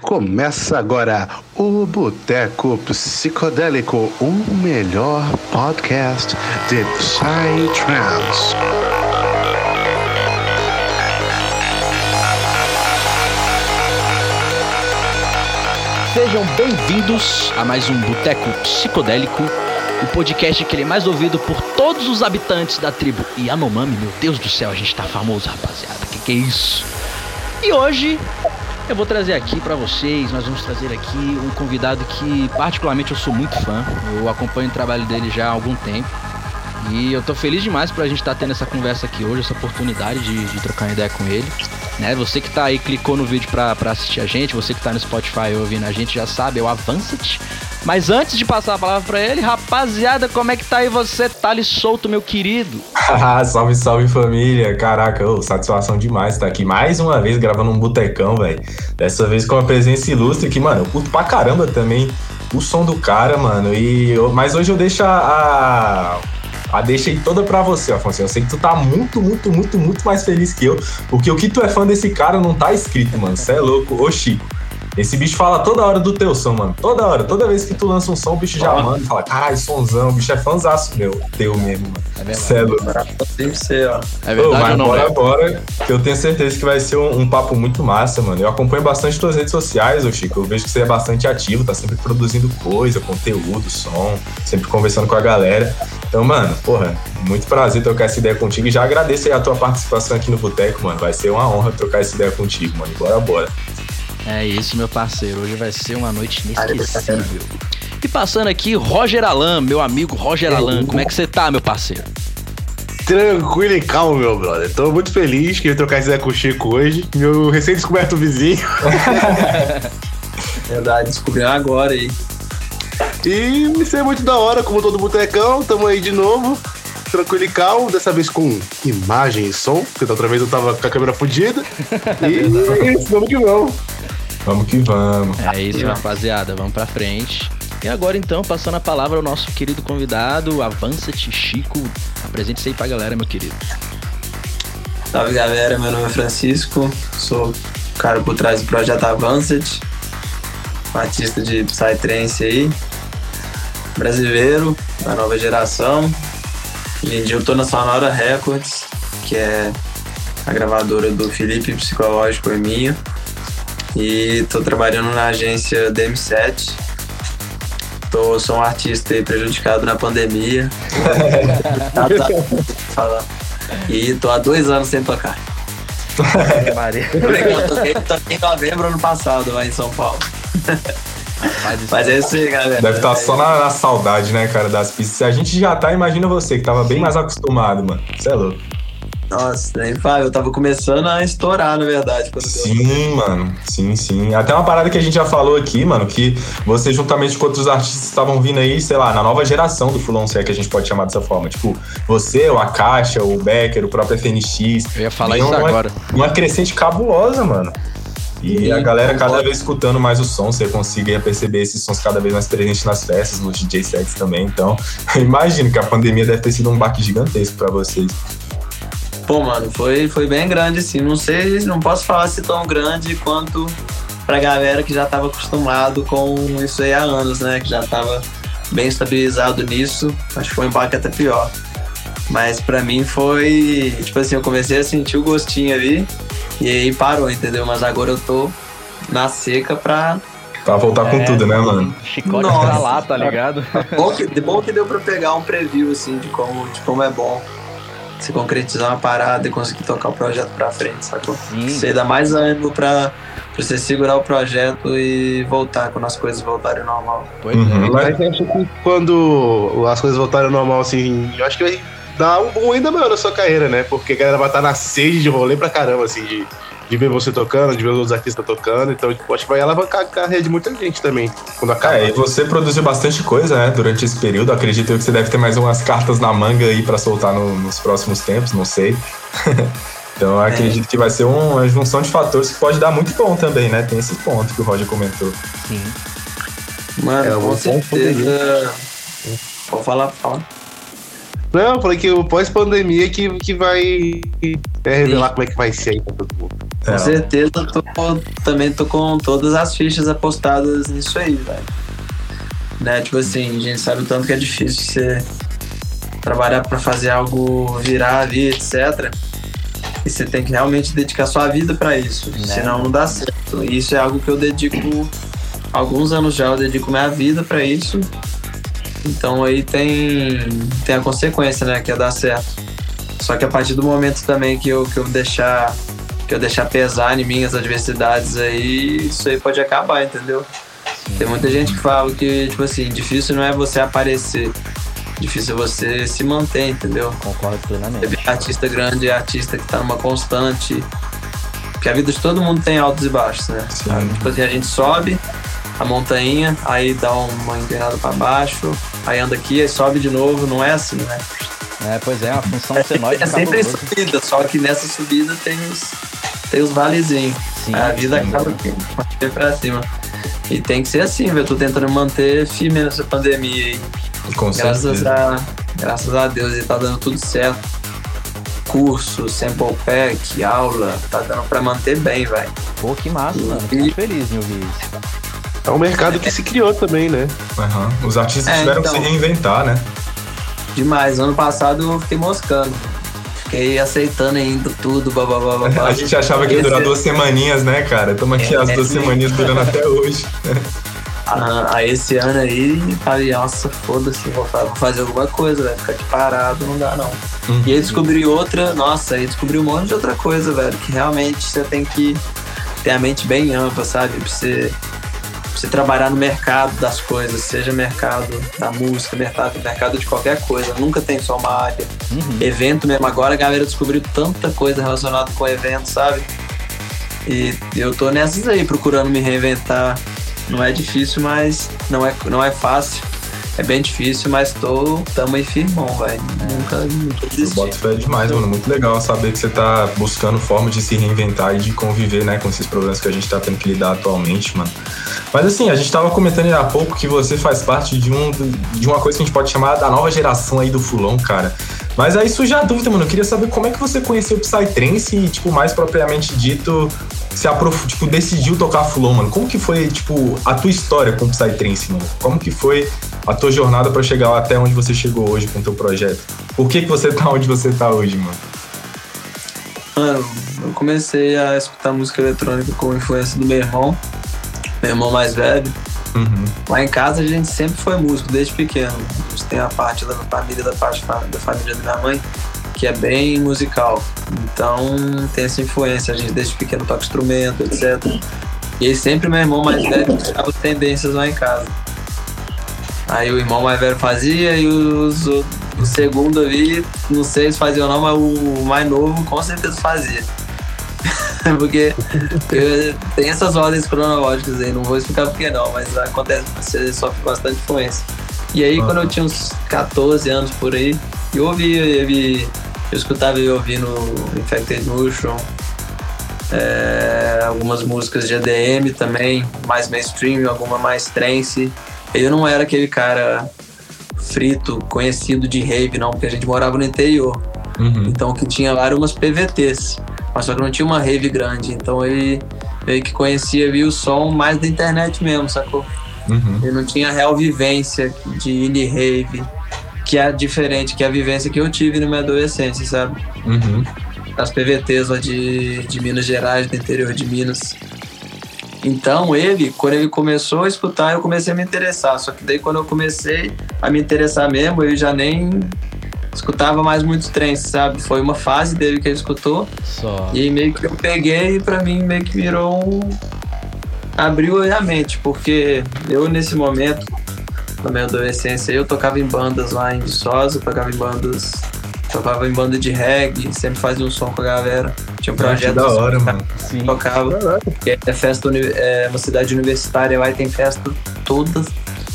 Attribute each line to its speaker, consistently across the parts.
Speaker 1: Começa agora o Boteco Psicodélico, o melhor podcast de Psytrance.
Speaker 2: Sejam bem-vindos a mais um Boteco Psicodélico, o podcast que ele é mais ouvido por todos os habitantes da tribo Yanomami. Meu Deus do céu, a gente tá famoso, rapaziada. Que que é isso? E hoje eu vou trazer aqui para vocês, nós vamos trazer aqui um convidado que particularmente eu sou muito fã. Eu acompanho o trabalho dele já há algum tempo. E eu tô feliz demais pra gente estar tá tendo essa conversa aqui hoje, essa oportunidade de, de trocar ideia com ele. Né? Você que tá aí, clicou no vídeo pra, pra assistir a gente, você que tá no Spotify ouvindo a gente já sabe, é o Avancet. Mas antes de passar a palavra para ele, rapaziada, como é que tá aí você, Thales Solto, meu querido?
Speaker 3: salve, salve família. Caraca, oh, satisfação demais estar aqui mais uma vez gravando um botecão, velho. Dessa vez com a presença ilustre que, mano, eu curto pra caramba também o som do cara, mano. E eu, mas hoje eu deixo a, a deixa aí toda pra você, Afonso. Eu sei que tu tá muito, muito, muito, muito mais feliz que eu, porque o que tu é fã desse cara não tá escrito, mano. Cê é louco. Ô, Chico, esse bicho fala toda hora do teu som, mano. Toda hora. Toda vez que tu lança um som, o bicho já manda e fala, caralho, somzão. O bicho é fãzaço meu. Teu mesmo, mano. É verdade. Celo.
Speaker 4: Sempre ser, ó.
Speaker 3: É verdade, Ô, mas não, bora, bora. Que eu tenho certeza que vai ser um, um, papo muito massa, mano. Eu acompanho bastante tuas redes sociais, ô Chico. Eu vejo que você é bastante ativo, tá sempre produzindo coisa, conteúdo, som, sempre conversando com a galera. Então, mano, porra, muito prazer trocar essa ideia contigo. E já agradeço aí a tua participação aqui no Boteco, mano. Vai ser uma honra trocar essa ideia contigo, mano. Bora, bora.
Speaker 2: É isso, meu parceiro. Hoje vai ser uma noite inesquecível. E passando aqui, Roger Alan, meu amigo Roger Alan. Como é que você tá, meu parceiro?
Speaker 1: Tranquilo e calmo, meu brother. Tô muito feliz que eu trocar essa ideia com o Chico hoje. Meu recém-descoberto vizinho.
Speaker 4: Verdade, descobriu agora aí.
Speaker 1: E isso é muito da hora, como todo botecão. Tamo aí de novo. Tranquilo e calmo, dessa vez com imagem e som, porque da outra vez eu tava com a câmera fodida. e é isso, vamos que vamos.
Speaker 3: Vamos que vamos.
Speaker 2: É isso, rapaziada. Vamos pra frente. E agora então, passando a palavra ao nosso querido convidado, Avança-te, Chico. Apresente-se aí pra galera, meu querido.
Speaker 4: Salve galera, meu nome é Francisco, sou o cara por trás do projeto Avançat, um artista de Psytrance aí, brasileiro, da nova geração. Hoje em dia eu tô na Sonora Records, que é a gravadora do Felipe Psicológico e minha. E tô trabalhando na agência DM7. Tô, sou um artista aí prejudicado na pandemia. Fala. E tô há dois anos sem tocar. eu toquei, toquei em novembro ano passado lá em São Paulo. Mas é isso aí, galera.
Speaker 3: Deve estar tá só na, na, saudade, né, cara, das pistas. Se a gente já tá, imagina você, que tava bem mais acostumado, mano. Você é louco.
Speaker 4: Nossa, nem fala, eu tava começando a estourar, na verdade.
Speaker 3: sim, deu. mano. Sim, sim. Até uma parada que a gente já falou aqui, mano, que você, juntamente com outros artistas, estavam vindo aí, sei lá, na nova geração do Fulon, se é que a gente pode chamar dessa forma. Tipo, você, o Akasha, o Becker, o próprio FNX.
Speaker 2: Eu ia falar isso
Speaker 3: uma,
Speaker 2: agora.
Speaker 3: Uma crescente cabulosa, mano. E Sim, a galera cada vez escutando mais o som, você consiga perceber esses sons cada vez mais presentes nas festas, nos DJ sets também. Então, eu imagino que a pandemia deve ter sido um baque gigantesco para vocês.
Speaker 4: Pô, mano, foi, foi bem grande, assim. Não sei, não posso falar se tão grande quanto pra galera que já tava acostumado com isso aí há anos, né? Que já tava bem estabilizado nisso. Acho que foi um baque até pior. Mas pra mim foi, tipo assim, eu comecei a sentir o gostinho ali e aí parou, entendeu? Mas agora eu tô na seca pra.
Speaker 3: Pra voltar é, com tudo, né, mano?
Speaker 2: Chicote Nossa, pra lá, tá ligado?
Speaker 4: Bom que, bom que deu pra pegar um preview, assim, de como, de como é bom se concretizar uma parada e conseguir tocar o projeto pra frente, sacou? Sim. Você dá mais ânimo pra, pra você segurar o projeto e voltar, quando as coisas voltarem ao normal.
Speaker 1: Pois uhum. é. Mas acho que quando as coisas voltarem ao normal, assim, eu acho que vai dar um boom ainda maior na sua carreira, né? Porque a galera vai estar na sede de rolê pra caramba, assim, de de ver você tocando, de ver os outros artistas tocando. Então, tipo, acho que vai alavancar a carreira de muita gente também. Quando acabar.
Speaker 3: É, e você produziu bastante coisa, né, durante esse período. Acredito que você deve ter mais umas cartas na manga aí para soltar no, nos próximos tempos, não sei. então, é. acredito que vai ser uma junção de fatores que pode dar muito bom também, né? Tem esse ponto que o Roger comentou. Sim.
Speaker 4: Mano, é, com certeza. Vou falar, fala.
Speaker 1: Não, eu falei que o pós-pandemia que, que vai é, revelar Sim. como é que vai ser aí pra todo mundo.
Speaker 4: Com é. certeza, tô, também tô com todas as fichas apostadas nisso aí, velho. Né? Tipo assim, a gente sabe o tanto que é difícil você trabalhar para fazer algo virar ali, etc. E você tem que realmente dedicar sua vida para isso, né? senão não dá certo. E isso é algo que eu dedico alguns anos já, eu dedico minha vida para isso. Então aí tem, tem a consequência, né, que é dar certo. Só que a partir do momento também que eu, que eu deixar que eu deixar pesar em mim as adversidades aí, isso aí pode acabar, entendeu? Tem muita gente que fala que, tipo assim, difícil não é você aparecer, difícil é você se manter, entendeu?
Speaker 2: Concordo plenamente.
Speaker 4: Teve artista grande, artista que tá numa constante. Porque a vida de todo mundo tem altos e baixos, né? Sim. Tipo assim, a gente sobe a montanha, aí dá uma inclinada para baixo, aí anda aqui, aí sobe de novo, não é assim, né?
Speaker 2: É, pois é, a função é, senoide
Speaker 4: é sempre subida, só que nessa subida tem os, tem os valezinhos. Sim, a vida sim. acaba pra cima. E tem que ser assim, velho. Eu tô tentando manter firme nessa pandemia aí.
Speaker 3: Com
Speaker 4: graças a, graças a Deus, e tá dando tudo certo. Curso, sample pack, aula, tá dando pra manter bem, velho.
Speaker 2: Pô, que massa, mano. Fico feliz em ouvir isso.
Speaker 1: É um mercado que se criou também, né?
Speaker 3: Uhum. Os artistas é, tiveram então, que se reinventar, né?
Speaker 4: Demais. Ano passado eu fiquei moscando. Fiquei aceitando ainda tudo, babá, babá.
Speaker 3: A gente achava que ia durar duas semaninhas, né, cara? Estamos aqui é, as duas é, semaninhas durando até hoje.
Speaker 4: Ah, aí esse ano aí, falei, nossa, foda-se, vou fazer alguma coisa, vai ficar aqui parado, não dá não. Uhum. E aí descobri outra, nossa, aí descobri um monte de outra coisa, velho, que realmente você tem que ter a mente bem ampla, sabe? Pra você você trabalhar no mercado das coisas, seja mercado da música, mercado, mercado de qualquer coisa, nunca tem só uma área. Uhum. Evento mesmo, agora a galera descobriu tanta coisa relacionada com evento, sabe? E eu tô nessas aí, procurando me reinventar. Não é difícil, mas não é, não é fácil. É bem difícil, mas tô, tamo aí firmão, velho. Nunca, nunca desisti.
Speaker 3: Boto fé demais, mano. Muito legal saber que você tá buscando forma de se reinventar e de conviver, né, com esses problemas que a gente tá tendo que lidar atualmente, mano. Mas assim, a gente tava comentando há pouco que você faz parte de, um, de uma coisa que a gente pode chamar da nova geração aí do Fulon, cara. Mas aí surge a dúvida, mano. Eu queria saber como é que você conheceu o Psytrance e, tipo, mais propriamente dito, se aprof... tipo, decidiu tocar Fulon, mano. Como que foi, tipo, a tua história com o Psytrance, mano? Como que foi a tua jornada para chegar até onde você chegou hoje com o teu projeto? Por que que você tá onde você tá hoje, mano?
Speaker 4: Mano, eu comecei a escutar música eletrônica com influência do meu irmão, meu irmão mais velho. Uhum. Lá em casa a gente sempre foi músico, desde pequeno. A gente tem a parte da família, da parte da família da minha mãe, que é bem musical. Então tem essa influência, a gente desde pequeno toca instrumento, etc. E sempre meu irmão mais velho tirava tendências lá em casa. Aí o irmão mais velho fazia e os, o, o segundo ali, não sei se fazia ou não, mas o mais novo com certeza fazia. porque tem essas ordens cronológicas aí, não vou explicar por que não, mas acontece, você sofre bastante influência. E aí, quando eu tinha uns 14 anos por aí, eu ouvia, eu, eu, eu escutava e ouvindo Infected Mushroom, é, algumas músicas de EDM também, mais mainstream, alguma mais trance. Eu não era aquele cara frito, conhecido de rave, não, porque a gente morava no interior. Uhum. Então, que tinha lá eram umas PVTs mas só que não tinha uma rave grande. Então ele meio que conhecia viu, o som mais da internet mesmo, sacou? Uhum. Ele não tinha real vivência de indie rave, que é diferente, que é a vivência que eu tive na minha adolescência, sabe? Uhum. As PVTs lá de, de Minas Gerais, do interior de Minas. Então ele, quando ele começou a escutar, eu comecei a me interessar. Só que daí quando eu comecei a me interessar mesmo, eu já nem escutava mais muitos trens, sabe? Foi uma fase dele que ele escutou. Só. E meio que eu peguei e pra mim meio que virou um. abriu a mente, porque eu nesse momento, na minha adolescência, eu tocava em bandas lá em Viçosa, tocava em bandas. Tocava em banda de reggae, sempre fazia um som com a galera. Tinha um projeto.
Speaker 3: da hora, mano. Sim.
Speaker 4: Tocava. É festa, é uma cidade universitária lá e tem festa todas,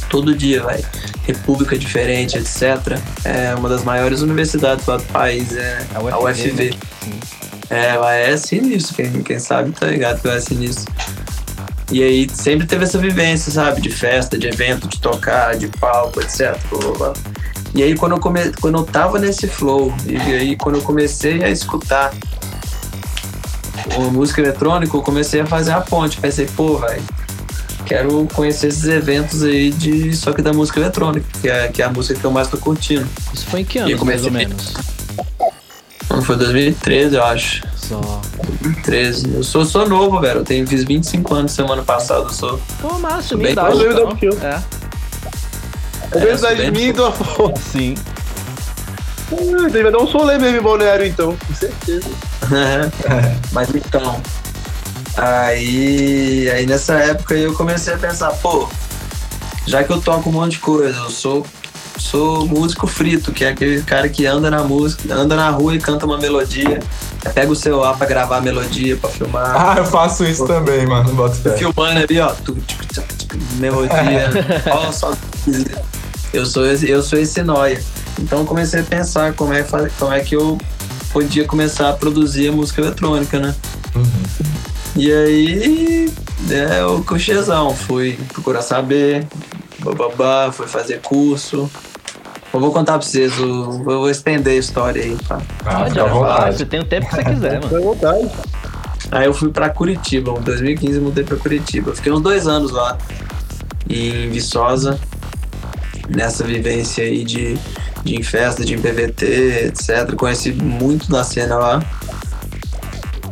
Speaker 4: todo dia, vai república diferente, etc. É uma das maiores universidades lá do país, é a UFV. A UFV. Né? É, ela é sinistro, quem, quem sabe tá ligado que ela é sinistro. E aí sempre teve essa vivência, sabe? De festa, de evento, de tocar, de palco, etc. E aí quando eu, come... quando eu tava nesse flow, e aí quando eu comecei a escutar uma música eletrônica, eu comecei a fazer a ponte. Pensei, pô, velho, quero conhecer esses eventos aí de só que da música eletrônica, que é, que é a música que eu mais tô curtindo.
Speaker 2: Isso foi em que ano, mais ou menos?
Speaker 4: Foi 2013, eu acho.
Speaker 2: Só.
Speaker 4: 2013. Eu sou, sou novo, velho. Eu tenho, fiz 25 anos semana passada. Eu sou.
Speaker 2: Pô, massa,
Speaker 4: Bem
Speaker 2: minha idade.
Speaker 1: mais
Speaker 2: então.
Speaker 1: eu.
Speaker 2: É,
Speaker 1: É verdade,
Speaker 4: bem-
Speaker 1: minha e do Afonso.
Speaker 2: sim.
Speaker 1: Ah, Ele vai dar um solê mesmo em Balneário, então, com certeza.
Speaker 4: Mas então. Aí, aí nessa época eu comecei a pensar, pô, já que eu toco um monte de coisa, eu sou, sou músico frito, que é aquele cara que anda na música, anda na rua e canta uma melodia. Pega o celular pra gravar a melodia, pra filmar.
Speaker 3: Ah, eu faço isso também, mano. Bota fé.
Speaker 4: filmando ali, ó. tchac, Melodia. ó, só. Eu sou esse, eu sou esse nóia. Então eu comecei a pensar como é, como é que eu podia começar a produzir a música eletrônica, né?
Speaker 3: Uhum.
Speaker 4: E aí, é o cochezão. Fui procurar saber, bababá, fui fazer curso. Eu vou contar pra vocês, eu vou estender a história aí, tá?
Speaker 3: Ah,
Speaker 2: Pode, fala,
Speaker 3: vontade.
Speaker 2: você tem o tempo que você quiser, mano.
Speaker 1: Fica à vontade.
Speaker 4: Aí eu fui pra Curitiba, em 2015 eu mudei pra Curitiba. Fiquei uns dois anos lá, em Viçosa, nessa vivência aí de, de em festa, de em PVT, etc. Conheci muito da cena lá.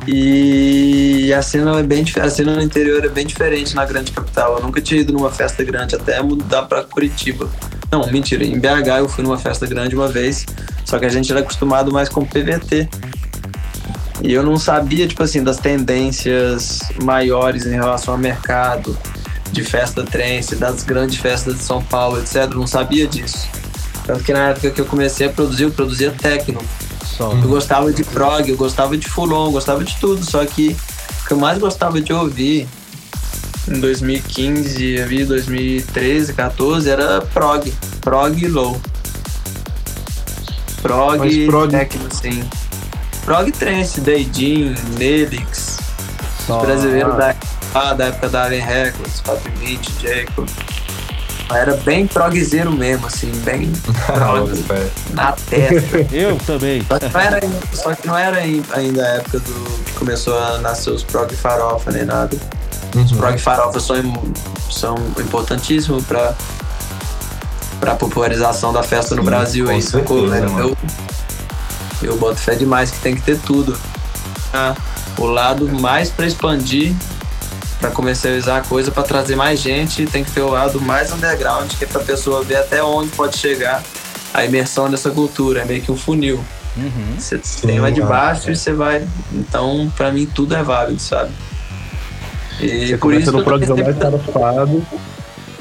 Speaker 4: E a cena é bem a cena no interior é bem diferente na grande capital. Eu nunca tinha ido numa festa grande até mudar pra Curitiba. Não, mentira, em BH eu fui numa festa grande uma vez, só que a gente era acostumado mais com PVT. E eu não sabia, tipo assim, das tendências maiores em relação ao mercado, de festa trance, das grandes festas de São Paulo, etc. Eu não sabia disso. Tanto que na época que eu comecei a produzir, eu produzia techno.
Speaker 2: Só.
Speaker 4: Eu gostava de prog, eu gostava de fulon, eu gostava de tudo. Só que o que eu mais gostava de ouvir em 2015, ali 2013, 14, era prog. Prog low. Prog
Speaker 1: Mas prog-
Speaker 4: techno, sim. Prog trance, Deidin, Nelix,
Speaker 2: Só.
Speaker 4: os brasileiros da, ah, da época da Alien Records, 420, Jacob. Era bem progzeiro mesmo, assim, bem prog
Speaker 3: fé.
Speaker 4: na testa.
Speaker 2: Eu também.
Speaker 4: Só que não era, ainda- só que não era ai- ainda a época do que começou a nascer os prog farofa nem nada. Os
Speaker 3: Uhum.
Speaker 4: prog farofa são, são importantíssimos para para popularização da festa no
Speaker 3: Sim,
Speaker 4: Brasil
Speaker 3: com
Speaker 4: aí, sacou?
Speaker 3: mano.
Speaker 4: eu, eu boto fé demais que tem que ter tudo. Ah, o lado mais para expandir, para comercializar a coisa, para trazer mais gente, tem que ter o lado mais underground, que é para pessoa ver até onde pode chegar a imersão nessa cultura. É meio que um funil.
Speaker 2: Uhum.
Speaker 4: Você tem lá de
Speaker 3: mano,
Speaker 4: baixo
Speaker 3: é.
Speaker 4: e você vai. Então, pra mim, tudo é válido, sabe? E
Speaker 1: Você
Speaker 4: por isso
Speaker 1: no
Speaker 4: que eu
Speaker 1: programa mais tarafado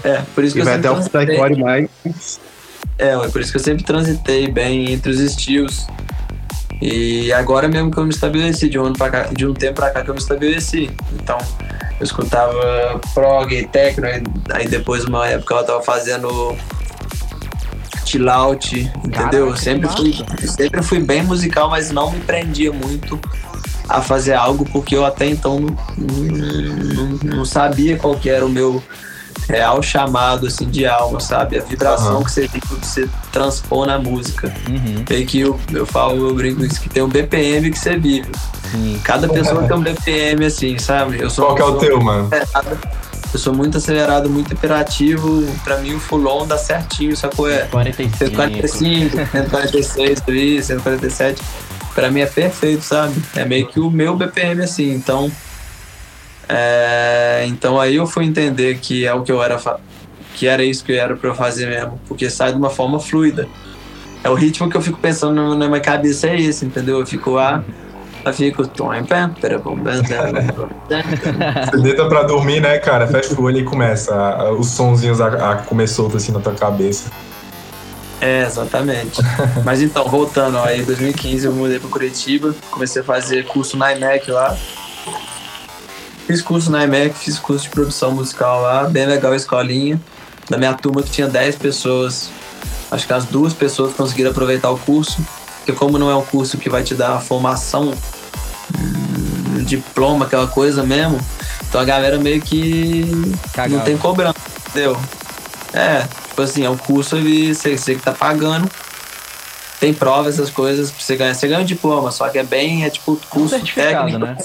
Speaker 4: É, por isso que eu
Speaker 1: vai
Speaker 4: sempre
Speaker 1: até o
Speaker 4: transitei-
Speaker 1: psycore mais.
Speaker 4: É, é por isso que eu sempre transitei bem entre os estilos. E agora mesmo que eu me estabeleci, de um, ano pra cá, de um tempo pra cá que eu me estabeleci. Então, eu escutava prog, techno, aí- aí depois, uma época, eu tava fazendo chill out, entendeu?
Speaker 2: Caraca,
Speaker 4: sempre fui, sempre fui bem musical, mas não me prendia muito a fazer algo, porque eu até então não, não, não sabia qual que era o meu real chamado assim de alma, sabe? A vibração
Speaker 3: Aham.
Speaker 4: que você, que você transpõe na música.
Speaker 2: Uhum.
Speaker 4: E que eu, eu falo, eu brinco isso, que tem um BPM que você vive.
Speaker 2: Sim.
Speaker 4: Cada pessoa tem um BPM assim, sabe? Eu sou
Speaker 3: Qual que é o teu, mano?
Speaker 4: acelerado, Eu sou muito acelerado, muito imperativo. Pra mim o full-on dá certinho, sacou? É
Speaker 2: 45.
Speaker 4: 145, 146 ali, 147. Pra mim é perfeito, sabe? É meio que o meu BPM assim. Então, é, então aí eu fui entender que é o que eu era, que era isso que era pra eu fazer mesmo, porque sai de uma forma fluida. É o ritmo que eu fico pensando na- minha cabeça é esse, entendeu? Eu fico lá, eu fico
Speaker 3: Você deita pra dormir, né, cara? Fecha o olho e começa. os sonzinhos a, a comer solto assim na tua cabeça.
Speaker 4: É, exatamente. Mas então, voltando, aí em 2015 eu mudei para Curitiba, comecei a fazer curso na IMEC lá. Fiz curso na IMEC, fiz curso de produção musical lá, bem legal a escolinha. Da minha turma que tinha 10 pessoas, acho que as duas pessoas conseguiram aproveitar o curso, porque como não é um curso que vai te dar a formação, um diploma, aquela coisa mesmo, então a galera meio que
Speaker 2: Cagava.
Speaker 4: não tem cobrança, entendeu? É, tipo assim, é um curso ali, você, você que tá pagando. tem prova, essas coisas pra você ganhar. Você ganha um diploma, só que é bem, é tipo curso
Speaker 2: certificado,
Speaker 4: técnico.
Speaker 2: né?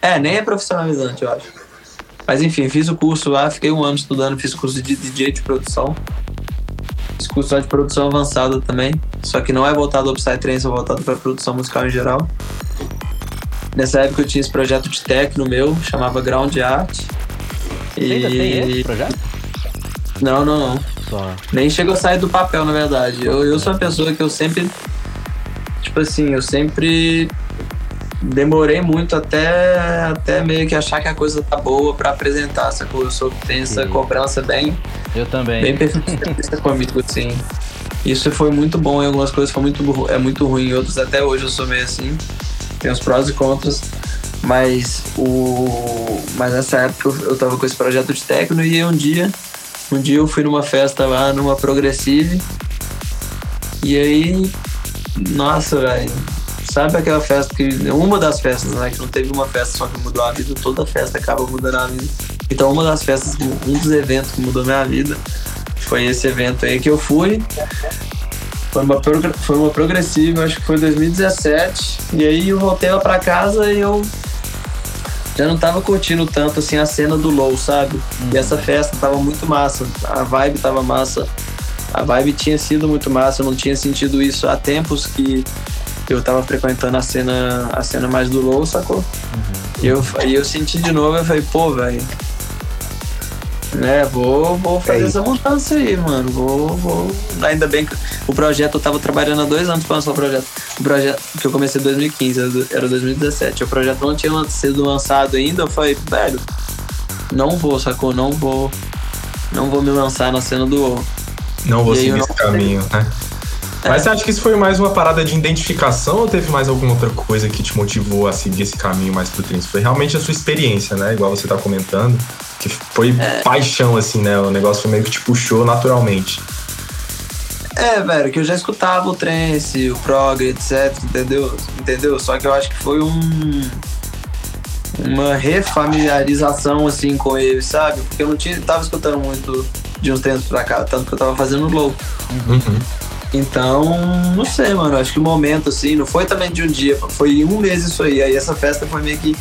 Speaker 4: É, nem é profissionalizante, eu acho. Mas enfim, fiz o curso lá, fiquei um ano estudando, fiz curso de DJ de produção. Fiz curso só de produção avançada também. Só que não é voltado ao Psytrance, é voltado para produção musical em geral. Nessa época eu tinha esse projeto de techno meu, chamava Ground Art.
Speaker 2: Você ainda tem esse projeto?
Speaker 4: Não, não, não.
Speaker 2: Só.
Speaker 4: Nem chegou a sair do papel, na verdade. Eu, eu sou uma pessoa que eu sempre. Tipo assim, eu sempre demorei muito até, até meio que achar que a coisa tá boa pra apresentar, sacou? Eu sou, tenho essa
Speaker 2: Sim.
Speaker 4: cobrança bem,
Speaker 2: Eu também.
Speaker 4: bem perfeccionista comigo, assim. Isso foi muito bom em algumas coisas, foi muito, é muito ruim em outras. Até hoje eu sou meio assim. Tem os prós e contras. Mas o. Mas nessa época eu, eu tava com esse projeto de techno e um dia. Um dia eu fui numa festa lá, numa Progressive. E aí. Nossa, velho. Sabe aquela festa que. Uma das festas, né? Que não teve uma festa só que mudou a vida, toda festa acaba mudando a vida. Então uma das festas, um dos eventos que mudou minha vida foi esse evento aí que eu fui. Foi uma, foi uma progressiva, acho que foi 2017. E aí eu voltei lá pra casa e eu já não tava curtindo tanto assim a cena do Low, sabe? E essa festa tava muito massa, a vibe tava massa. A vibe tinha sido muito massa, eu não tinha sentido isso há tempos que eu tava frequentando a cena, a cena mais do Low, sacou? E eu, e eu senti de novo, eu falei, pô, velho. Né, vou, vou fazer
Speaker 1: É
Speaker 4: essa mudança aí, mano. Vou, vou. Ainda bem que o projeto, eu tava trabalhando há dois anos pra lançar o projeto. O projeto que eu comecei em 2015, era do- era 2017. O projeto não tinha sido lançado ainda. Eu falei, velho, não vou, sacou? Não vou. Não vou me lançar na cena do.
Speaker 3: Não vou seguir esse caminho, né? Mas você acha que isso foi mais uma parada de identificação ou teve mais alguma outra coisa que te motivou a seguir esse caminho mais pro trance? Foi realmente a sua experiência, né? Igual você tá comentando. Que foi
Speaker 4: É.
Speaker 3: paixão, assim, né? O negócio foi meio que te puxou naturalmente.
Speaker 4: É, velho, que eu já escutava o trance, o prog, etc, entendeu? Entendeu? Só que eu acho que foi um uma refamiliarização assim com ele, sabe? Porque eu não tinha, tava escutando muito de uns tempos pra cá, tanto que eu tava fazendo low.
Speaker 3: Uhum.
Speaker 4: Então, não sei, mano, acho que o momento assim, não foi também de um dia, foi um mês isso aí. Aí essa festa foi meio que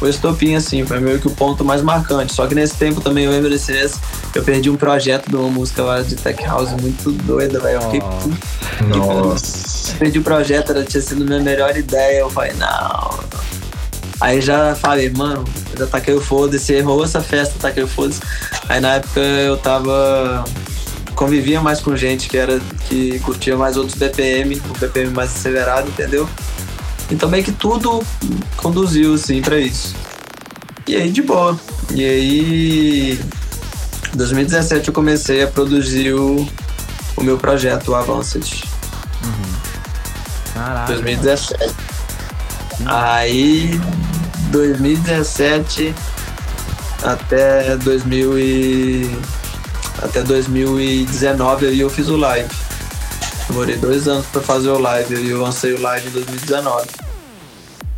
Speaker 4: o estopim, assim, foi meio que o ponto mais marcante. Só que nesse tempo também eu mês, eu perdi um projeto de uma música lá de Tech House muito doida, velho. Eu fiquei puto
Speaker 3: Nossa.
Speaker 4: perdi o projeto, era, tinha sido minha melhor ideia. Eu falei, não. Aí já falei, mano, já taquei o foda-se, errou essa festa, taquei o foda-se. Aí na época eu tava. Convivia mais com gente que era. que curtia mais outros BPM, o BPM mais acelerado, entendeu? Então meio que tudo conduziu assim pra isso. E aí de boa. E aí. Em 2017 eu comecei a produzir o, o meu projeto, o Avanced.
Speaker 2: Caralho.
Speaker 4: 2017. Aí, 2017 até 2000 e, até 2019 aí eu fiz o live. Demorei dois anos pra fazer o live e eu lancei o live em 2019.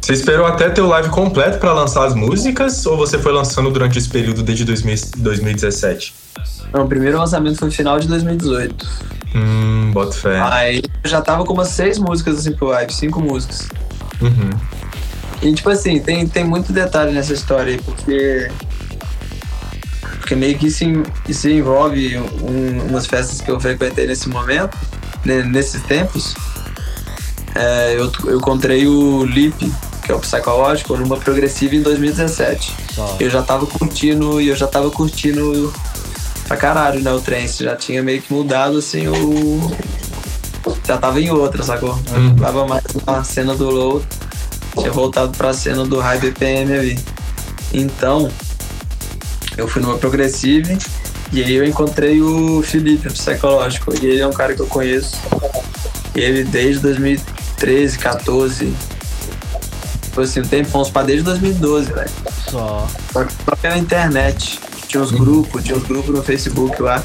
Speaker 3: Você esperou até ter o live completo pra lançar as músicas ou você foi lançando durante esse período desde 2000 2017?
Speaker 4: Não, o primeiro lançamento foi no final de 2018.
Speaker 3: Hum, boto fé.
Speaker 4: Aí eu já tava com umas seis músicas assim pro live, cinco músicas.
Speaker 3: Uhum.
Speaker 4: E tipo assim, tem, tem muito detalhe nessa história aí, porque. Porque meio que isso, isso envolve um- umas festas que eu frequentei nesse momento, né, nesses tempos. É, eu, eu encontrei o Lip, que é o psicológico, numa progressiva em 2017.
Speaker 2: Só.
Speaker 4: Eu já tava curtindo, e eu já tava curtindo pra caralho, né, o trance. Já tinha meio que mudado, assim, o... Já tava em outra, sacou?
Speaker 3: Uhum.
Speaker 4: Tava mais na cena do low, tinha voltado pra cena do high BPM ali. Então, eu fui numa progressive e aí eu encontrei o Felipe, o psicológico. E ele é um cara que eu conheço. Ele desde 2013, 14. Foi assim, um tempo, uns pra desde 2012, velho.
Speaker 2: Só.
Speaker 4: Só que só pela internet. Tinha uns grupos, tinha uns grupos no Facebook lá.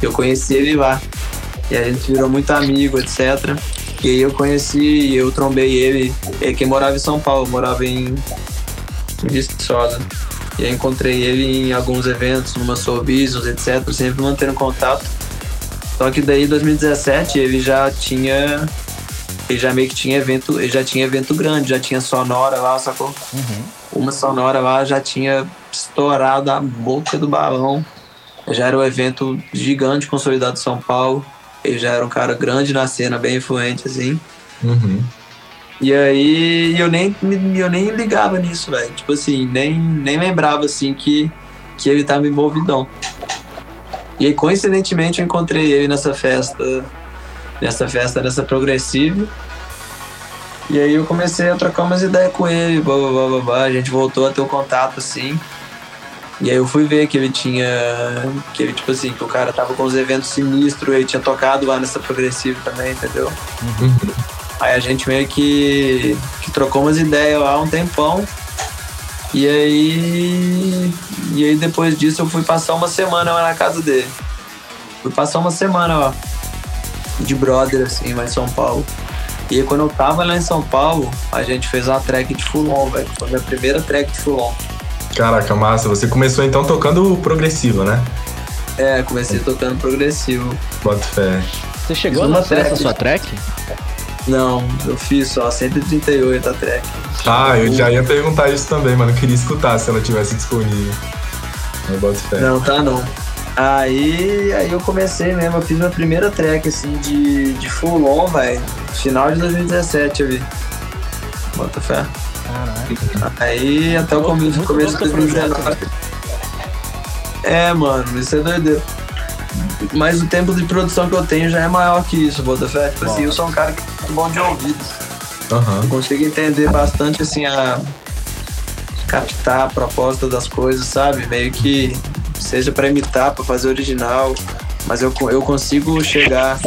Speaker 4: Eu conheci ele lá. E a gente virou muito amigo, etc. E aí eu conheci, eu trombei ele, ele que morava em São Paulo, morava em, em Viçosa. E aí encontrei ele em alguns eventos, numa Soul Business, etc. Sempre mantendo contato. Só que daí em 2017 ele já tinha ele já meio que tinha evento, ele já tinha evento grande, já tinha sonora lá, sacou?
Speaker 2: Uhum.
Speaker 4: Uma sonora lá já tinha estourado a boca do balão. Já era um evento gigante consolidado de São Paulo. Ele já era um cara grande na cena, bem influente, assim.
Speaker 3: Uhum.
Speaker 4: E aí eu nem, eu nem ligava nisso, velho. Tipo assim, nem, nem lembrava assim que, que ele tava envolvidão. E aí, coincidentemente, eu encontrei ele nessa festa, nessa festa dessa progressiva. E aí eu comecei a trocar umas ideias com ele, blá, blá, blá, blá, blá. a gente voltou a ter um contato assim. E aí eu fui ver que ele tinha. Que ele, tipo assim, que o cara tava com os eventos sinistros, ele tinha tocado lá nessa progressiva também, entendeu?
Speaker 3: Uhum.
Speaker 4: Aí a gente meio que, que trocou umas ideias lá um tempão. E aí. E aí depois disso eu fui passar uma semana lá na casa dele. Fui passar uma semana lá. De brother, assim, lá em São Paulo. E aí quando eu tava lá em São Paulo, a gente fez uma track de Fulon, velho. Foi a minha primeira track de Fulon.
Speaker 3: Caraca, massa. Você começou então tocando progressivo, né?
Speaker 4: É, comecei tocando progressivo.
Speaker 3: Bota fé.
Speaker 2: Você chegou a
Speaker 4: uma
Speaker 2: lançar essa sua track?
Speaker 4: Não, eu fiz só 138 a track.
Speaker 3: Ah, eu já ia perguntar isso também, mano. Eu queria escutar se ela tivesse disponível. Eu boto fé.
Speaker 4: Não, tá não. Aí, aí eu comecei mesmo, eu fiz minha primeira track assim de, de full on, velho. Final de 2017 eu vi. Bota fé.
Speaker 2: Caraca.
Speaker 4: Aí até o começo, começo de
Speaker 2: bom teu projeto,
Speaker 4: 2019. É, mano, isso é doideira. Mas o tempo de produção que eu tenho já é maior que isso, Botafé. Tipo assim, eu sou um cara que é muito bom de ouvido.
Speaker 3: Aham.
Speaker 4: Eu consigo entender bastante, assim, a captar a proposta das coisas, sabe? Meio que seja pra imitar, pra fazer original, mas eu, eu consigo chegar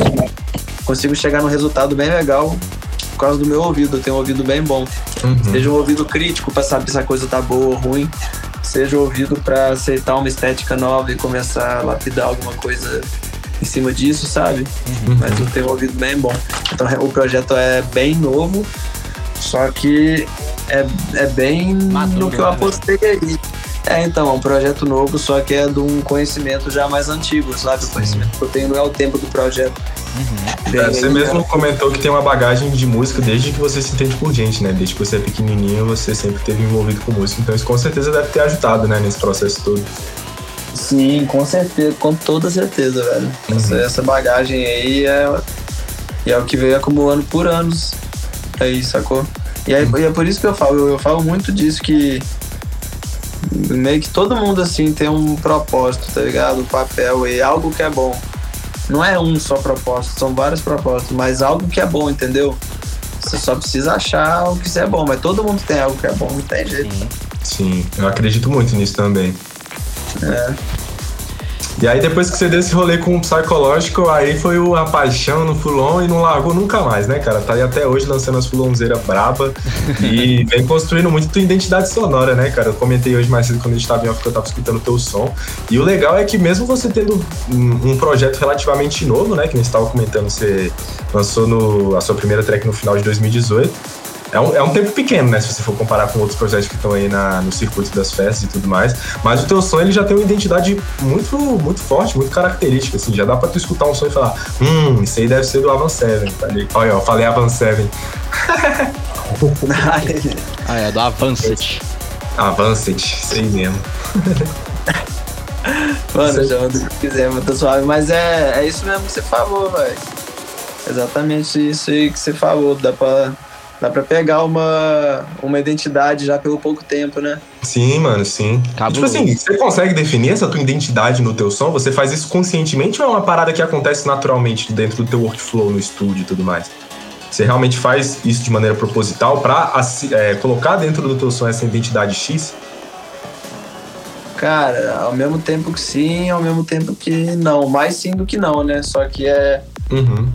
Speaker 4: consigo chegar num resultado bem legal por causa do meu ouvido. Eu tenho um ouvido bem bom.
Speaker 3: Uhum.
Speaker 4: Seja um ouvido crítico pra saber se a coisa tá boa ou ruim, seja ouvido pra aceitar uma estética nova e começar a lapidar alguma coisa em cima disso, sabe? Mas eu tenho um ouvido bem bom. Então o projeto é bem novo, só que é, é bem
Speaker 2: Maduro,
Speaker 4: no que eu
Speaker 2: né,
Speaker 4: apostei aí. É, então, é um projeto novo, só que é de um conhecimento já mais antigo, sabe? O conhecimento que eu tenho não é o tempo do projeto.
Speaker 3: É, você mesmo comentou que tem uma bagagem de música desde que você se entende por gente, né? Desde que você é pequenininho, você sempre esteve envolvido com música. Então isso com certeza deve ter ajudado, né? Nesse processo todo.
Speaker 4: Sim, com certeza, com toda certeza, velho. Essa, essa bagagem aí é, é o que veio acumulando por anos. Aí, sacou? E, aí, e é por isso que eu falo, eu, eu falo muito disso que meio que todo mundo assim tem um propósito, tá ligado? Um papel e algo que é bom. Não é um só propósito, são vários propósitos, mas algo que é bom, entendeu? Você só precisa achar o que é bom, mas todo mundo tem algo que é bom, não tem jeito.
Speaker 2: Sim.
Speaker 3: Sim, eu acredito muito nisso também.
Speaker 4: É.
Speaker 3: E aí depois que você deu esse rolê com o psicológico, aí foi a paixão no Fulon e não largou nunca mais, né, cara? Tá aí até hoje lançando as Fulonzeiras braba e vem construindo muito tua identidade sonora, né, cara? Eu comentei hoje mais cedo quando a gente tava em off que eu tava escutando o teu som. E o legal é que mesmo você tendo um, um projeto relativamente novo, né, que a gente tava comentando, você lançou no- a sua primeira track no final de 2018. É um, é um tempo pequeno, né? Se você for comparar com outros projetos que estão aí na, no circuito das festas e tudo mais. Mas o teu som, ele já tem uma identidade muito, muito forte, muito característica, assim. Já dá pra tu escutar um som e falar, hum, isso aí deve ser do Avan 7, tá ligado? Olha, ó, falei Avan 7.
Speaker 2: Ah, é, do Avancet.
Speaker 3: Avancet, sei mesmo.
Speaker 4: Mano, chama do que quiser, mas tá suave. Mas é, é isso mesmo que você falou, velho. Exatamente isso aí que você falou. Dá pra, dá pra pegar uma, uma identidade já pelo pouco tempo, né?
Speaker 3: Sim, mano, sim. E, tipo assim, você consegue definir essa tua identidade no teu som? Você faz isso conscientemente ou é uma parada que acontece naturalmente dentro do teu workflow no estúdio e tudo mais? Você realmente faz isso de maneira proposital pra é, colocar dentro do teu som essa identidade X?
Speaker 4: Cara, ao mesmo tempo que sim, ao mesmo tempo que não. Mais sim do que não, né? Só que é,
Speaker 3: Uhum.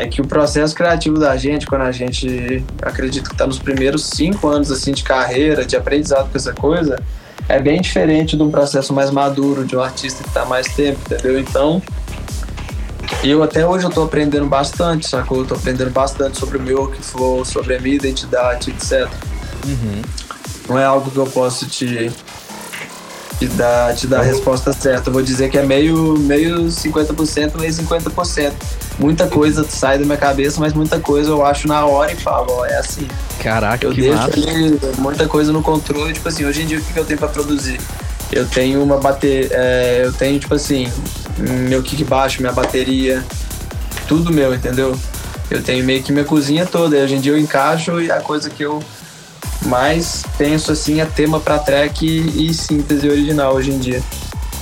Speaker 4: É que o processo criativo da gente, quando a gente acredita que tá nos primeiros cinco anos assim de carreira, de aprendizado com essa coisa, é bem diferente de um processo mais maduro, de um artista que tá mais tempo, entendeu? Então, eu até hoje eu tô aprendendo bastante, sacou? Eu tô aprendendo bastante sobre o meu workflow, sobre a minha identidade, etc.
Speaker 2: Uhum.
Speaker 4: Não é algo que eu posso te te dar, te dar a resposta certa. Eu vou dizer que é meio, meio 50%, meio 50%. Muita coisa sai da minha cabeça, mas muita coisa eu acho na hora e falo, ó, é assim.
Speaker 2: Caraca,
Speaker 4: Eu
Speaker 2: que
Speaker 4: deixo
Speaker 2: massa.
Speaker 4: ali muita coisa no controle, tipo assim, hoje em dia o que eu tenho pra produzir? Eu tenho uma bateria, eu tenho, tipo assim, meu kick baixo, minha bateria, tudo meu, entendeu? Eu tenho meio que minha cozinha toda, e hoje em dia eu encaixo e a coisa que eu mais penso assim é tema pra track e, e síntese original hoje em dia.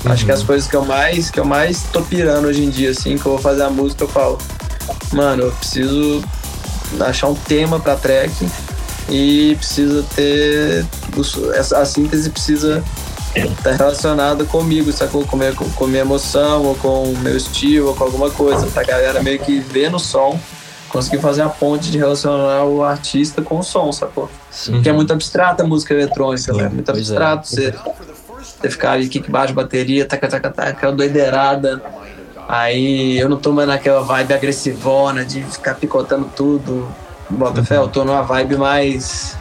Speaker 4: Acho que as coisas que eu mais que eu mais tô pirando hoje em dia, assim, que eu vou fazer a música, eu falo, mano, eu preciso achar um tema pra track e precisa ter. A síntese precisa estar relacionada comigo, sacou? Com minha, com minha emoção, ou com o meu estilo, ou com alguma coisa, pra galera meio que ver no som, conseguir fazer a ponte de relacionar o artista com o som, sacou?
Speaker 2: Sim.
Speaker 4: Porque é muito abstrata a música eletrônica,
Speaker 3: Sim,
Speaker 4: né? Muito
Speaker 2: pois é.
Speaker 4: abstrato. Você, você ficar ali, kick bateria, taca, taca, taca, aquela doideirada. Aí eu não tô mais naquela vibe agressivona de ficar picotando tudo. Bota fé, eu tô numa vibe mais.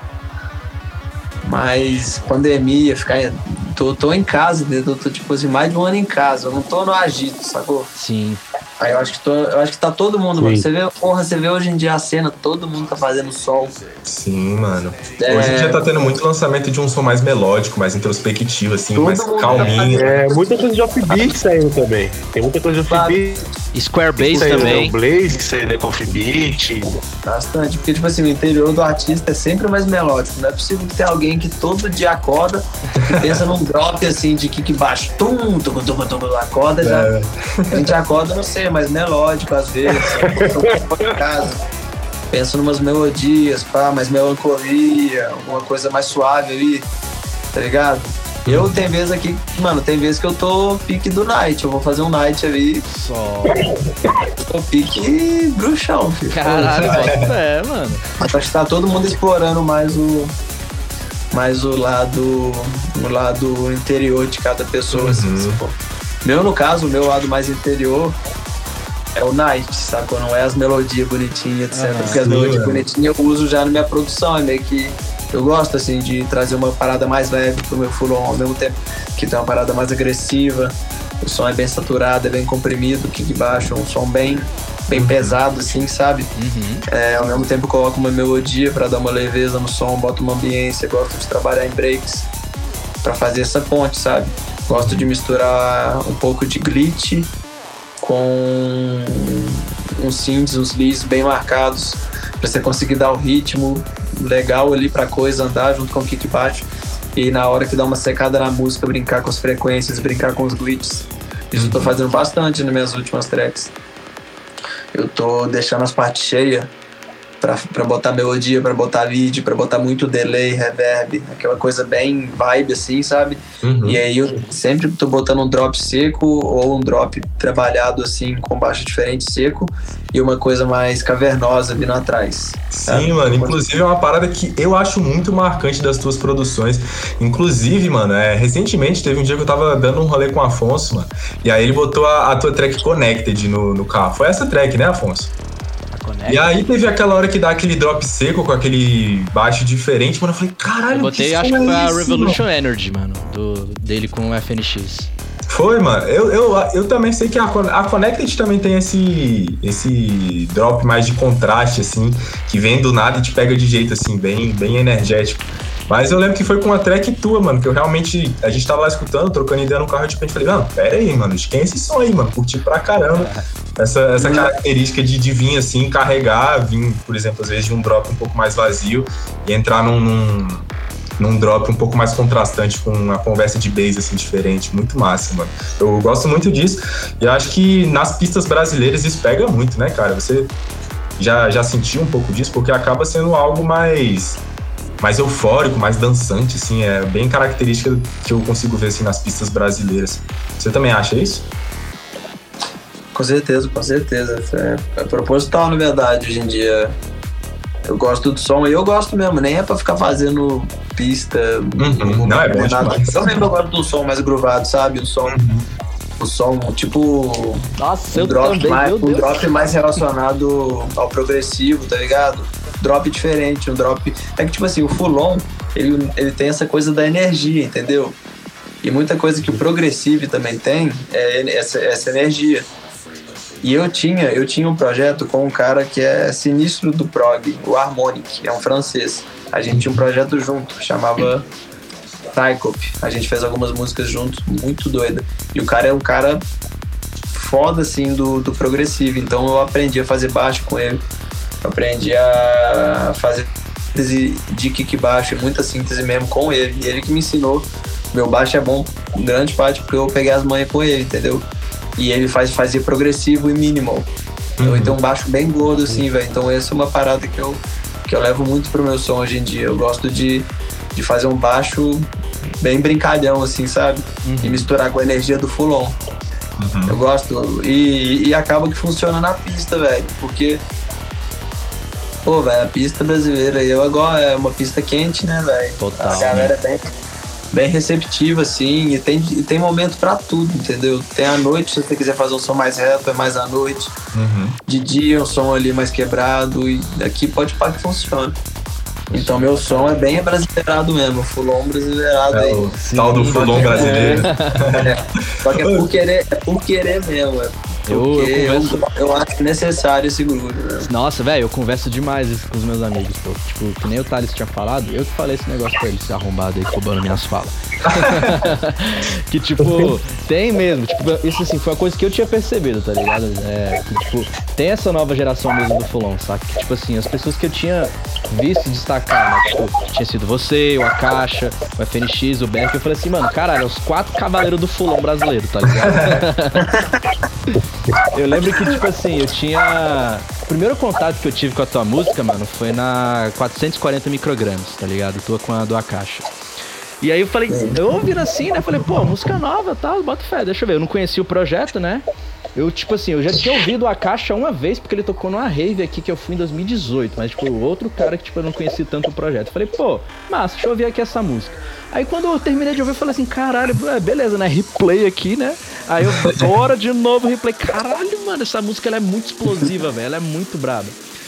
Speaker 4: Mais pandemia, ficar. Tô, tô em casa, entendeu? Tô tipo assim, mais de um ano em casa. Eu não tô no agito, sacou?
Speaker 2: Sim.
Speaker 4: Aí eu acho que, tô, eu acho que tá todo mundo, mano. Você vê, porra, você vê hoje em dia a cena, todo mundo tá fazendo sol.
Speaker 3: Sim, mano.
Speaker 4: É.
Speaker 3: Hoje em dia tá tendo muito lançamento de um som mais melódico, mais introspectivo, assim,
Speaker 4: Todo
Speaker 3: mais
Speaker 4: tá
Speaker 3: calminho.
Speaker 1: É, muita coisa de offbeat saindo também. Tem muita coisa de offbeat
Speaker 2: Square Base
Speaker 1: saindo. né?
Speaker 2: também.
Speaker 1: O Blaze saindo com offbeat.
Speaker 4: Bastante, porque, tipo assim, o interior do artista é sempre mais melódico. Não é possível que tenha alguém que todo dia acorda e pensa num drop, assim, de kick baixo. Tum, tum, tum, tum, tum, acorda já.
Speaker 3: É.
Speaker 4: A gente acorda, não sei, mais melódico às vezes. Casa. Penso numas melodias, pá, mais melancolia, alguma coisa mais suave ali, tá ligado? Eu tem vezes aqui, mano, tem vezes que eu tô pique do night. Eu vou fazer um night ali,
Speaker 2: Só.
Speaker 4: tô pique bruxão, filho.
Speaker 2: Caralho, bota fé, mano.
Speaker 4: Mas acho que tá todo mundo explorando mais o mais o lado o lado interior de cada pessoa, assim,
Speaker 3: Uhum.
Speaker 4: sacou? Meu, no caso, o meu lado mais interior é o night, sacou? Não é as melodias bonitinhas, etc.
Speaker 2: Aham.
Speaker 4: Porque as melodias
Speaker 3: mano.
Speaker 4: bonitinhas eu uso já na minha produção, é meio que eu gosto, assim, de trazer uma parada mais leve pro meu full ao mesmo tempo que tem uma parada mais agressiva. O som é bem saturado, é bem comprimido, kick baixo, um som bem, bem pesado, assim, sabe?
Speaker 2: Uhum.
Speaker 4: É, ao mesmo tempo coloco uma melodia para dar uma leveza no som, boto uma ambiência, gosto de trabalhar em breaks para fazer essa ponte, sabe? Gosto de misturar um pouco de glitch com uns synths, uns leads bem marcados para você conseguir dar o ritmo legal ali pra coisa andar junto com o kick baixo e na hora que dá uma secada na música brincar com as frequências, brincar com os glitches. Isso eu tô fazendo bastante nas minhas últimas tracks. Eu tô deixando as partes cheias pra, pra botar melodia, pra botar lead, pra botar muito delay, reverb, aquela coisa bem vibe assim, sabe?
Speaker 3: Uhum.
Speaker 4: E aí eu sempre tô botando um drop seco ou um drop trabalhado assim com baixo diferente seco e uma coisa mais cavernosa vindo atrás.
Speaker 3: Sim, mano. Inclusive é uma parada que eu acho muito marcante das tuas produções. Inclusive, mano, é, recentemente teve um dia que eu tava dando um rolê com o Afonso, mano. E aí ele botou a, a tua track Connected no, no carro. Foi essa track, né, Afonso?
Speaker 2: Conecta.
Speaker 3: E aí teve aquela hora que dá aquele drop seco com aquele baixo diferente, mano. Eu falei, caralho,
Speaker 2: Eu botei,
Speaker 3: que
Speaker 2: acho que foi
Speaker 3: é
Speaker 2: a
Speaker 3: esse,
Speaker 2: Revolution Energy, mano. Do, dele com o FNX.
Speaker 3: Foi, mano. Eu, eu, eu também sei que a, a Connected também tem esse, esse drop mais de contraste, assim, que vem do nada e te pega de jeito, assim, bem, bem energético. Mas eu lembro que foi com uma track tua, mano, que eu realmente. A gente tava lá escutando, trocando ideia no carro, e de repente falei, não, pera aí, mano, de quem é esse som aí, mano? Curti pra caramba. Essa, essa característica de, de vir assim, carregar, vir, por exemplo, às vezes de um drop um pouco mais vazio e entrar num, num, num drop um pouco mais contrastante com uma conversa de bass assim diferente, muito massa, mano. Eu gosto muito disso e acho que nas pistas brasileiras isso pega muito, né, cara? Você já, já sentiu um pouco disso porque acaba sendo algo mais mais eufórico, mais dançante, assim, é bem característica que eu consigo ver assim nas pistas brasileiras. Você também acha isso?
Speaker 4: Com certeza, com certeza. É, é proposital, na verdade, hoje em dia. Eu gosto do som e eu gosto mesmo, nem é pra ficar fazendo pista.
Speaker 3: Uhum. Não, é bom
Speaker 4: nada. Eu mesmo gosto do som mais groovado, sabe? O som, o som tipo.
Speaker 2: Nossa,
Speaker 4: um
Speaker 2: eu
Speaker 4: drop
Speaker 2: também,
Speaker 4: mais,
Speaker 2: meu
Speaker 4: um
Speaker 2: Deus.
Speaker 4: drop mais relacionado ao progressivo, tá ligado? Drop diferente, um drop. É que, tipo assim, o Fulon, ele, ele tem essa coisa da energia, entendeu? E muita coisa que o Progressive também tem é essa, essa energia. E eu tinha, eu tinha um projeto com um cara que é sinistro do prog, o Harmonic, é um francês. A gente tinha um projeto junto, chamava Tycop. A gente fez algumas músicas juntos, muito doida. E o cara é um cara foda, assim, do, do progressivo. Então eu aprendi a fazer baixo com ele. Aprendi a fazer síntese de kick baixo e muita síntese mesmo com ele. E ele que me ensinou. Meu baixo é bom, grande parte, porque eu peguei as manhas com ele, entendeu? E ele faz, fazia progressivo e minimal. Então, uhum. Então um baixo bem gordo, assim, velho. Então essa é uma parada que eu, que eu levo muito pro meu som hoje em dia. Eu gosto de, de fazer um baixo bem brincalhão, assim, sabe? Uhum. E misturar com a energia do full on. Uhum. Eu gosto. E, e acaba que funciona na pista, velho. Porque Pô, velho, a pista brasileira eu agora é uma pista quente, né, velho?
Speaker 2: Total.
Speaker 4: A galera é bem, bem receptiva, assim, e tem, e tem momento pra tudo, entendeu? Tem a noite, se você quiser fazer um som mais reto, é mais à noite. Uhum. De dia, um som ali mais quebrado, e aqui pode parar que funciona. Então meu som é bem brasileirado mesmo, fulon brasileirado
Speaker 3: é,
Speaker 4: aí.
Speaker 3: O tal do fulon brasileiro.
Speaker 4: É, só que é por querer, é por querer mesmo, é eu, eu, converso... eu, eu, acho necessário esse grupo. Né?
Speaker 2: Nossa, velho, eu converso demais isso com os meus amigos, pô. Tipo, que nem o Thales tinha falado, eu que falei esse negócio pra ele, esse arrombado aí, roubando minhas falas. que, tipo, tem mesmo. Tipo, isso assim, foi a coisa que eu tinha percebido, tá ligado? É, que, tipo, tem essa nova geração mesmo do Fulon, saca? Que, tipo assim, as pessoas que eu tinha visto destacar, né? Tipo, tinha sido você, o Akasha, o FNX, o Beck, eu falei assim, mano, caralho, é os quatro cavaleiros do Fulon brasileiro, tá ligado? Eu lembro que, tipo assim, eu tinha. O primeiro contato que eu tive com a tua música, mano, foi na 440 microgramas, tá ligado? Tua com a do Akasha. E aí eu falei, eu ouvindo assim, né? Falei, pô, música nova tal, bota fé, deixa eu ver. Eu não conhecia o projeto, né? Eu, tipo assim, eu já tinha ouvido a caixa uma vez, porque ele tocou numa rave aqui que eu fui em 2018, mas, tipo, outro cara que, tipo, eu não conhecia tanto o projeto. falei, pô, massa, deixa eu ouvir aqui essa música. Aí quando eu terminei de ouvir, eu falei assim, caralho, é, beleza, né? Replay aqui, né? Aí eu, bora de novo, replay. Caralho, mano, essa música ela é muito explosiva, velho. Ela é muito braba.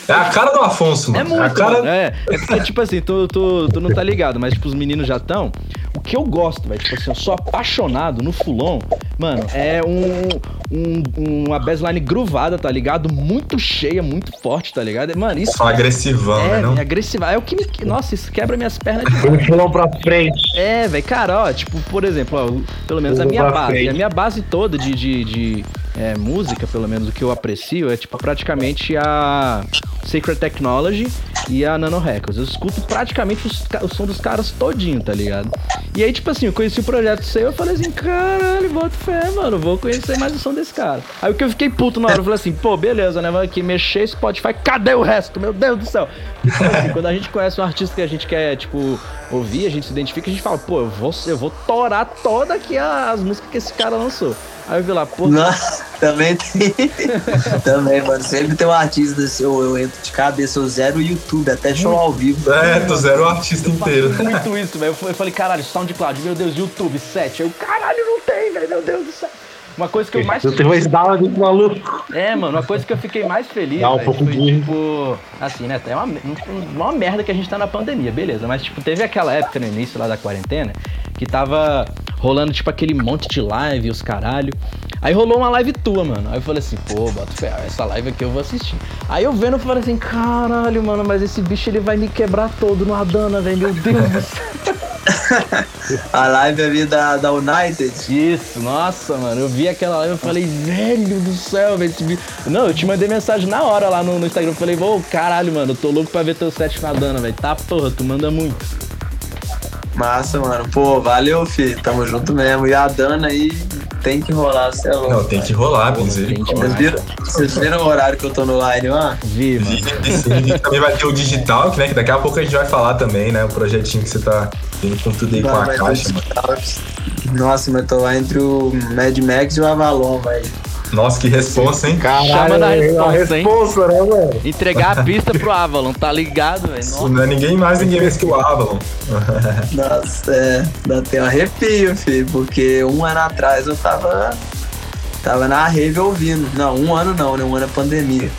Speaker 3: É a cara do Afonso, mano.
Speaker 2: É muito,
Speaker 3: é a cara...
Speaker 2: Mano, é. é porque, tipo assim, tu, tu, tu não tá ligado, mas, tipo, os meninos já estão. O que eu gosto, velho, tipo assim, eu sou apaixonado no Fulon, mano, é um, um, uma baseline gruvada, tá ligado? Muito cheia, muito forte, tá ligado? Mano, isso.
Speaker 3: Só agressivão,
Speaker 2: é,
Speaker 3: né? Não?
Speaker 2: É agressiva. É o que me. Nossa, isso quebra minhas pernas de
Speaker 1: Um Fulon pra frente.
Speaker 2: É, velho, cara, ó, tipo, por exemplo, ó, pelo menos a minha base. Frente. A minha base toda de, de, de é, música, pelo menos o que eu aprecio, é tipo praticamente a Sacred Technology e a Nano Records. Eu escuto praticamente os, o som dos caras todinho, tá ligado? E aí, tipo assim, eu conheci o projeto seu, eu falei assim, caralho, bota fé, mano, vou conhecer mais o som desse cara. Aí o que eu fiquei puto na hora, eu falei assim, pô, beleza, né, vai aqui mexer Spotify, cadê o resto? Meu Deus do céu. Assim, quando a gente conhece um artista que a gente quer, tipo, ouvir, a gente se identifica, a gente fala, pô, eu vou, eu vou torar toda aqui as músicas que esse cara lançou. Aí eu vi lá, pô.
Speaker 4: Nossa, também tem. também, mano. Sempre tem um artista, eu, eu entro de cabeça, eu zero o YouTube, até show ao vivo.
Speaker 3: É, tu zero o artista eu inteiro.
Speaker 2: Muito isso, velho. Eu falei, caralho, SoundCloud, meu Deus, YouTube, 7. Eu, caralho, não tem, velho, meu Deus do céu. Uma coisa que eu mais.
Speaker 1: Eu tenho uma bala muito maluco.
Speaker 2: É, mano, uma coisa que eu fiquei mais feliz.
Speaker 1: Dá um véio, pouco
Speaker 2: foi,
Speaker 1: de.
Speaker 2: Tipo, assim, né? É uma, uma merda que a gente tá na pandemia, beleza. Mas, tipo, teve aquela época no início lá da quarentena que tava rolando, tipo, aquele monte de live, os caralho. Aí rolou uma live tua, mano. Aí eu falei assim, pô, bota fé, essa live aqui eu vou assistir. Aí eu vendo, eu falei assim, caralho, mano, mas esse bicho ele vai me quebrar todo no Adana, velho. Meu Deus do céu.
Speaker 4: a live ali da, da United.
Speaker 2: Isso, nossa, mano. Eu vi aquela live e falei, velho do céu, velho. Não, eu te mandei mensagem na hora lá no, no Instagram. Eu falei, ô, caralho, mano, eu tô louco pra ver teu set na Dana, velho. Tá porra, tu manda muito.
Speaker 4: Massa, mano. Pô, valeu, filho. Tamo junto mesmo. E a Dana aí tem que rolar, você é louco.
Speaker 3: Não, tem que rolar, Benzinho.
Speaker 4: Vocês viram, vocês viram o horário que eu tô no line lá?
Speaker 2: Vi, mano.
Speaker 3: E também vai ter o digital, que, né, que daqui a pouco a gente vai falar também, né? O projetinho que você tá vindo com tudo aí Não, com a caixa.
Speaker 4: Nossa, mas tô lá entre o Mad Max e o Avalon, velho.
Speaker 3: Nossa, que responsa, hein?
Speaker 2: Caralho, Chama da responsa, hein?
Speaker 1: Né, mano?
Speaker 2: Entregar a pista pro Avalon, tá ligado, velho?
Speaker 3: Não é ninguém mais, ninguém menos que o Avalon.
Speaker 4: Nossa, é. Dá até um arrepio, filho, porque um ano atrás eu tava. Tava na rave ouvindo. Não, um ano não, né? Um ano é pandemia.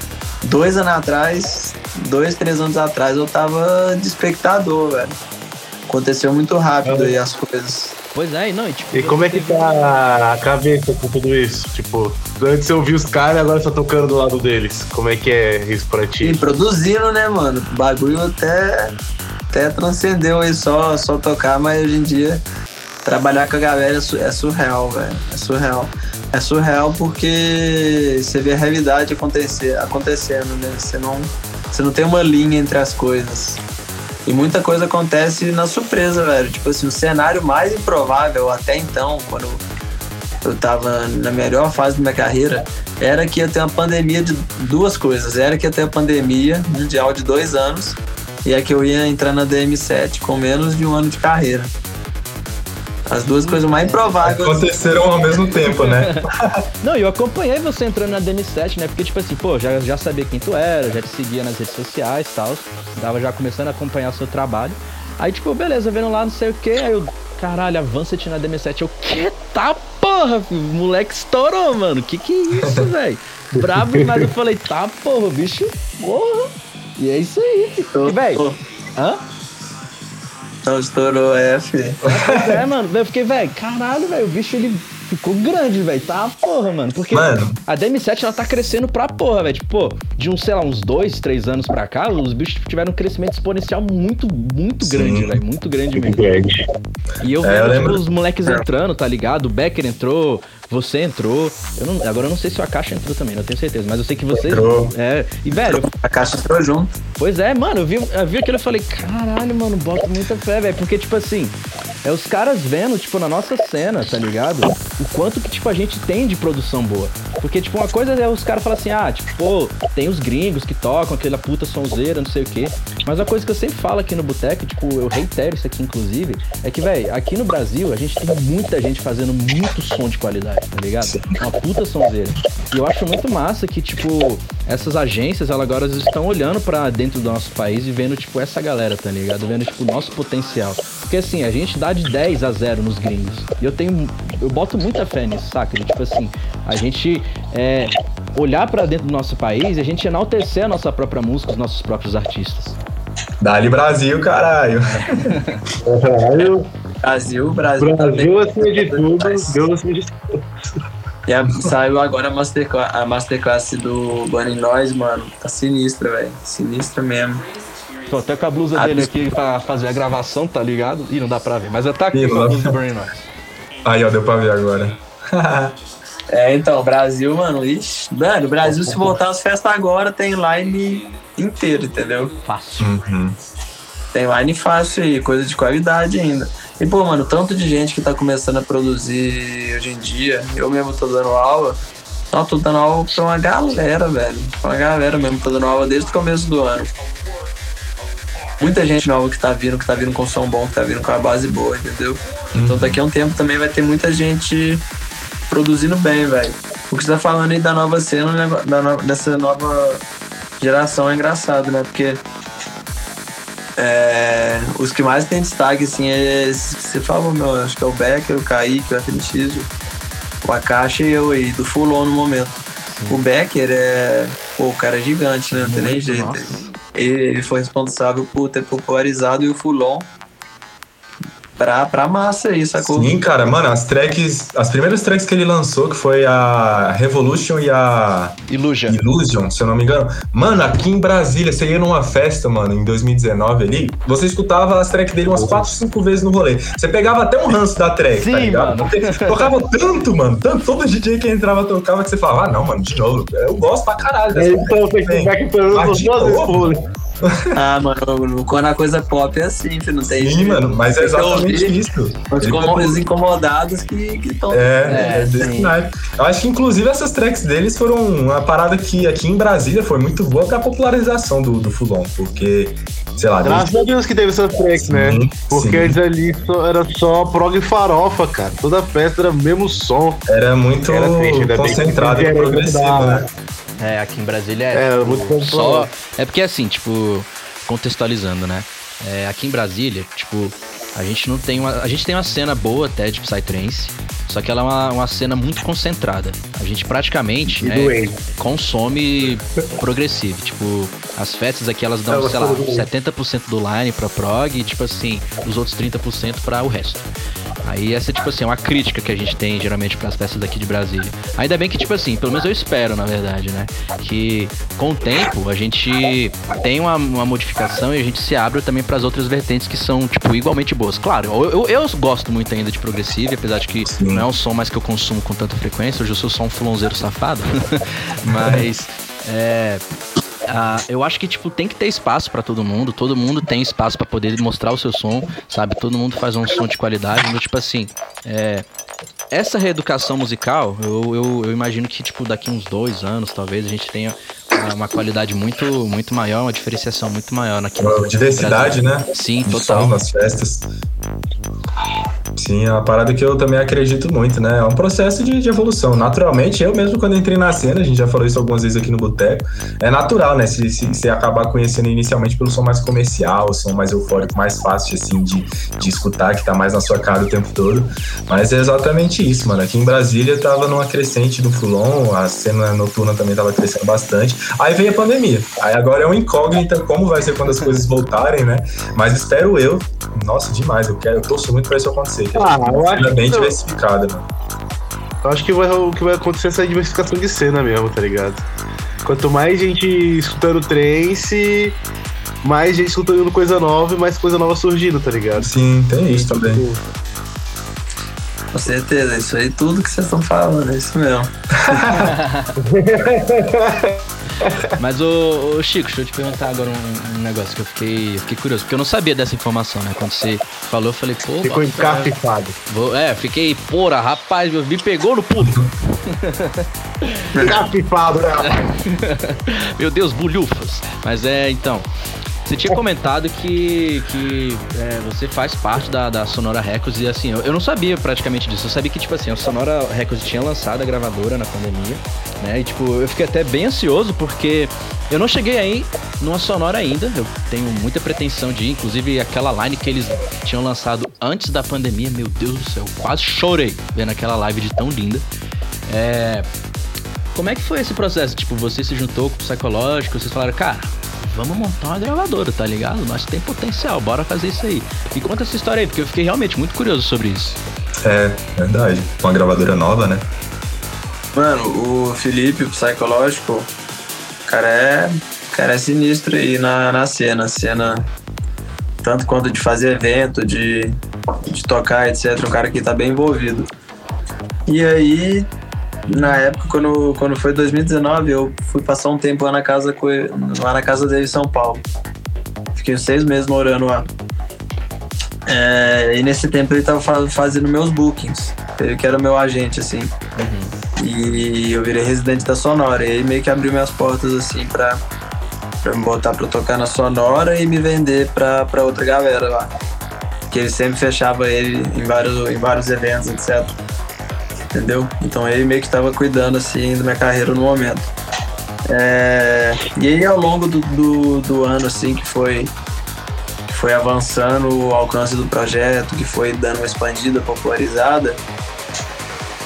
Speaker 4: Dois anos atrás, dois, três anos atrás, eu tava de espectador, velho. Aconteceu muito rápido aí as coisas.
Speaker 2: Pois é, e não, e tipo.
Speaker 1: E como é que tá a cabeça com tudo isso? Tipo, antes eu vi os caras e agora só tocando do lado deles. Como é que é isso pra
Speaker 4: E
Speaker 1: ti?
Speaker 4: produzindo, né, mano? O bagulho até, até transcendeu aí só, só tocar, mas hoje em dia trabalhar com a galera é, é surreal, velho. É surreal. É surreal porque você vê a realidade acontecer, acontecendo, né? Você não, você não tem uma linha entre as coisas. E muita coisa acontece na surpresa, velho. Tipo assim, o cenário mais improvável até então, quando eu tava na melhor fase da minha carreira, era que ia ter uma pandemia de duas coisas. Era que ia ter a pandemia mundial de dois anos e é que eu ia entrar na DM7 com menos de um ano de carreira. As duas coisas mais improváveis.
Speaker 3: Aconteceram ao mesmo tempo, né?
Speaker 2: Não, eu acompanhei você entrando na DN7, né? Porque, tipo assim, pô, já, já sabia quem tu era, já te seguia nas redes sociais e tal. Tava já começando a acompanhar o seu trabalho. Aí, tipo, beleza, vendo lá não sei o que, aí eu, caralho, Avancet na DM7. Eu, que tá porra, filho? O moleque estourou, mano. Que que é isso, velho? Brabo demais. Eu falei, tá porra, bicho, porra. E é isso aí. E, velho, hã?
Speaker 4: Então estourou F.
Speaker 2: Pois é, mano. Eu fiquei, velho, caralho, velho, o bicho ele ficou grande, velho. Tá porra, mano. Porque
Speaker 3: Mano.
Speaker 2: a DM7 ela tá crescendo pra porra, velho. Tipo, pô, de uns, sei lá, uns dois, três anos pra cá, os bichos tiveram um crescimento exponencial muito, muito
Speaker 3: Sim.
Speaker 2: grande, velho. Muito grande
Speaker 1: Muito
Speaker 2: mesmo.
Speaker 1: grande.
Speaker 2: E eu
Speaker 3: É,
Speaker 2: vendo,
Speaker 3: eu
Speaker 2: tipo, os moleques entrando, tá ligado? O Becker entrou, você entrou. Eu não, agora eu não sei se o Akashi entrou também, não tenho certeza. Mas eu sei que vocês.
Speaker 3: Entrou.
Speaker 2: É. E, velho,
Speaker 4: A caixa entrou junto.
Speaker 2: Pois é, mano, eu vi, eu vi aquilo e falei, caralho, mano, bota muita fé, velho. Porque, tipo assim, é os caras vendo, tipo, na nossa cena, tá ligado? O quanto que, tipo, a gente tem de produção boa. Porque, tipo, uma coisa é os caras falam assim, ah, tipo, pô, tem os gringos que tocam aquela puta sonzeira, não sei o quê. Mas uma coisa que eu sempre falo aqui no Boteco, tipo, eu reitero isso aqui, inclusive, é que, velho, aqui no Brasil, a gente tem muita gente fazendo muito som de qualidade, tá ligado? Uma puta sonzeira. E eu acho muito massa que, tipo, essas agências, elas agora estão olhando pra dentro do nosso país e vendo, tipo, essa galera, tá ligado? Vendo, tipo, o nosso potencial. Porque, assim, a gente dá de 10 a 0 nos gringos. E eu tenho... Eu boto muita fé nisso, saca? De, tipo assim, a gente é, olhar pra dentro do nosso país e a gente enaltecer a nossa própria música, os nossos próprios artistas.
Speaker 3: Dali Brasil, caralho.
Speaker 1: Caralho,
Speaker 4: Brasil, Brasil.
Speaker 1: Brasil acima de tudo, Deus acima de tudo.
Speaker 4: E a- saiu agora a masterclass, a masterclass do Bunny Noise, mano. Tá sinistra, velho. Sinistra mesmo.
Speaker 2: Tô até com a blusa
Speaker 4: Ah,
Speaker 2: dele aqui pra fazer a gravação, tá ligado? Ih, não dá pra ver, mas eu tá aqui com a blusa do Burning Noise.
Speaker 3: Aí, ó, deu pra ver agora.
Speaker 4: É, então, Brasil, mano, ixi. Mano, o Brasil, se voltar às festas agora, tem line inteiro, entendeu?
Speaker 2: Fácil.
Speaker 3: Uhum.
Speaker 4: Tem line fácil aí, coisa de qualidade ainda. E, pô, mano, tanto de gente que tá começando a produzir hoje em dia, eu mesmo tô dando aula. Não, tô dando aula pra uma galera, velho. Pra uma galera mesmo, tô dando aula desde o começo do ano. Muita gente nova que tá vindo, que tá vindo com som bom, que tá vindo com a base boa, entendeu? Então daqui a um tempo também vai ter muita gente produzindo bem, velho. O que você tá falando aí da nova cena, da no- dessa nova geração é engraçado, né? Porque é, os que mais tem destaque, assim, é você falou, meu, acho que é o Becker, o Kaique, o FNX, o Akashi e eu aí, do Fulon no momento. O Becker é. Pô, o cara é gigante, né? Não tem nem jeito. Ele, ele foi responsável por ter popularizado e o Fulon pra, pra massa aí, sacou?
Speaker 3: Sim, cara, mano, as tracks, as primeiras tracks que ele lançou, que foi a Revolution e a
Speaker 2: Iluja.
Speaker 3: Illusion, se eu não me engano. Mano, aqui em Brasília, você ia numa festa, mano, em 2019 ali, você escutava as tracks dele umas 4, 5 vezes no rolê. Você pegava até um ranço da track,
Speaker 2: Sim,
Speaker 3: tá ligado?
Speaker 2: mano.
Speaker 3: Porque tocava tanto, mano, tanto, todo DJ que entrava tocava que você falava, ah, não, mano, de novo, eu gosto pra caralho dessa
Speaker 1: Então tem que ficar aqui pelo menos duas vezes.
Speaker 4: Ah, mano, quando a coisa pop é assim, filho, não tem
Speaker 3: Sim,
Speaker 4: jeito.
Speaker 3: mano, mas é exatamente
Speaker 4: ouvir
Speaker 3: isso.
Speaker 4: Os, como-
Speaker 3: tá-
Speaker 4: os incomodados que estão.
Speaker 3: É,
Speaker 2: É,
Speaker 3: é, desse naipe. Eu acho que inclusive essas tracks deles foram uma parada que aqui em Brasília foi muito boa pra popularização do, do Fulon, porque, sei lá,
Speaker 1: Graças a Deus que teve essas tracks, né?
Speaker 3: Sim,
Speaker 1: Porque
Speaker 3: sim.
Speaker 1: antes ali só- era só prog e farofa, cara. Toda festa era o mesmo som.
Speaker 3: era muito
Speaker 1: Era triste,
Speaker 3: concentrado e progressivo,
Speaker 1: da-
Speaker 3: né?
Speaker 2: É, aqui em Brasília é.
Speaker 1: É,
Speaker 2: tipo,
Speaker 1: muito
Speaker 2: só. É porque assim, tipo, contextualizando, né? É, aqui em Brasília, tipo, a gente não tem uma. A gente tem uma cena boa até de Psytrance, só que ela é uma, uma cena muito concentrada. A gente praticamente, né, consome progressivo. Tipo, as festas aqui elas dão,
Speaker 1: Elas
Speaker 2: sei lá,
Speaker 1: são doentes.
Speaker 2: 70% do line pra prog e, tipo assim, os outros 30% pra o resto. Aí essa, tipo assim, é uma crítica que a gente tem geralmente para as peças daqui de Brasília. Ainda bem que, tipo assim, pelo menos eu espero, na verdade, né? Que com o tempo a gente tem uma, uma modificação e a gente se abre também para as outras vertentes que são, tipo, igualmente boas. Claro, eu, eu, eu gosto muito ainda de progressivo, apesar de que Sim. não é um som mais que eu consumo com tanta frequência. Hoje eu sou só um fulonzeiro safado. Mas. É, Uh, eu acho que, tipo, tem que ter espaço para todo mundo. Todo mundo tem espaço para poder mostrar o seu som, sabe? Todo mundo faz um som de qualidade. Então, tipo assim, é, essa reeducação musical, eu, eu, eu, imagino que, tipo, daqui uns dois anos, talvez, a gente tenha uma qualidade muito, muito maior, uma diferenciação muito maior naquilo.
Speaker 3: Diversidade, né?
Speaker 2: Sim, total.
Speaker 3: nas festas. Sim, é uma parada que eu também acredito muito, né? É um processo de, de, evolução. Naturalmente, eu mesmo quando entrei na cena, a gente já falou isso algumas vezes aqui no Boteco, é natural, né? Se, se, se acabar conhecendo inicialmente pelo som mais comercial, o som mais eufórico, mais fácil, assim, de, de escutar, que tá mais na sua cara o tempo todo. Mas é exatamente isso, mano. Aqui em Brasília tava numa crescente do Fulon, a cena noturna também tava crescendo bastante. Aí veio a pandemia. Aí agora é um incógnita como vai ser quando as coisas voltarem, né? Mas espero eu, nossa, demais, eu quero, eu torço muito pra isso acontecer.
Speaker 1: Ah, eu acho
Speaker 3: bem diversificada, mano.
Speaker 1: Eu acho que vai, o que vai acontecer é essa diversificação de cena mesmo, tá ligado? Quanto mais gente escutando trance, mais gente escutando coisa nova e mais coisa nova surgindo, tá ligado?
Speaker 3: Sim, tem isso também.
Speaker 4: Com certeza, isso aí tudo que vocês estão falando, é isso mesmo.
Speaker 2: Mas, ô, ô, Chico, deixa eu te perguntar agora um, um, negócio que eu fiquei, eu fiquei curioso, porque eu não sabia dessa informação, né? Quando você falou, eu falei, pô.
Speaker 1: Ficou encafifado.
Speaker 2: É, fiquei, porra, rapaz, me pegou no puto.
Speaker 1: Encafifado, né?
Speaker 2: Meu Deus, bulhufas. Mas é, então. Você tinha comentado que, que é, você faz parte da, da Sonora Records e assim, eu, eu, não sabia praticamente disso. Eu sabia que, tipo assim, a Sonora Records tinha lançado a gravadora na pandemia, né? E, tipo, eu fiquei até bem ansioso porque eu não cheguei aí numa Sonora ainda. Eu tenho muita pretensão de ir, inclusive aquela line que eles tinham lançado antes da pandemia, meu Deus do céu, quase chorei vendo aquela live de tão linda. É. Como é que foi esse processo? Tipo, você se juntou com o psicológico, vocês falaram, cara, vamos montar uma gravadora, tá ligado? Nós tem potencial, bora fazer isso aí. E conta essa história aí, porque eu fiquei realmente muito curioso sobre isso.
Speaker 3: É, verdade. Uma gravadora nova, né?
Speaker 4: Mano, o Felipe, o psicológico, cara é. Cara é sinistro aí na, na cena. Cena. Tanto quanto de fazer evento, de, de tocar, etc. Um cara que tá bem envolvido. E aí, na época, quando, quando foi 2019, eu fui passar um tempo lá na casa, lá na casa dele em São Paulo. Fiquei seis meses morando lá. É, e nesse tempo ele tava fazendo meus bookings. Ele que era o meu agente, assim. Uhum. E eu virei residente da Sonora. E aí meio que abriu minhas portas, assim, pra, pra me botar pra tocar na Sonora e me vender pra, pra outra galera lá. Que ele sempre fechava ele em vários, em vários eventos, etc entendeu? Então ele meio que estava cuidando assim da minha carreira no momento. É, e aí ao longo do, do, do, ano assim que foi que foi avançando o alcance do projeto, que foi dando uma expandida, popularizada,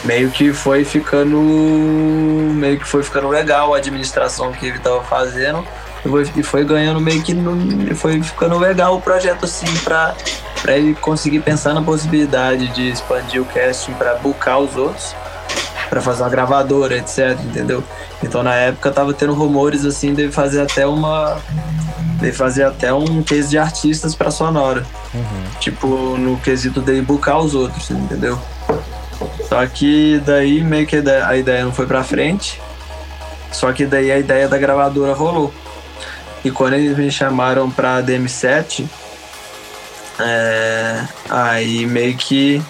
Speaker 4: meio que foi ficando meio que foi ficando legal a administração que ele estava fazendo e foi ganhando meio que foi ficando legal o projeto assim para para ele conseguir pensar na possibilidade de expandir o casting para buscar os outros, para fazer uma gravadora, etc, entendeu? Então na época tava tendo rumores assim de fazer até uma de fazer até um case de artistas para sonora. Uhum. Tipo, no quesito de buscar os outros, entendeu? Só que daí meio que a ideia não foi para frente. Só que daí a ideia da gravadora rolou. E quando eles me chamaram pra DM7, é, aí meio que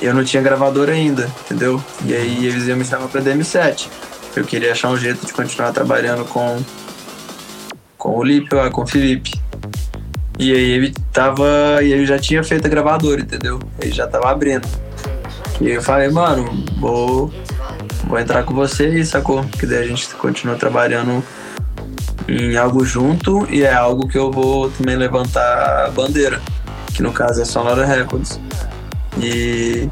Speaker 4: eu não tinha gravador ainda, entendeu? E aí eles iam me chamar pra DM7. Eu queria achar um jeito de continuar trabalhando com, com o Lipe, com o Felipe. E aí ele tava. E ele já tinha feito a gravadora, entendeu? Ele já tava abrindo. E eu falei, mano, vou, vou entrar com você aí, sacou? Que daí a gente continua trabalhando em algo junto e é algo que eu vou também levantar a bandeira, que no caso é Sonora Records. E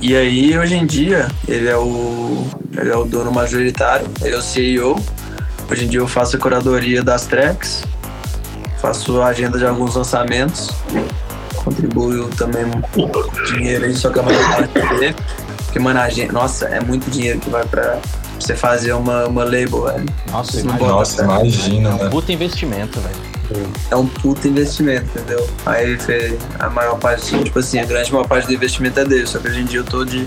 Speaker 4: e aí hoje em dia ele é o ele é o dono majoritário, ele é o CEO. Hoje em dia eu faço a curadoria das tracks, faço a agenda de alguns lançamentos contribuiu também dinheiro aí, só que a maior parte dele. Porque, mano, a gente, nossa, é muito dinheiro que vai pra você fazer uma, uma label, velho.
Speaker 2: Nossa,
Speaker 4: Isso não
Speaker 2: imagina.
Speaker 3: Nossa, imagina, mano.
Speaker 2: Puta investimento, velho.
Speaker 4: É um puta investimento, entendeu? Aí fez a maior parte, tipo assim, a grande maior parte do investimento é dele. Só que hoje em dia eu tô de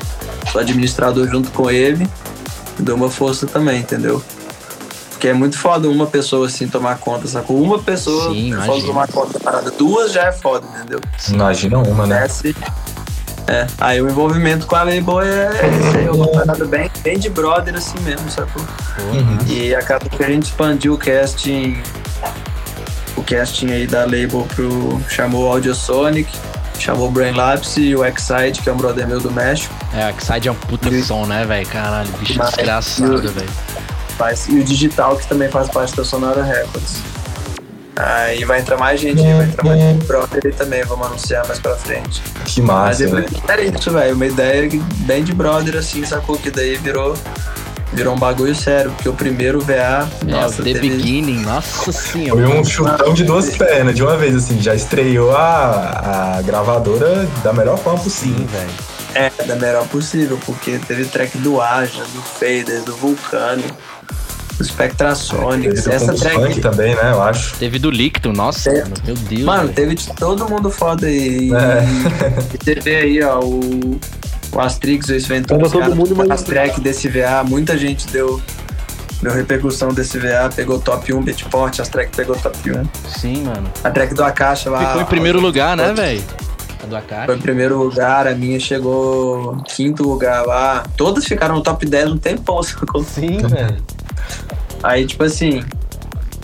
Speaker 4: sou administrador junto com ele e dou uma força também, entendeu? Porque é muito foda uma pessoa assim tomar conta, sacou? Uma pessoa
Speaker 2: Sim,
Speaker 4: é foda tomar conta da parada. Duas já é foda, entendeu?
Speaker 3: Imagina uma, né?
Speaker 4: É, aí o envolvimento com a label é, é isso aí, uma parada bem, bem de brother assim mesmo, sacou?
Speaker 3: Uhum.
Speaker 4: E acaba que a gente expandiu o casting, o casting aí da label pro. chamou o Audiosonic, chamou o Brain Lapse e o Excite, que é um brother meu do México.
Speaker 2: É, a Xide é um puta
Speaker 4: E-
Speaker 2: som, né, velho? Caralho, bicho desgraçado, velho.
Speaker 4: E o Digital, que também faz parte da Sonora Records. Aí vai entrar mais gente, aí vai entrar mais gente brother aí também, vamos anunciar mais pra frente.
Speaker 3: Que
Speaker 4: Mas
Speaker 3: massa,
Speaker 4: é,
Speaker 3: velho.
Speaker 4: é isso, velho. Uma ideia bem de brother, assim, sacou? Que daí virou, virou um bagulho sério. Porque o primeiro VA,
Speaker 2: É,
Speaker 4: nossa,
Speaker 2: The
Speaker 4: teve-
Speaker 2: Beginning, nossa senhora.
Speaker 3: Foi um chutão de duas pernas, de uma vez, assim. Já estreou a, a gravadora da melhor forma possível.
Speaker 2: velho.
Speaker 4: É, da melhor possível, porque teve track do Aja, do Fader, do Vulcano, Spectrasonics.
Speaker 3: Teve
Speaker 4: Essa
Speaker 3: com
Speaker 4: track.
Speaker 3: funk também, né? Eu acho.
Speaker 2: Teve do Licto, nossa,
Speaker 4: É.
Speaker 2: mano, meu Deus.
Speaker 4: Mano,
Speaker 2: velho.
Speaker 4: teve de todo mundo foda aí.
Speaker 3: É.
Speaker 4: E você vê aí, ó, o, o Astrix, o Ace Ventura,
Speaker 1: Tava
Speaker 4: os
Speaker 1: todo
Speaker 4: caras,
Speaker 1: mundo, mas-
Speaker 4: as track desse VA, muita gente deu, deu repercussão desse VA, pegou top 1 Beatport, as track pegou top 1.
Speaker 2: Sim, mano.
Speaker 4: A track do Akasha lá.
Speaker 2: Ficou em
Speaker 4: ó,
Speaker 2: primeiro lugar, né, velho? A do Akashi.
Speaker 4: Foi em primeiro lugar, a minha chegou em quinto lugar lá. Todas ficaram no top 10 um tempão, sacou?
Speaker 2: Sim, velho.
Speaker 4: Aí, tipo assim,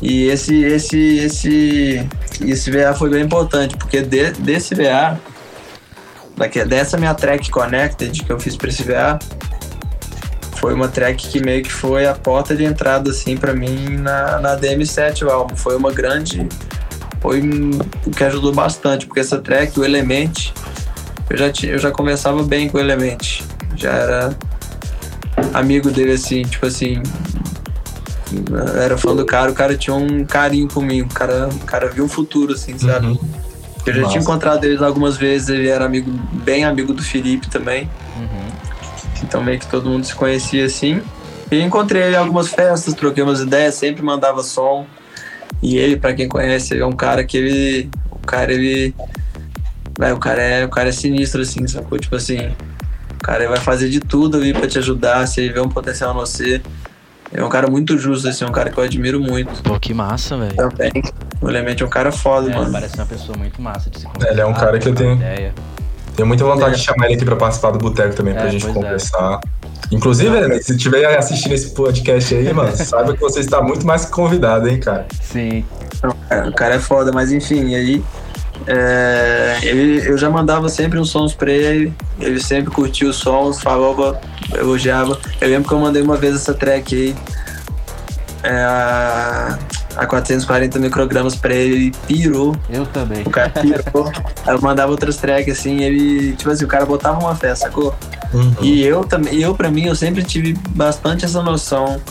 Speaker 4: e esse, esse, esse, esse VA foi bem importante, porque de- desse VA, daque- dessa minha track Connected que eu fiz pra esse VA, foi uma track que meio que foi a porta de entrada, assim, pra mim na, na DM7 o álbum. Foi uma grande. Foi o que ajudou bastante, porque essa track, o Element, eu já, tinha, eu já conversava bem com o Element. Já era amigo dele, assim, tipo assim, era fã do cara, o cara tinha um carinho comigo, o cara, o cara viu um futuro, assim, sabe?
Speaker 3: Uhum.
Speaker 4: Eu já
Speaker 3: Massa.
Speaker 4: tinha encontrado ele algumas vezes, ele era amigo, bem amigo do Felipe também,
Speaker 2: Uhum.
Speaker 4: então meio que todo mundo se conhecia assim. E encontrei ele em algumas festas, troquei umas ideias, sempre mandava som. E ele, pra quem conhece, ele é um cara que ele. O cara, ele. Véi, o cara é, o cara é sinistro, assim, sacou? Tipo assim, o cara vai fazer de tudo ali pra te ajudar, se ele vê um potencial no você. Ele é um cara muito justo, assim, um cara que eu admiro muito
Speaker 2: Pô, que massa, velho.
Speaker 4: também. O Element é um cara foda,
Speaker 2: É,
Speaker 4: mano.
Speaker 2: parece uma pessoa muito massa de se
Speaker 3: Ele é um cara que eu tenho-
Speaker 2: Ideia.
Speaker 3: Tenho muita vontade
Speaker 4: É.
Speaker 3: de chamar ele aqui pra participar do Boteco também, pra
Speaker 2: É,
Speaker 3: gente
Speaker 2: pois é.
Speaker 3: conversar. Inclusive, Enes, se estiver assistindo esse podcast aí, mano, saiba que você está muito mais que convidado, hein, cara.
Speaker 2: Sim.
Speaker 4: É, o cara é foda, mas enfim, e aí é, ele, eu já mandava sempre uns sons pra ele, ele sempre curtia os sons, falava, elogiava. Eu lembro que eu mandei uma vez essa track aí, é, a, a 440 microgramas pra ele, ele pirou,
Speaker 2: Eu também.
Speaker 4: o cara pirou. Aí eu mandava outras tracks assim, ele, tipo assim, o cara botava uma fé, sacou?
Speaker 3: Uhum.
Speaker 4: E eu também, eu para mim, eu sempre tive bastante essa noção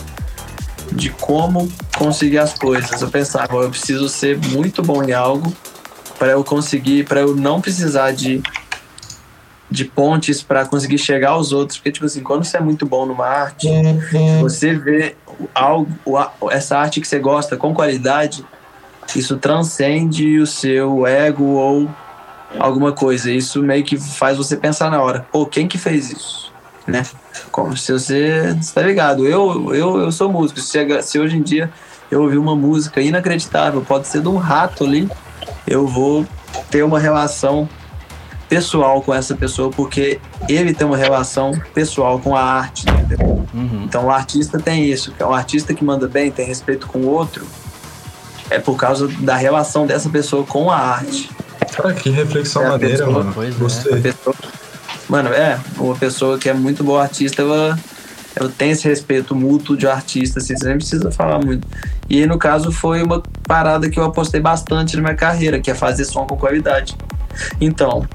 Speaker 4: de como conseguir as coisas. Eu pensava, eu preciso ser muito bom em algo para eu conseguir, para eu não precisar de de pontes para conseguir chegar aos outros, porque tipo assim, quando você é muito bom numa arte, você vê algo, essa arte que você gosta com qualidade, isso transcende o seu ego ou alguma coisa. Isso meio que faz você pensar na hora, pô, quem que fez isso? Né? Como se você. Você tá ligado? Eu, eu, eu sou músico. Se, se hoje em dia eu ouvir uma música inacreditável, pode ser de um rato ali, eu vou ter uma relação pessoal com essa pessoa, porque ele tem uma relação pessoal com a arte, entendeu?
Speaker 2: Uhum.
Speaker 4: Então o artista tem isso, que é um artista que manda bem, tem respeito com o outro, é por causa da relação dessa pessoa com a arte.
Speaker 3: Cara, que reflexão
Speaker 4: É,
Speaker 3: maneira,
Speaker 4: pessoa,
Speaker 3: mano.
Speaker 2: pois é.
Speaker 3: Gostei.
Speaker 4: pessoa- mano, é, uma pessoa que é muito boa artista, ela tem esse respeito mútuo de artista, assim, você nem precisa falar muito. E no caso foi uma parada que eu apostei bastante na minha carreira, que é fazer som com qualidade. Então,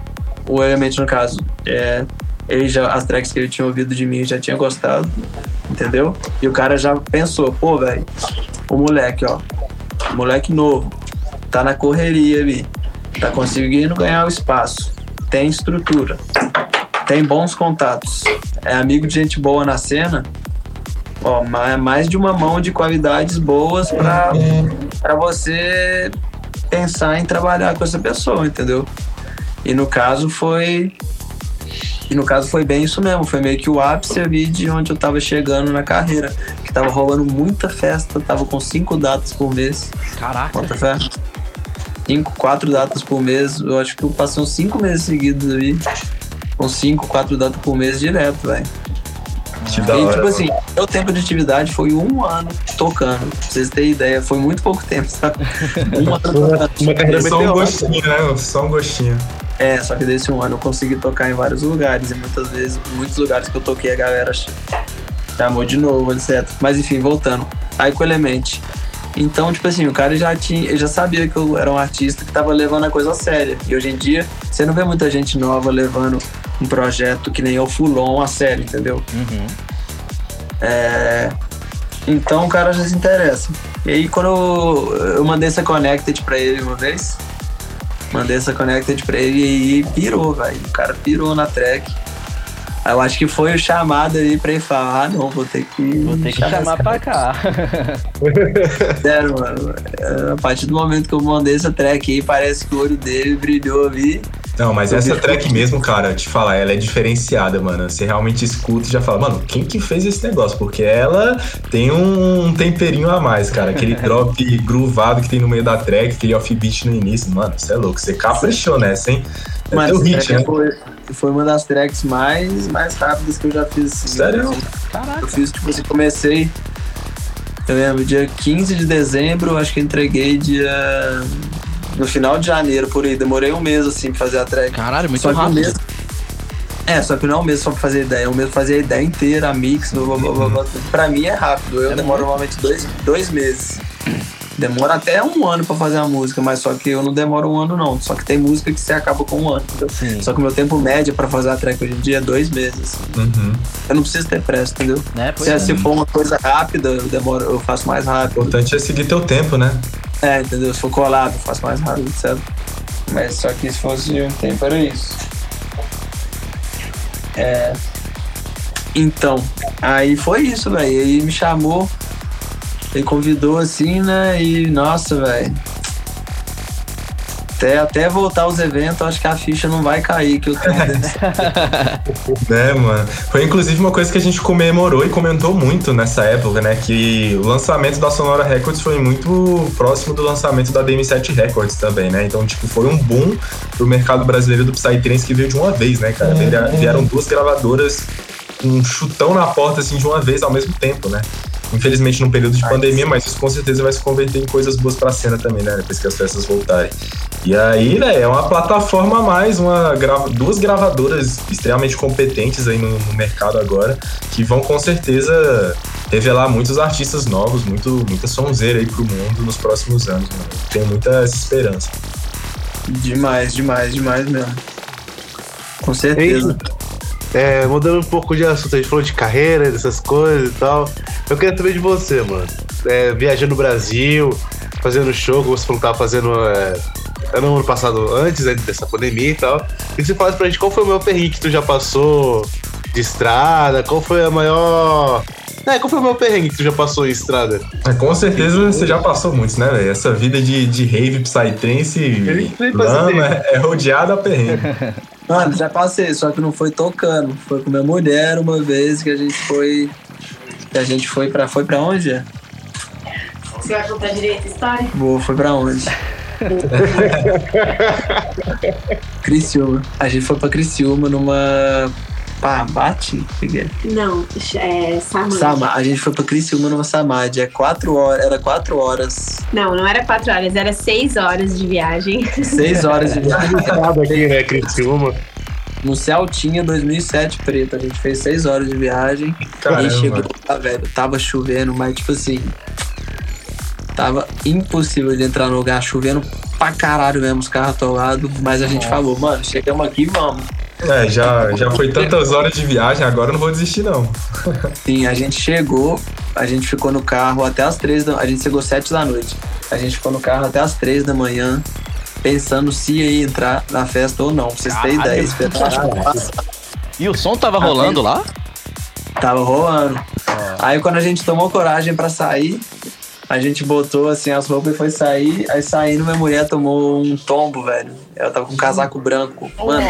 Speaker 4: o Element, no caso, é, ele já, as tracks que ele tinha ouvido de mim já tinha gostado, entendeu? E o cara já pensou, pô, velho, o moleque, ó, moleque novo, tá na correria ali. tá conseguindo ganhar o espaço, tem estrutura, tem bons contatos, é amigo de gente boa na cena, ó, mais de uma mão de qualidades boas para você pensar em trabalhar com essa pessoa, entendeu? E no caso foi e no caso foi bem isso mesmo, foi meio que o ápice ali de onde eu tava chegando na carreira. Que tava rolando muita festa, tava com cinco datas por mês.
Speaker 2: Caraca.
Speaker 4: Quanta festa? Cinco, quatro datas por mês. Eu acho que eu passei uns cinco meses seguidos ali. Com cinco, quatro datas por mês direto, velho. E tipo
Speaker 3: mano.
Speaker 4: assim, meu tempo de atividade foi um ano tocando. Pra vocês terem ideia, foi muito pouco tempo, sabe? Um ano tocando.
Speaker 1: Uma carreira
Speaker 3: só um gostinho, né? Só um gostinho.
Speaker 4: É, só que desse um ano eu consegui tocar em vários lugares. E muitas vezes, em muitos lugares que eu toquei, a galera ch- chamou de novo, etc. Mas enfim, voltando. Aí com o Element. Então, tipo assim, o cara já tinha, ele já sabia que eu era um artista que tava levando a coisa a séria. E hoje em dia, você não vê muita gente nova levando um projeto que nem o Fulon a sério, entendeu?
Speaker 2: Uhum.
Speaker 4: É, Então o cara já se interessa. E aí quando eu, eu mandei essa Connected pra ele uma vez, mandei essa Connected pra ele e pirou, velho. O cara pirou na track. Aí eu acho que foi o chamado aí pra ele falar, ah não, vou ter que.
Speaker 2: Vou ter que chamar pra cá.
Speaker 4: Sério, mano. É, A partir do momento que eu mandei essa track aí, parece que o olho dele brilhou ali.
Speaker 3: Não, mas
Speaker 4: Eu
Speaker 3: essa track mesmo, cara, te falar, ela é diferenciada, mano. Você realmente escuta e já fala, mano, quem que fez esse negócio? Porque ela tem um temperinho a mais, cara. Aquele drop groovado que tem no meio da track, aquele offbeat no início, mano, você é louco. Você caprichou nessa, hein? É
Speaker 4: Mano,
Speaker 3: teu hit, né?
Speaker 4: foi, foi uma das tracks mais, mais rápidas que eu já fiz. assim,
Speaker 3: Sério?
Speaker 2: Caraca.
Speaker 4: Eu fiz, tipo assim, comecei. Eu lembro, dia 15 de dezembro, acho que entreguei dia. No final de janeiro, por aí. Demorei um mês, assim, pra fazer a track.
Speaker 2: Caralho, muito
Speaker 4: só que um
Speaker 2: rápido.
Speaker 4: mês. É, só que não é um mês só pra fazer ideia, é um mês pra fazer a ideia inteira, a mix, blá, blá, blá, blá, blá. Pra mim é rápido, eu
Speaker 2: É
Speaker 4: demoro
Speaker 2: muito.
Speaker 4: normalmente dois, dois meses. Demora até um ano pra fazer a música, mas só que eu não demoro um ano não. Só que tem música que você acaba com um ano, entendeu?
Speaker 2: Sim.
Speaker 4: Só que o meu tempo médio pra fazer a track hoje em dia é dois meses.
Speaker 3: Uhum.
Speaker 4: Eu não preciso ter pressa, entendeu?
Speaker 2: Né? Pois
Speaker 4: Se,
Speaker 2: é.
Speaker 4: se for uma coisa rápida, eu demoro, eu faço mais
Speaker 3: O
Speaker 4: rápido.
Speaker 3: importante é seguir teu tempo, né?
Speaker 4: É, entendeu? Se for colado, eu faço mais rápido, etc. Mas só que se fosse um tempo era isso. É. Então, aí foi isso, velho. Aí me chamou, ele convidou assim, né? E nossa, velho. Até, até voltar aos eventos, acho que a ficha não vai cair, que eu tô
Speaker 3: Né, mano? Foi inclusive uma coisa que a gente comemorou e comentou muito nessa época, né? Que o lançamento da Sonora Records foi muito próximo do lançamento da DM7 Records também, né? Então, tipo, foi um boom pro mercado brasileiro do Psytrance que veio de uma vez, né, cara? Vieram- Vieram duas gravadoras com um chutão na porta, assim, de uma vez ao mesmo tempo, né? Infelizmente num período de pandemia, mas isso com certeza vai se converter em coisas boas pra cena também, né? Depois que as festas voltarem. E aí, né, é uma plataforma a mais, uma grava- duas gravadoras extremamente competentes aí no, no mercado agora, que vão com certeza revelar muitos artistas novos, muito, muita sonzeira aí pro mundo nos próximos anos, mano. Tenho muita esperança.
Speaker 4: demais, demais, demais mesmo. Com certeza.
Speaker 1: É, mudando um pouco de assunto, a gente falou de carreira, dessas coisas e tal. Eu queria saber de você, mano. É, viajando no Brasil, fazendo show, como você falou que tava fazendo é, ano, ano passado, antes né, dessa pandemia e tal. E você falasse pra gente qual foi o maior perrengue que tu já passou de estrada, qual foi a maior. É, qual foi o maior perrengue que tu já passou em estrada?
Speaker 3: Mas com certeza você já passou muitos, né, velho? Essa vida de, de rave psytrance lama é, é rodeada a perrengue.
Speaker 4: Mano, já passei, só que não foi tocando. Foi com minha mulher uma vez que a gente foi. Que a gente foi pra. Foi pra onde?
Speaker 5: Você vai contar direito a história?
Speaker 4: Boa, foi pra onde? Criciúma. A gente foi pra Criciúma numa. Pá, bate?
Speaker 5: Não, é Samanta.
Speaker 4: Sama. A gente foi pra Criciúma numa Samad. É quatro horas. Era quatro horas.
Speaker 5: Não, não era quatro horas, era seis horas de viagem.
Speaker 4: Seis horas de viagem.
Speaker 1: Estrada aqui, né, Criciúma.
Speaker 4: No Celtinha 2007 preto. A gente fez seis horas de viagem.
Speaker 3: Caramba.
Speaker 4: E chegou lá, velho. Tava chovendo, mas tipo assim. Tava impossível de entrar no lugar, chovendo pra caralho mesmo, os carros atolados. Mas a gente falou, mano, chegamos aqui, vamos.
Speaker 3: É, já, já foi tantas horas de viagem, agora eu não vou desistir, não.
Speaker 4: Sim, a gente chegou, a gente ficou no carro até as três da A gente chegou sete da noite. A gente ficou no carro até as três da manhã. pensando se ia entrar na festa ou não, pra vocês terem ideia. Espetáculo.
Speaker 2: E o som tava
Speaker 4: Ah,
Speaker 2: rolando lá?
Speaker 4: Tava rolando. Aí quando a gente tomou coragem pra sair, a gente botou assim as roupas e foi sair. Aí saindo, minha mulher tomou um tombo, velho. Ela tava com um casaco branco. Mano.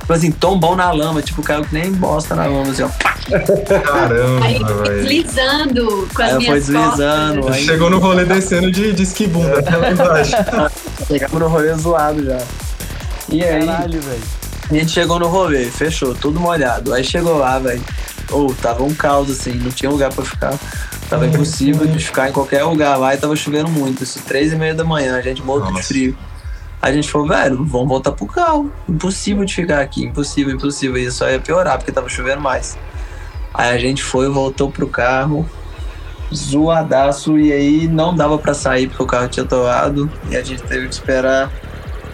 Speaker 4: Tipo assim, tombão na lama, tipo, caiu que nem bosta na lama, assim, ó.
Speaker 5: Aí
Speaker 3: Caramba, velho.
Speaker 5: deslizando com as
Speaker 4: Aí ela foi
Speaker 5: minhas
Speaker 4: deslizando.
Speaker 5: costas.
Speaker 4: Aí
Speaker 3: Chegou no rolê descendo de, de esquibunda até lá embaixo.
Speaker 4: chegamos no rolê zoado já. E aí,
Speaker 2: velho.
Speaker 4: a gente chegou no rolê, fechou, tudo molhado. Aí chegou lá, velho. Ou tava um caos, assim, não tinha lugar pra ficar. Tava impossível de ficar em qualquer lugar lá e tava chovendo muito. Isso, três e meia da manhã, a gente morto de frio. A gente falou, velho, vamos voltar pro carro. Impossível de ficar aqui, impossível, impossível. E só ia piorar, porque tava chovendo mais. Aí a gente foi, voltou pro carro, zoadaço, e aí não dava pra sair porque o carro tinha toado. E a gente teve que esperar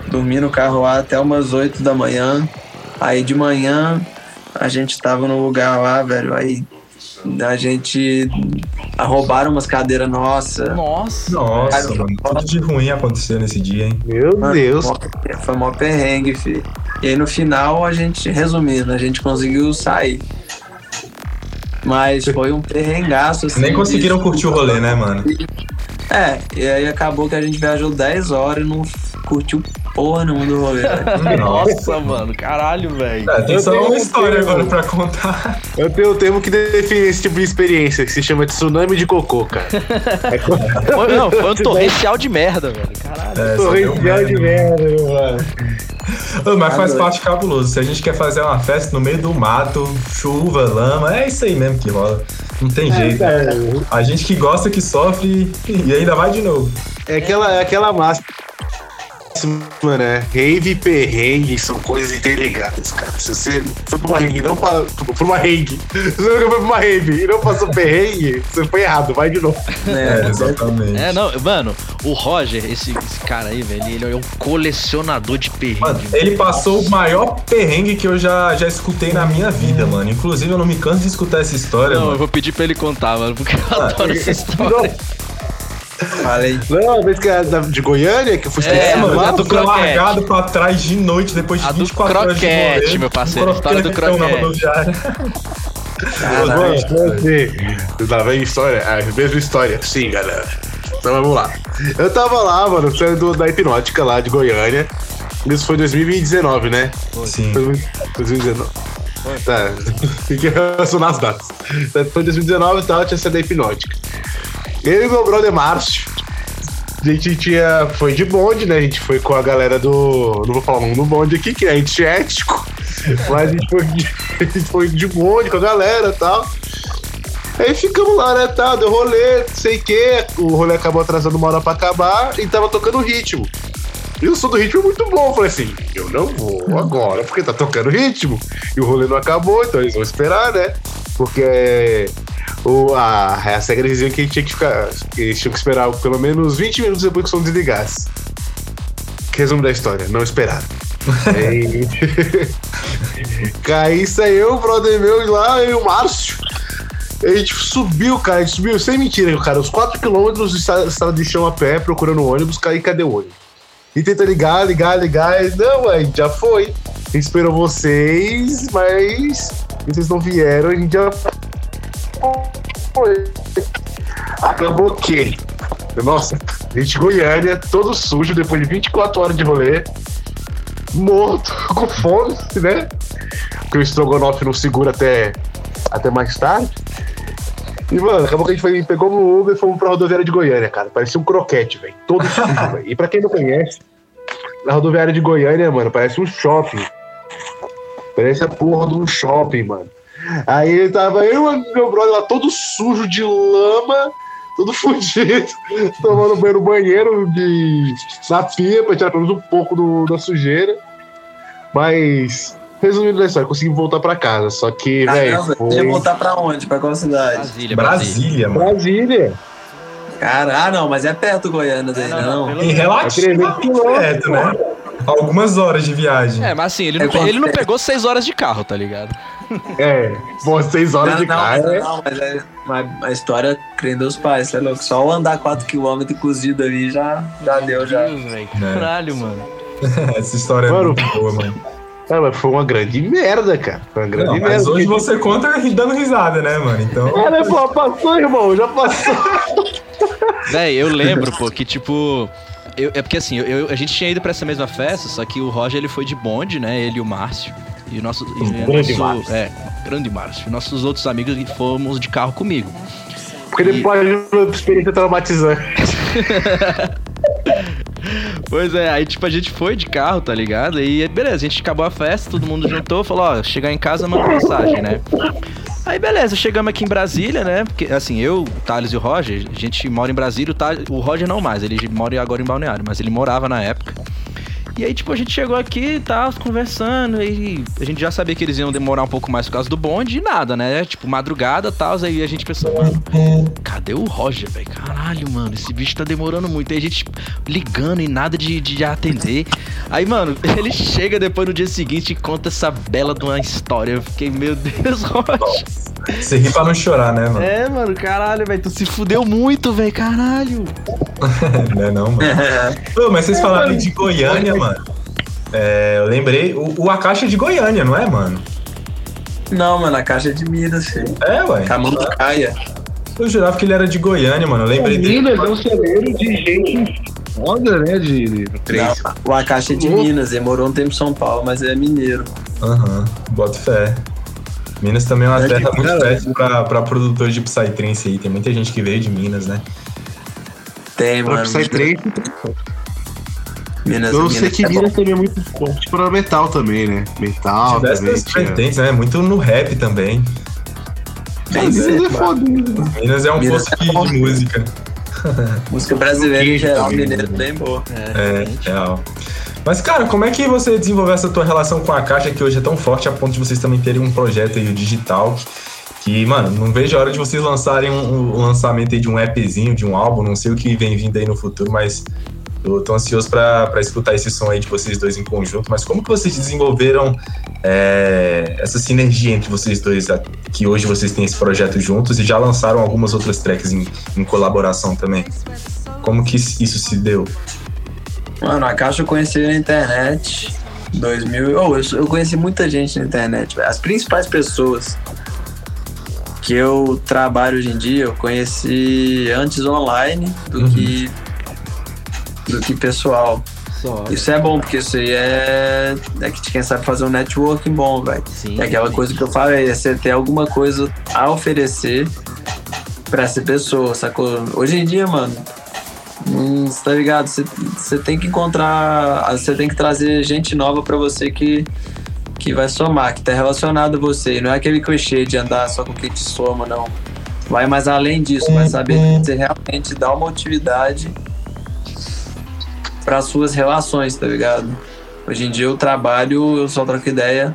Speaker 4: dormir no carro lá até umas 8 da manhã. Aí de manhã a gente tava no lugar lá, velho. Aí a gente roubaram umas cadeiras nossas.
Speaker 2: Nossa.
Speaker 3: Nossa, mano, tudo de ruim aconteceu nesse dia, hein?
Speaker 1: Meu
Speaker 4: Mano,
Speaker 1: Deus.
Speaker 4: Foi mó perrengue, filho. E aí no final a gente, resumindo, a gente conseguiu sair. Mas foi um perrengaço, assim.
Speaker 3: Nem conseguiram
Speaker 4: bicho.
Speaker 3: curtir o rolê, né, mano?
Speaker 4: É, e aí acabou que a gente viajou 10 horas e não curtiu porra nenhuma do rolê.
Speaker 2: Nossa, mano. Caralho, velho.
Speaker 3: É, tem
Speaker 1: Eu
Speaker 3: só
Speaker 1: tenho
Speaker 3: uma
Speaker 1: um
Speaker 3: história
Speaker 1: termo.
Speaker 3: agora pra contar.
Speaker 1: Eu tenho um termo que define esse tipo de experiência, que se chama de tsunami de cocô, cara. É quando-
Speaker 2: não, foi um torrencial de merda, velho. Caralho.
Speaker 3: É,
Speaker 1: Torrencial de merda, meu mano.
Speaker 3: Ô, Mas faz parte cabuloso. Se a gente quer fazer uma festa no meio do mato, chuva, lama, é isso aí mesmo que rola. Não tem jeito. A gente que gosta que sofre e ainda vai de novo.
Speaker 1: É aquela, é aquela máxima, né? Rave e perrengue são coisas interligadas, cara. Se você foi pra uma rave e não pa- pra uma rave, se você foi pra uma rave e não passou perrengue, você foi errado, vai de novo.
Speaker 3: É, exatamente.
Speaker 2: É, não, mano, o Roger, esse, esse cara aí, velho, ele é um colecionador de perrengue.
Speaker 3: Mano, ele passou o maior perrengue que eu já, já escutei na minha vida, mano. Inclusive, eu não me canso de escutar essa história,
Speaker 2: Não, eu
Speaker 3: mano.
Speaker 2: vou pedir pra ele contar, mano, porque eu
Speaker 3: Ah,
Speaker 2: adoro essa história.
Speaker 4: Falei.
Speaker 1: Não, a vez que era da- de Goiânia, que eu fui
Speaker 2: É, mano,
Speaker 1: lá,
Speaker 2: a do croquete.
Speaker 3: largado pra trás de noite depois de
Speaker 2: A do
Speaker 3: 24 horas de
Speaker 2: croquete, meu parceiro,
Speaker 3: Um
Speaker 2: a história do croquete.
Speaker 1: Mano, lá vem história, a mesma história. Sim, galera. Então vamos lá. Eu tava lá, mano, saindo da hipnótica lá de Goiânia. Isso foi 2019, né?
Speaker 3: Sim.
Speaker 1: Foi 2019. Tá, tem que relacionar as datas. Foi 2019 e tal, tinha saído da hipnótica. Eu e meu brother Márcio, a gente tinha. Foi de bonde, né? A gente foi com a galera do. Não vou falar o nome do bonde aqui, que é antiético. Mas a gente foi de, a gente foi de bonde com a galera e tal. Aí ficamos lá, né? Tá, deu rolê, sei o quê. O rolê acabou atrasando uma hora pra acabar e tava tocando ritmo. E o som do ritmo é muito bom. Eu falei assim, eu não vou agora, porque tá tocando ritmo. E o rolê não acabou, então eles vão esperar, né? Porque o, a, a regra dizia que a gente tinha que ficar. Eles tinham que esperar pelo menos 20 minutos depois que o som desligasse. Resumo da história, não esperaram. Aí, Aí saiu o brother meu lá e o Márcio. A gente subiu, cara, a gente subiu, sem mentira, cara, os 4km de estra- estrada de chão a pé, procurando ônibus, e cadê o ônibus? E tenta ligar, ligar, ligar, e, não, ué, já foi. A gente esperou vocês, mas vocês não vieram, a gente já foi. Acabou que, nossa, a gente Goiânia, todo sujo, depois de 24 horas de rolê, morto, com fome, né? Porque o estrogonofe não segura até, até mais tarde. E, mano, acabou que a gente foi, pegou no Uber e fomos pra rodoviária de Goiânia, cara. Parecia um croquete, velho. Todo sujo, velho. E pra quem não conhece, a rodoviária de Goiânia, mano, parece um shopping. Parece a porra de um shopping, mano. Aí tava eu e meu brother lá todo sujo de lama, todo fudido, tomando banho no banheiro de, na pia pra tirar pelo menos um pouco do- da sujeira. Mas, resumindo a história, consegui voltar pra casa. Só que, velho, foi...
Speaker 4: você ia voltar pra onde? Pra qual cidade?
Speaker 2: Brasília, Brasília.
Speaker 3: Brasília, mano.
Speaker 1: Brasília.
Speaker 4: Cara, ah, não, mas é perto Goiânia daí,
Speaker 2: Não, não,
Speaker 4: não.
Speaker 3: relativamente perto, né? Algumas horas de viagem.
Speaker 2: É, mas assim, ele
Speaker 4: É
Speaker 2: não, ele não pegou seis horas de carro, tá ligado?
Speaker 1: É, pô, seis horas
Speaker 4: Não,
Speaker 1: de
Speaker 4: não,
Speaker 1: carro.
Speaker 4: mas,
Speaker 1: é-
Speaker 4: não, mas é, mas a história crendo os pais, você é louco. Só o andar 4km cozido ali já, já deu, já.
Speaker 2: Deus, velho. Caralho, mano.
Speaker 3: Essa história
Speaker 1: Mano.
Speaker 3: é muito boa, mano.
Speaker 1: É, mas foi uma grande merda, cara. Foi uma grande
Speaker 3: Não,
Speaker 1: merda.
Speaker 3: mas hoje
Speaker 1: porque-
Speaker 3: você conta dando risada, né, mano? Então.
Speaker 1: É, né, pô, passou, irmão, já passou.
Speaker 2: Véi, eu lembro, pô, que tipo. eu- é porque assim, eu- eu- a gente tinha ido pra essa mesma festa, só que o Roger ele foi de bonde, né? Ele e o Márcio. E o nosso. e o
Speaker 1: Grande
Speaker 2: nosso-
Speaker 1: Márcio.
Speaker 2: É, grande Márcio. Nossos outros amigos fomos de carro comigo.
Speaker 1: Porque ele pode uma experiência traumatizante.
Speaker 2: Pois é, aí tipo, a gente foi de carro, tá ligado? E beleza, a gente acabou a festa, todo mundo juntou, falou, ó, chegar em casa, manda mensagem, né? Aí beleza, chegamos aqui em Brasília, né? Porque assim, eu, o Thales e o Roger, a gente mora em Brasília, o, Thales, o Roger não mais, ele mora agora em Balneário, mas ele morava na época. E aí, tipo, a gente chegou aqui e tal, conversando, e a gente já sabia que eles iam demorar um pouco mais por causa do bonde e nada, né? Tipo, madrugada e tal, aí a gente pensou, mano, cadê o Roger, velho? Caralho, mano, esse bicho tá demorando muito. Aí a gente ligando e nada de, de atender. Aí, mano, ele chega depois no dia seguinte e conta essa bela de uma história. Eu fiquei, meu Deus, Roger.
Speaker 3: Você ri pra não chorar, né, mano?
Speaker 2: É, mano, caralho, velho, tu se fudeu muito, velho, caralho.
Speaker 3: Não é não, mano. Ô, mas vocês falaram de Goiânia, mano. É, eu lembrei, o, o Akashi é de Goiânia, não é, mano?
Speaker 4: Não, mano, a caixa é de Minas, filho.
Speaker 3: É, ué.
Speaker 4: Camanducaia.
Speaker 3: Eu jurava que ele era de Goiânia, mano. Eu lembrei dele.
Speaker 1: Minas é um celeiro de gente foda, né? De, de.
Speaker 4: Não, o Akashi é de Minas, ele morou um tempo em São Paulo, mas é mineiro.
Speaker 3: Aham, boto fé. Minas também é uma
Speaker 4: É
Speaker 3: terra muito
Speaker 1: Minas.
Speaker 3: fértil pra, pra produtor de Psytrance aí. Tem muita gente que veio de Minas, né?
Speaker 4: Tem,
Speaker 1: Pra
Speaker 4: mano.
Speaker 1: Psytrance,
Speaker 4: Minas,
Speaker 1: eu sei que
Speaker 4: é bom.
Speaker 1: Minas também é muito forte pra metal também, né? Metal também.
Speaker 3: Diversas vertentes, né? Muito no rap também.
Speaker 1: Minas
Speaker 4: certo,
Speaker 1: é foda. né?
Speaker 3: Minas é um
Speaker 4: Minas
Speaker 3: poço
Speaker 4: é
Speaker 3: de, de música.
Speaker 4: Música brasileira em geral, mineiro
Speaker 1: né?
Speaker 4: bem boa.
Speaker 3: É, real. Mas, cara, como é que você desenvolveu essa tua relação com a caixa que hoje é tão forte a ponto de vocês também terem um projeto aí, o digital? Que, mano, não vejo a hora de vocês lançarem um, um lançamento aí de um appzinho, de um álbum, não sei o que vem vindo aí no futuro, mas eu tô ansioso pra escutar esse som aí de vocês dois em conjunto. Mas como que vocês desenvolveram é, essa sinergia entre vocês dois, que hoje vocês têm esse projeto juntos e já lançaram algumas outras tracks em, em colaboração também? Como que isso se deu?
Speaker 4: Mano, a caixa eu conheci na internet. 2000. Oh, eu, eu conheci muita gente na internet. As principais pessoas que eu trabalho hoje em dia, eu conheci antes online do
Speaker 3: Uhum.
Speaker 4: que do que pessoal.
Speaker 2: Só.
Speaker 4: Isso é bom, porque isso aí é, é que quem sabe fazer um networking bom, velho.
Speaker 2: Sim.
Speaker 4: É aquela coisa que eu falei, é você ter alguma coisa a oferecer pra essa pessoa, sacou? Hoje em dia, mano, hum, você tá ligado? Você, você tem que encontrar, você tem que trazer gente nova pra você que, que vai somar, que tá relacionado a você. E não é aquele clichê de andar só com quem te soma, não. Vai mais além disso, vai saber que você realmente dá uma utilidade para suas relações, tá ligado? Hoje em dia eu trabalho, eu só troco ideia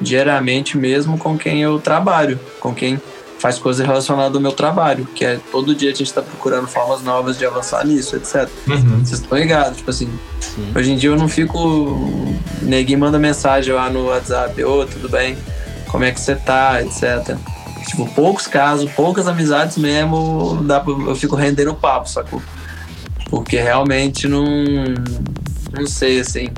Speaker 4: diariamente mesmo com quem eu trabalho, com quem faz coisas relacionadas ao meu trabalho, que é todo dia a gente tá procurando formas novas de avançar nisso, etc.
Speaker 3: Uhum.
Speaker 4: Vocês estão ligados? Tipo assim,
Speaker 2: Sim.
Speaker 4: hoje em dia eu não fico. Ninguém manda mensagem lá no WhatsApp, ô, tudo bem? Como é que você tá, etc. Tipo, poucos casos, poucas amizades mesmo, dá pra, eu fico rendendo papo, sacou? Porque realmente não. Não sei, assim.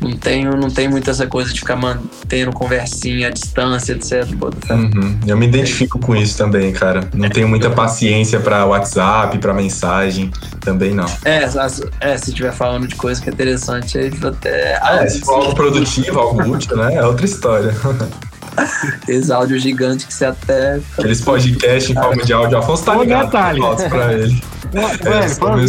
Speaker 4: Não tenho, não tenho muito essa coisa de ficar mantendo conversinha à distância, etc.
Speaker 3: Uhum. Eu me identifico com isso também, cara. Não tenho muita paciência pra WhatsApp, pra mensagem. Também não.
Speaker 4: É, é, se estiver falando de coisa que é interessante, aí até. Ah,
Speaker 3: É, se for algo produtivo, algo útil, né? É outra história.
Speaker 4: Esse áudio gigante que você até.
Speaker 3: Aqueles podcasts em forma de áudio. Afonso tá ligado.
Speaker 1: detalhe.
Speaker 3: Fotos pra ele. É,
Speaker 1: falando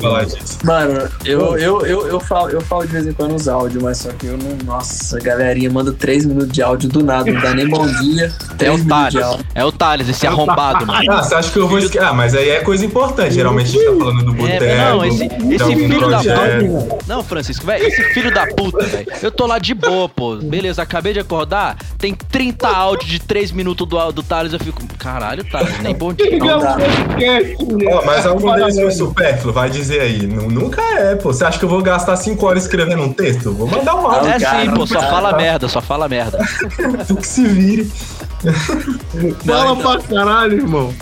Speaker 3: falar disso.
Speaker 4: Mano, eu, eu, eu, eu, falo, eu falo de vez em quando os áudios, mas só que eu não. Nossa, a galerinha manda 3 minutos de áudio do nada, não dá nem bom dia.
Speaker 2: É
Speaker 4: 3
Speaker 2: o Thales. É o Thales, esse arrombado, mano.
Speaker 3: Ah, você acha que eu vou esquecer? Ah, mas aí é coisa importante. Geralmente a gente tá falando do boteco.
Speaker 2: É, não, esse,
Speaker 3: tá
Speaker 2: esse filho da puta. Não, Francisco, velho, esse filho da puta, velho. Eu tô lá de boa, pô. Beleza, acabei de acordar. Tem 30 áudios de 3 minutos do, do Thales. Eu fico, caralho, Thales, nem bom dia.
Speaker 4: Não dá.
Speaker 3: Ó, mas Mas algum deles foi supérfluo, vai dizer aí. Nu- Nunca é, pô. Você acha que eu vou gastar 5 horas escrevendo um texto? Vou mandar um áudio.
Speaker 2: É
Speaker 4: cara,
Speaker 2: sim, pô, só fala
Speaker 3: tá.
Speaker 2: merda, só fala merda.
Speaker 3: Tu que se vire.
Speaker 1: Fala
Speaker 4: então.
Speaker 1: pra caralho, irmão.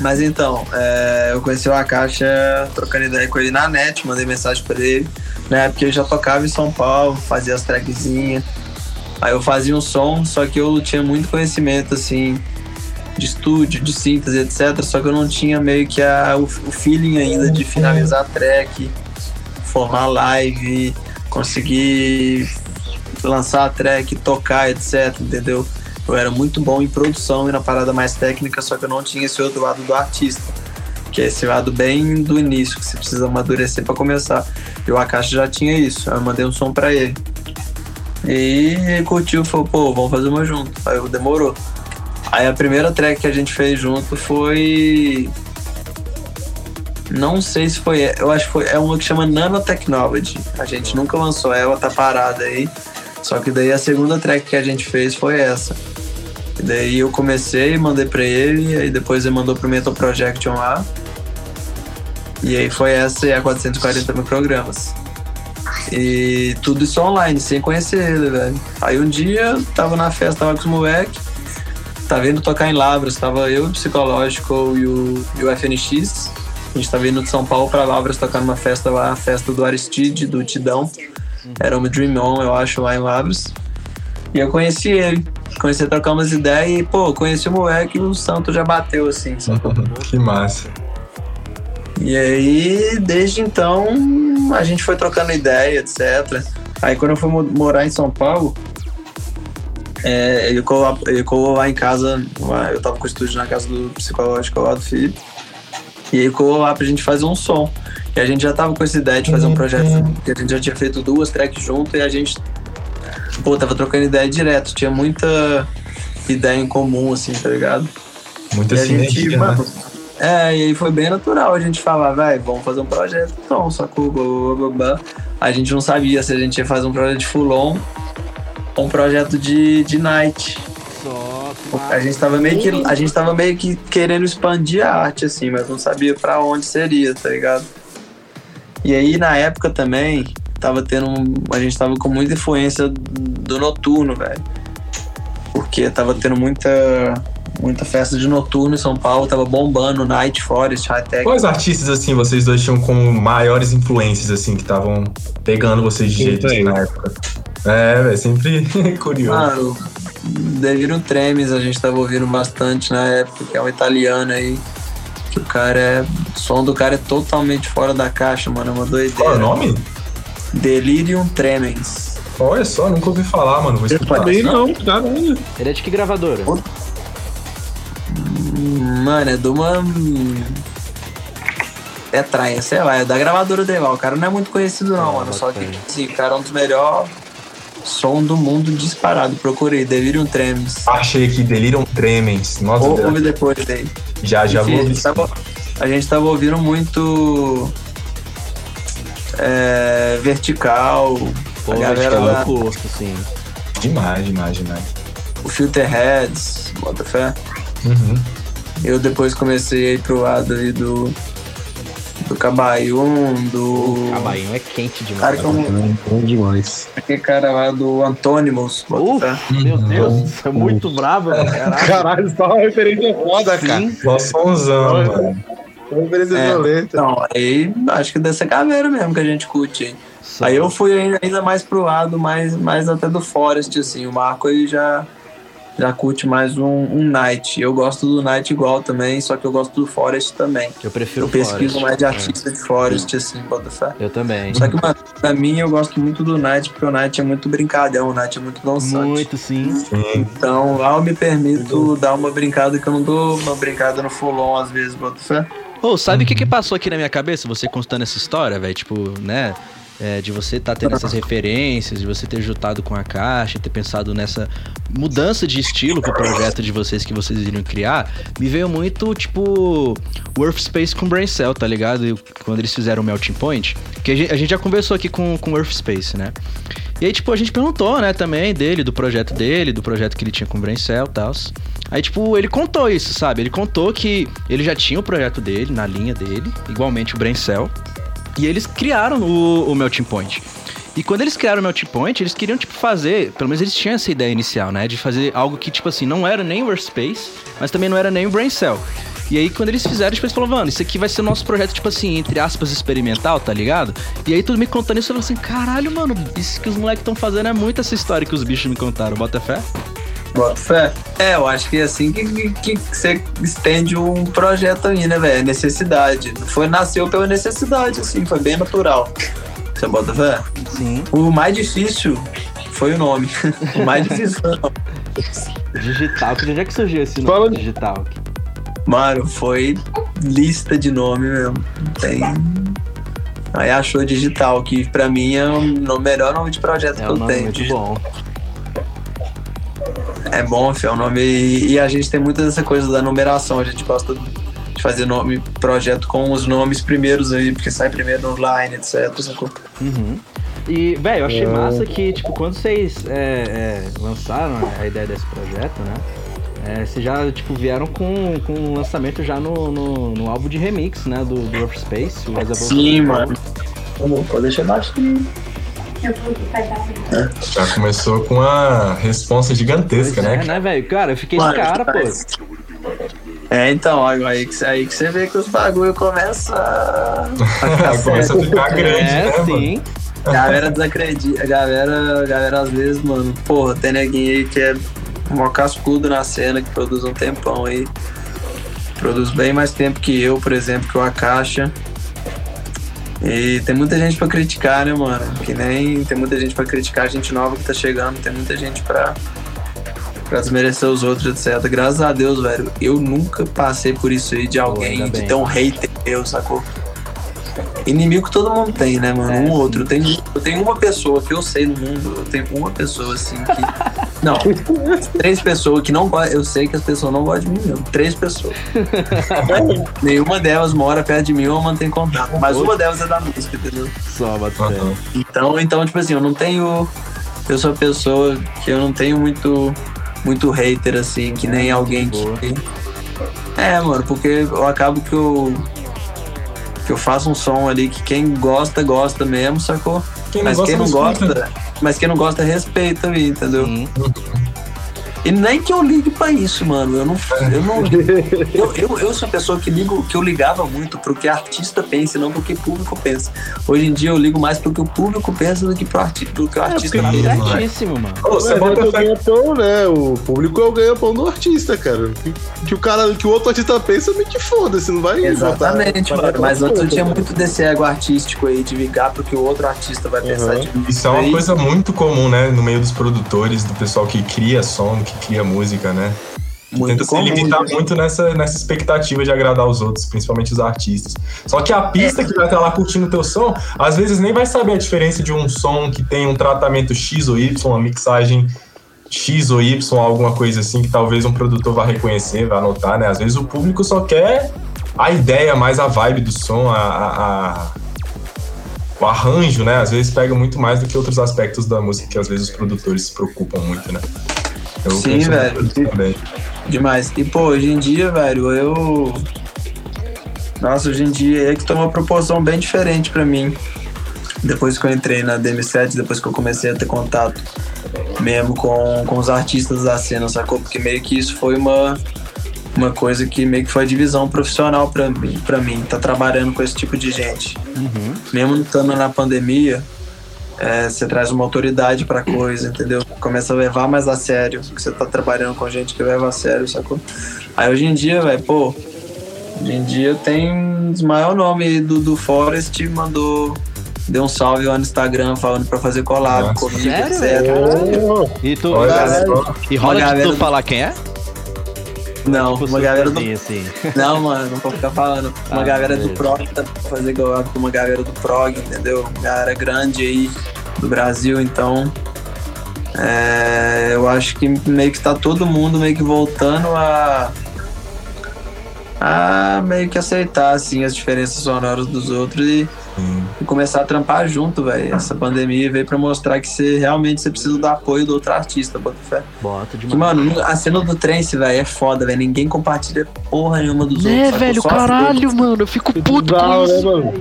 Speaker 4: Mas então, é, eu conheci o Akasha trocando ideia com ele na net, mandei mensagem pra ele. Na época eu já tocava em São Paulo, fazia as trackzinhas. Aí eu fazia um som, só que eu tinha muito conhecimento, assim, de estúdio, de síntese, etc. Só que eu não tinha meio que a, o, o feeling ainda de finalizar a track, formar live, conseguir lançar a track, tocar, etc, entendeu? Eu era muito bom em produção e na parada mais técnica, só que eu não tinha esse outro lado do artista, que é esse lado bem do início, que você precisa amadurecer para começar. E o Akashi já tinha isso, eu mandei um som para ele. E ele curtiu, falou, pô, vamos fazer uma junto. Aí eu demorou. Aí a primeira track que a gente fez junto foi. Não sei se foi. Eu acho que foi. É uma que chama Nanotechnology. A gente nunca lançou ela, tá parada aí. Só que daí a segunda track que a gente fez foi essa. E daí eu comecei, mandei pra ele, aí depois ele mandou pro Metal Projection lá. E aí foi essa e a 440 microgramas. E tudo isso online, sem conhecer ele, velho. Aí um dia, tava na festa, tava com os moleques, tava indo tocar em Lavras, tava eu, o Psicológico e o, e o FNX. A gente tava indo de São Paulo pra Lavras tocar numa festa lá, a festa do Aristide, do Tidão. Era uma Dream On, eu acho, lá em Lavras. E eu conheci ele. Comecei a trocar umas ideias e, pô, conheci o moleque e o santo já bateu, assim,
Speaker 3: que massa.
Speaker 4: E aí, desde então, a gente foi trocando ideia, etc. Aí quando eu fui mo- morar em São Paulo, é, ele, colou, ele colou lá em casa, eu tava com o estúdio na casa do psicológico lá do Felipe, e ele colou lá pra gente fazer um som. E a gente já tava com essa ideia de fazer um projeto, que a gente já tinha feito duas tracks junto e a gente, pô, tava trocando ideia direto, tinha muita ideia em comum, assim, tá ligado?
Speaker 3: Muita
Speaker 4: E gente,
Speaker 3: sinergia, né?
Speaker 4: mano, é, e aí foi bem natural a gente falar, vai, vamos fazer um projeto, então, sacou? Blá, blá, blá, blá. A gente não sabia se a gente ia fazer um projeto de full-on ou um projeto de, de night. A gente tava meio que a gente tava meio que querendo expandir a arte assim, mas não sabia pra onde seria, tá ligado? E aí na época também tava tendo um- a gente tava com muita influência do noturno, velho. Porque tava tendo muita muita festa de noturno em São Paulo, tava bombando Night Forest, High Tech.
Speaker 3: Quais artistas, assim, vocês dois tinham como maiores influências, assim, que estavam pegando vocês de jeito assim, na época? É, é sempre curioso.
Speaker 4: Mano, Delirium Tremes a gente tava ouvindo bastante na época, que é um italiano aí. Que o cara é. O som do cara é totalmente fora da caixa, mano. É uma doideira.
Speaker 3: Qual é o nome?
Speaker 4: Delirium Tremens.
Speaker 3: Olha só, nunca ouvi falar, mano. Vou escutar.
Speaker 1: Também não, caralho.
Speaker 2: Ele é de que gravadora?
Speaker 4: Mano, é de uma. É traia, sei lá, é da gravadora dele lá. O cara não é muito conhecido, não, mano. Só que, assim, o cara é um dos melhores som do mundo disparado. Procurei, Delirium Tremens.
Speaker 3: Achei aqui, Delirium Tremens. Nossa,
Speaker 4: Ou, ouve depois daí.
Speaker 3: já, já
Speaker 4: Enfim,
Speaker 3: vou
Speaker 4: a,
Speaker 3: ouvir.
Speaker 4: a gente tava ouvindo muito. é, vertical,
Speaker 2: Pô,
Speaker 4: a galera lá,
Speaker 2: curto, sim.
Speaker 3: Demais, demais, demais.
Speaker 4: o Filterheads, bota fé.
Speaker 3: Uhum.
Speaker 4: Eu depois comecei a ir pro lado aí do. Do Cabaium, do.
Speaker 2: Cabainho é quente
Speaker 4: Cara,
Speaker 2: demais.
Speaker 4: que é um,
Speaker 1: Bom demais.
Speaker 4: aquele cara lá do Antônimos, fé.
Speaker 2: meu Deus, é muito bravo, caralho.
Speaker 1: Caralho, isso tá uma referência foda, cara.
Speaker 3: Só sonzão, mano.
Speaker 1: Uma referência
Speaker 4: É.
Speaker 1: violenta.
Speaker 4: Então, aí acho que dessa caveira mesmo que a gente curte. hein. Aí eu fui ainda- ainda mais pro lado, mais, mais até do Forest, assim. O Marco aí já, já curte mais um, um Night. Eu gosto do Night igual também, só que eu gosto do Forest também.
Speaker 2: Eu prefiro
Speaker 4: Eu pesquiso
Speaker 2: Forest.
Speaker 4: mais de artista de Forest, assim, bota fé.
Speaker 2: Eu também.
Speaker 4: Só que, mano, pra mim eu gosto muito do Night, porque o Night é muito brincadão, o Night é muito dançante.
Speaker 2: Muito, sim.
Speaker 3: Sim.
Speaker 4: Então lá eu me permito dar uma brincada que eu não dou uma brincada no full às vezes, bota fé.
Speaker 2: Ô, sabe o que que passou aqui na minha cabeça, você contando essa história, velho? Tipo, né? É, de você estar tendo essas referências, de você ter juntado com a caixa, ter pensado nessa mudança de estilo pro projeto de vocês que vocês iriam criar, me veio muito, tipo, Worth Space com Brain Cell, tá ligado? Quando eles fizeram o Melting Point, que a gente, já conversou aqui com, com Worth Space, né? E aí, tipo, a gente perguntou, né, também dele, do projeto dele, do projeto que ele tinha com o Brain Cell e tal. Aí, tipo, ele contou isso, sabe? Ele contou que ele já tinha o projeto dele, na linha dele, igualmente o Brain Cell. E eles criaram o, o Melting Point. E quando eles criaram o Melting Point, eles queriam, tipo, fazer... Pelo menos eles tinham essa ideia inicial, né? De fazer algo que, tipo assim, não era nem o Workspace, mas também não era nem o Brain Cell. E aí, quando eles fizeram, tipo, eles falaram, mano, isso aqui vai ser o nosso projeto, tipo assim, entre aspas, experimental, tá ligado? E aí, tudo me contando isso, eu falei assim, caralho, mano, isso que os moleques estão fazendo é muito essa história que os bichos me contaram. Bota fé?
Speaker 4: Bota fé. É, eu acho que é assim que, que, que você estende um projeto aí, né, velho? Necessidade. Foi, nasceu pela necessidade, assim, foi bem natural. Você bota fé?
Speaker 2: Sim.
Speaker 4: O mais difícil foi o nome. o mais difícil foi o nome.
Speaker 2: Digital. De onde é que surgiu esse nome
Speaker 1: Fala-
Speaker 2: digital?
Speaker 4: Mano, foi lista de nome mesmo. Tem. Aí achou digital, que pra mim é o melhor nome de projeto
Speaker 2: É
Speaker 4: que eu tenho.
Speaker 2: muito bom.
Speaker 4: É bom, Fê, é um nome. E a gente tem muita dessa coisa da numeração. A gente gosta de fazer nome, projeto com os nomes primeiros aí, porque sai primeiro no line, etc. Sacou?
Speaker 2: Uhum. E, velho, eu achei
Speaker 1: É.
Speaker 2: massa que, tipo, quando vocês é, é, lançaram a ideia desse projeto, né? É, vocês já, tipo, vieram com, com o lançamento já no, no, no álbum de remix, né? Do, do Earthspace, o Reservoir
Speaker 4: Sim, mano. Pode deixar baixo.
Speaker 5: Eu vou pegar.
Speaker 3: Já começou com uma responsa gigantesca,
Speaker 2: Pois
Speaker 3: né?
Speaker 2: é, né, velho? Cara, eu fiquei de
Speaker 4: Mano,
Speaker 2: cara, pô.
Speaker 4: É, então, aí que, aí que você vê que os bagulho começa a ficar
Speaker 3: Começa a ficar grande,
Speaker 2: É,
Speaker 3: né, mano?
Speaker 2: sim.
Speaker 4: A galera desacredita, a galera, galera às vezes, mano, porra, tem neguinho aí que é mó cascudo na cena, que produz um tempão aí. Produz bem mais tempo que eu, por exemplo, que o Akasha. E tem muita gente pra criticar, né, mano? Que nem tem muita gente pra criticar, gente nova que tá chegando, tem muita gente pra, pra desmerecer os outros, etc. Graças a Deus, velho, eu nunca passei por isso aí de alguém, de um hater meu, sacou? Inimigo todo mundo tem, né, mano?
Speaker 2: É,
Speaker 4: um
Speaker 2: sim.
Speaker 4: outro. Eu tenho, eu tenho uma pessoa que eu sei no mundo, eu tenho uma pessoa assim que. Não, três pessoas que não gostam. Eu sei que as pessoas não gostam de mim mesmo. Três pessoas. Nenhuma delas mora perto de mim ou mantém contato. Mas uma delas é da música, entendeu?
Speaker 2: Só.
Speaker 3: Aham.
Speaker 4: Então, então, tipo assim, eu não tenho. Eu sou uma pessoa que eu não tenho muito, muito hater, assim, que nem alguém que. É, mano, porque eu acabo que eu. Que eu faço um som ali que quem gosta, gosta mesmo, sacou?
Speaker 3: Quem
Speaker 4: Mas quem não
Speaker 3: escuta.
Speaker 4: gosta, mas quem não gosta, respeita ali, entendeu?
Speaker 2: Sim.
Speaker 4: E nem que eu ligue pra isso, mano. Eu não. Eu, não eu, eu, eu sou a pessoa que ligo, que eu ligava muito pro que artista pensa, e não pro que o público pensa. Hoje em dia eu ligo mais pro que o público pensa do que pro, arti pro que o
Speaker 2: É,
Speaker 4: artista
Speaker 2: porque
Speaker 4: pensa.
Speaker 3: mano.
Speaker 2: certíssimo, mano.
Speaker 3: Ô, você
Speaker 1: é
Speaker 3: bota
Speaker 1: que o ganha-pão, né? O público é o ganha-pão do artista, cara. Que, que o cara, que o outro artista pensa, me que foda-se, não vai
Speaker 4: Exatamente,
Speaker 1: botar-
Speaker 4: mano. Mas antes eu tinha
Speaker 1: Pô,
Speaker 4: muito desse ego artístico aí de ligar pro que o outro artista vai pensar
Speaker 1: Uhum.
Speaker 4: de mim.
Speaker 3: Isso é uma coisa muito comum, né? No meio dos produtores, do pessoal que cria som, que cria música, né?
Speaker 4: Muito
Speaker 3: Tenta se
Speaker 4: comum,
Speaker 3: limitar
Speaker 4: né?
Speaker 3: muito nessa, nessa expectativa de agradar os outros, principalmente os artistas. Só que a pista que vai estar lá curtindo o teu som, às vezes nem vai saber a diferença de um som que tem um tratamento X ou Y, uma mixagem X ou Y, alguma coisa assim, que talvez um produtor vá reconhecer, vá anotar, né? Às vezes o público só quer a ideia, mais a vibe do som, a, a- a- o arranjo, né? Às vezes pega muito mais do que outros aspectos da música que às vezes os produtores se preocupam muito, né? Eu
Speaker 4: Sim, velho.
Speaker 3: também.
Speaker 4: Demais. E, pô, hoje em dia, velho, eu. Nossa, hoje em dia é que toma uma proporção bem diferente pra mim. Depois que eu entrei na DM7, depois que eu comecei a ter contato mesmo com, com os artistas da cena, sacou? Porque meio que isso foi uma, uma coisa que meio que foi a divisão profissional pra mim, pra mim, tá trabalhando com esse tipo de gente.
Speaker 2: Uhum.
Speaker 4: Mesmo estando na pandemia, é, você traz uma autoridade pra coisa, entendeu? Começa a levar mais a sério, que você tá trabalhando com gente que leva a sério, sacou? Aí hoje em dia, velho, pô, hoje em dia tem os maiores nomes do, do Forest, mandou, deu um salve lá no Instagram falando pra fazer collab
Speaker 3: Nossa.
Speaker 4: comigo,
Speaker 2: Sério,
Speaker 4: etc.
Speaker 2: E tu.
Speaker 3: Olha.
Speaker 2: E rola de tu falar quem é?
Speaker 4: Não,
Speaker 2: Tipo,
Speaker 4: uma galera do
Speaker 2: assim.
Speaker 4: Não, mano, não vou ficar falando. Uma
Speaker 2: Ah,
Speaker 4: galera do
Speaker 2: beleza.
Speaker 4: prog tá fazer collab com uma galera do prog, entendeu? Uma galera grande aí do Brasil, então. é, eu acho que meio que tá todo mundo meio que voltando a. a meio que aceitar assim as diferenças sonoras dos outros e,
Speaker 3: Sim.
Speaker 4: e começar a trampar junto, velho. Essa pandemia veio pra mostrar que você realmente você precisa do apoio do outro artista, bota fé.
Speaker 2: Bota
Speaker 4: Que,
Speaker 2: demais.
Speaker 4: mano, a cena do trance, velho, é foda, velho. Ninguém compartilha porra nenhuma dos
Speaker 2: Né,
Speaker 4: outros. sacou?
Speaker 2: velho,
Speaker 4: Só as
Speaker 2: caralho, mano. Eu fico puto com
Speaker 1: né,
Speaker 2: isso.
Speaker 1: mano?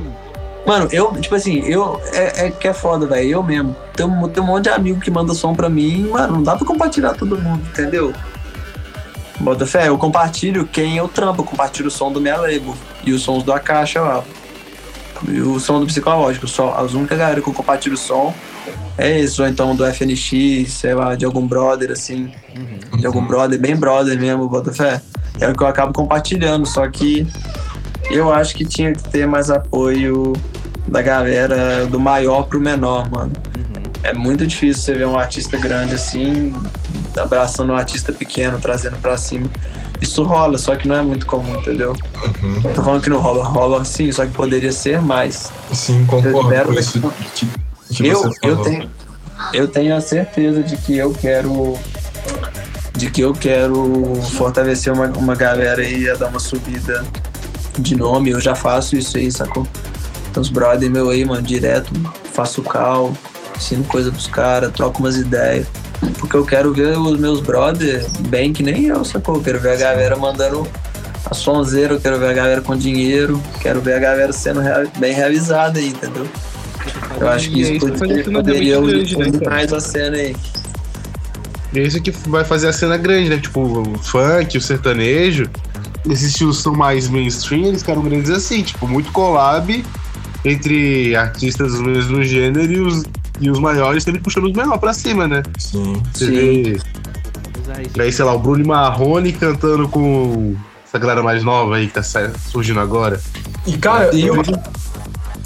Speaker 4: Mano, eu, tipo assim, eu. É, é que é foda, velho. Eu mesmo. Tem um, tem um monte de amigo que manda som pra mim, mano, não dá pra compartilhar todo mundo, entendeu? Bota fé, eu compartilho quem eu trampo, eu compartilho o som do minha label e os sons do Akasha lá. E o som do psicológico, só as únicas galera que eu compartilho o som é esse, ou então do FNX, sei lá, de algum brother, assim, de algum brother, bem brother mesmo, bota fé. É o que eu acabo compartilhando, só que eu acho que tinha que ter mais apoio da galera do maior pro menor, mano. É muito difícil você ver um artista grande assim, abraçando um artista pequeno, trazendo pra cima. Isso rola, só que não é muito comum, entendeu?
Speaker 3: Uhum.
Speaker 4: Tô falando que não rola, rola sim, só que poderia ser mais.
Speaker 3: Sim, concordo com isso que, que
Speaker 4: eu, eu, tenho, eu tenho a certeza de que eu quero. De que eu quero fortalecer uma, uma galera aí a dar uma subida de nome. Eu já faço isso aí, sacou? Tem uns brother meu aí, mano, direto, faço cal, ensino coisa pros caras, troco umas ideias. Porque eu quero ver os meus brother bem que nem eu, sacou? Eu quero ver a galera mandando a sonzeira, eu quero ver a galera com dinheiro, quero ver a galera sendo rea- bem realizada aí, entendeu? Eu acho que
Speaker 1: E é
Speaker 4: isso
Speaker 1: isso
Speaker 4: poderia, poderia unir
Speaker 1: né,
Speaker 4: mais a cena aí.
Speaker 1: E é isso que vai fazer a cena grande, né? Tipo, o funk, o sertanejo. Esses estilos são mais mainstream, eles ficaram grandes assim, tipo, muito collab entre artistas do mesmo gênero e os, e os maiores sempre puxando os menores pra cima, né?
Speaker 3: Sim.
Speaker 1: Você
Speaker 4: Sim.
Speaker 1: vê aí, sei lá, o Bruno Marrone cantando com essa galera mais nova aí que tá surgindo agora.
Speaker 3: E, cara, eu,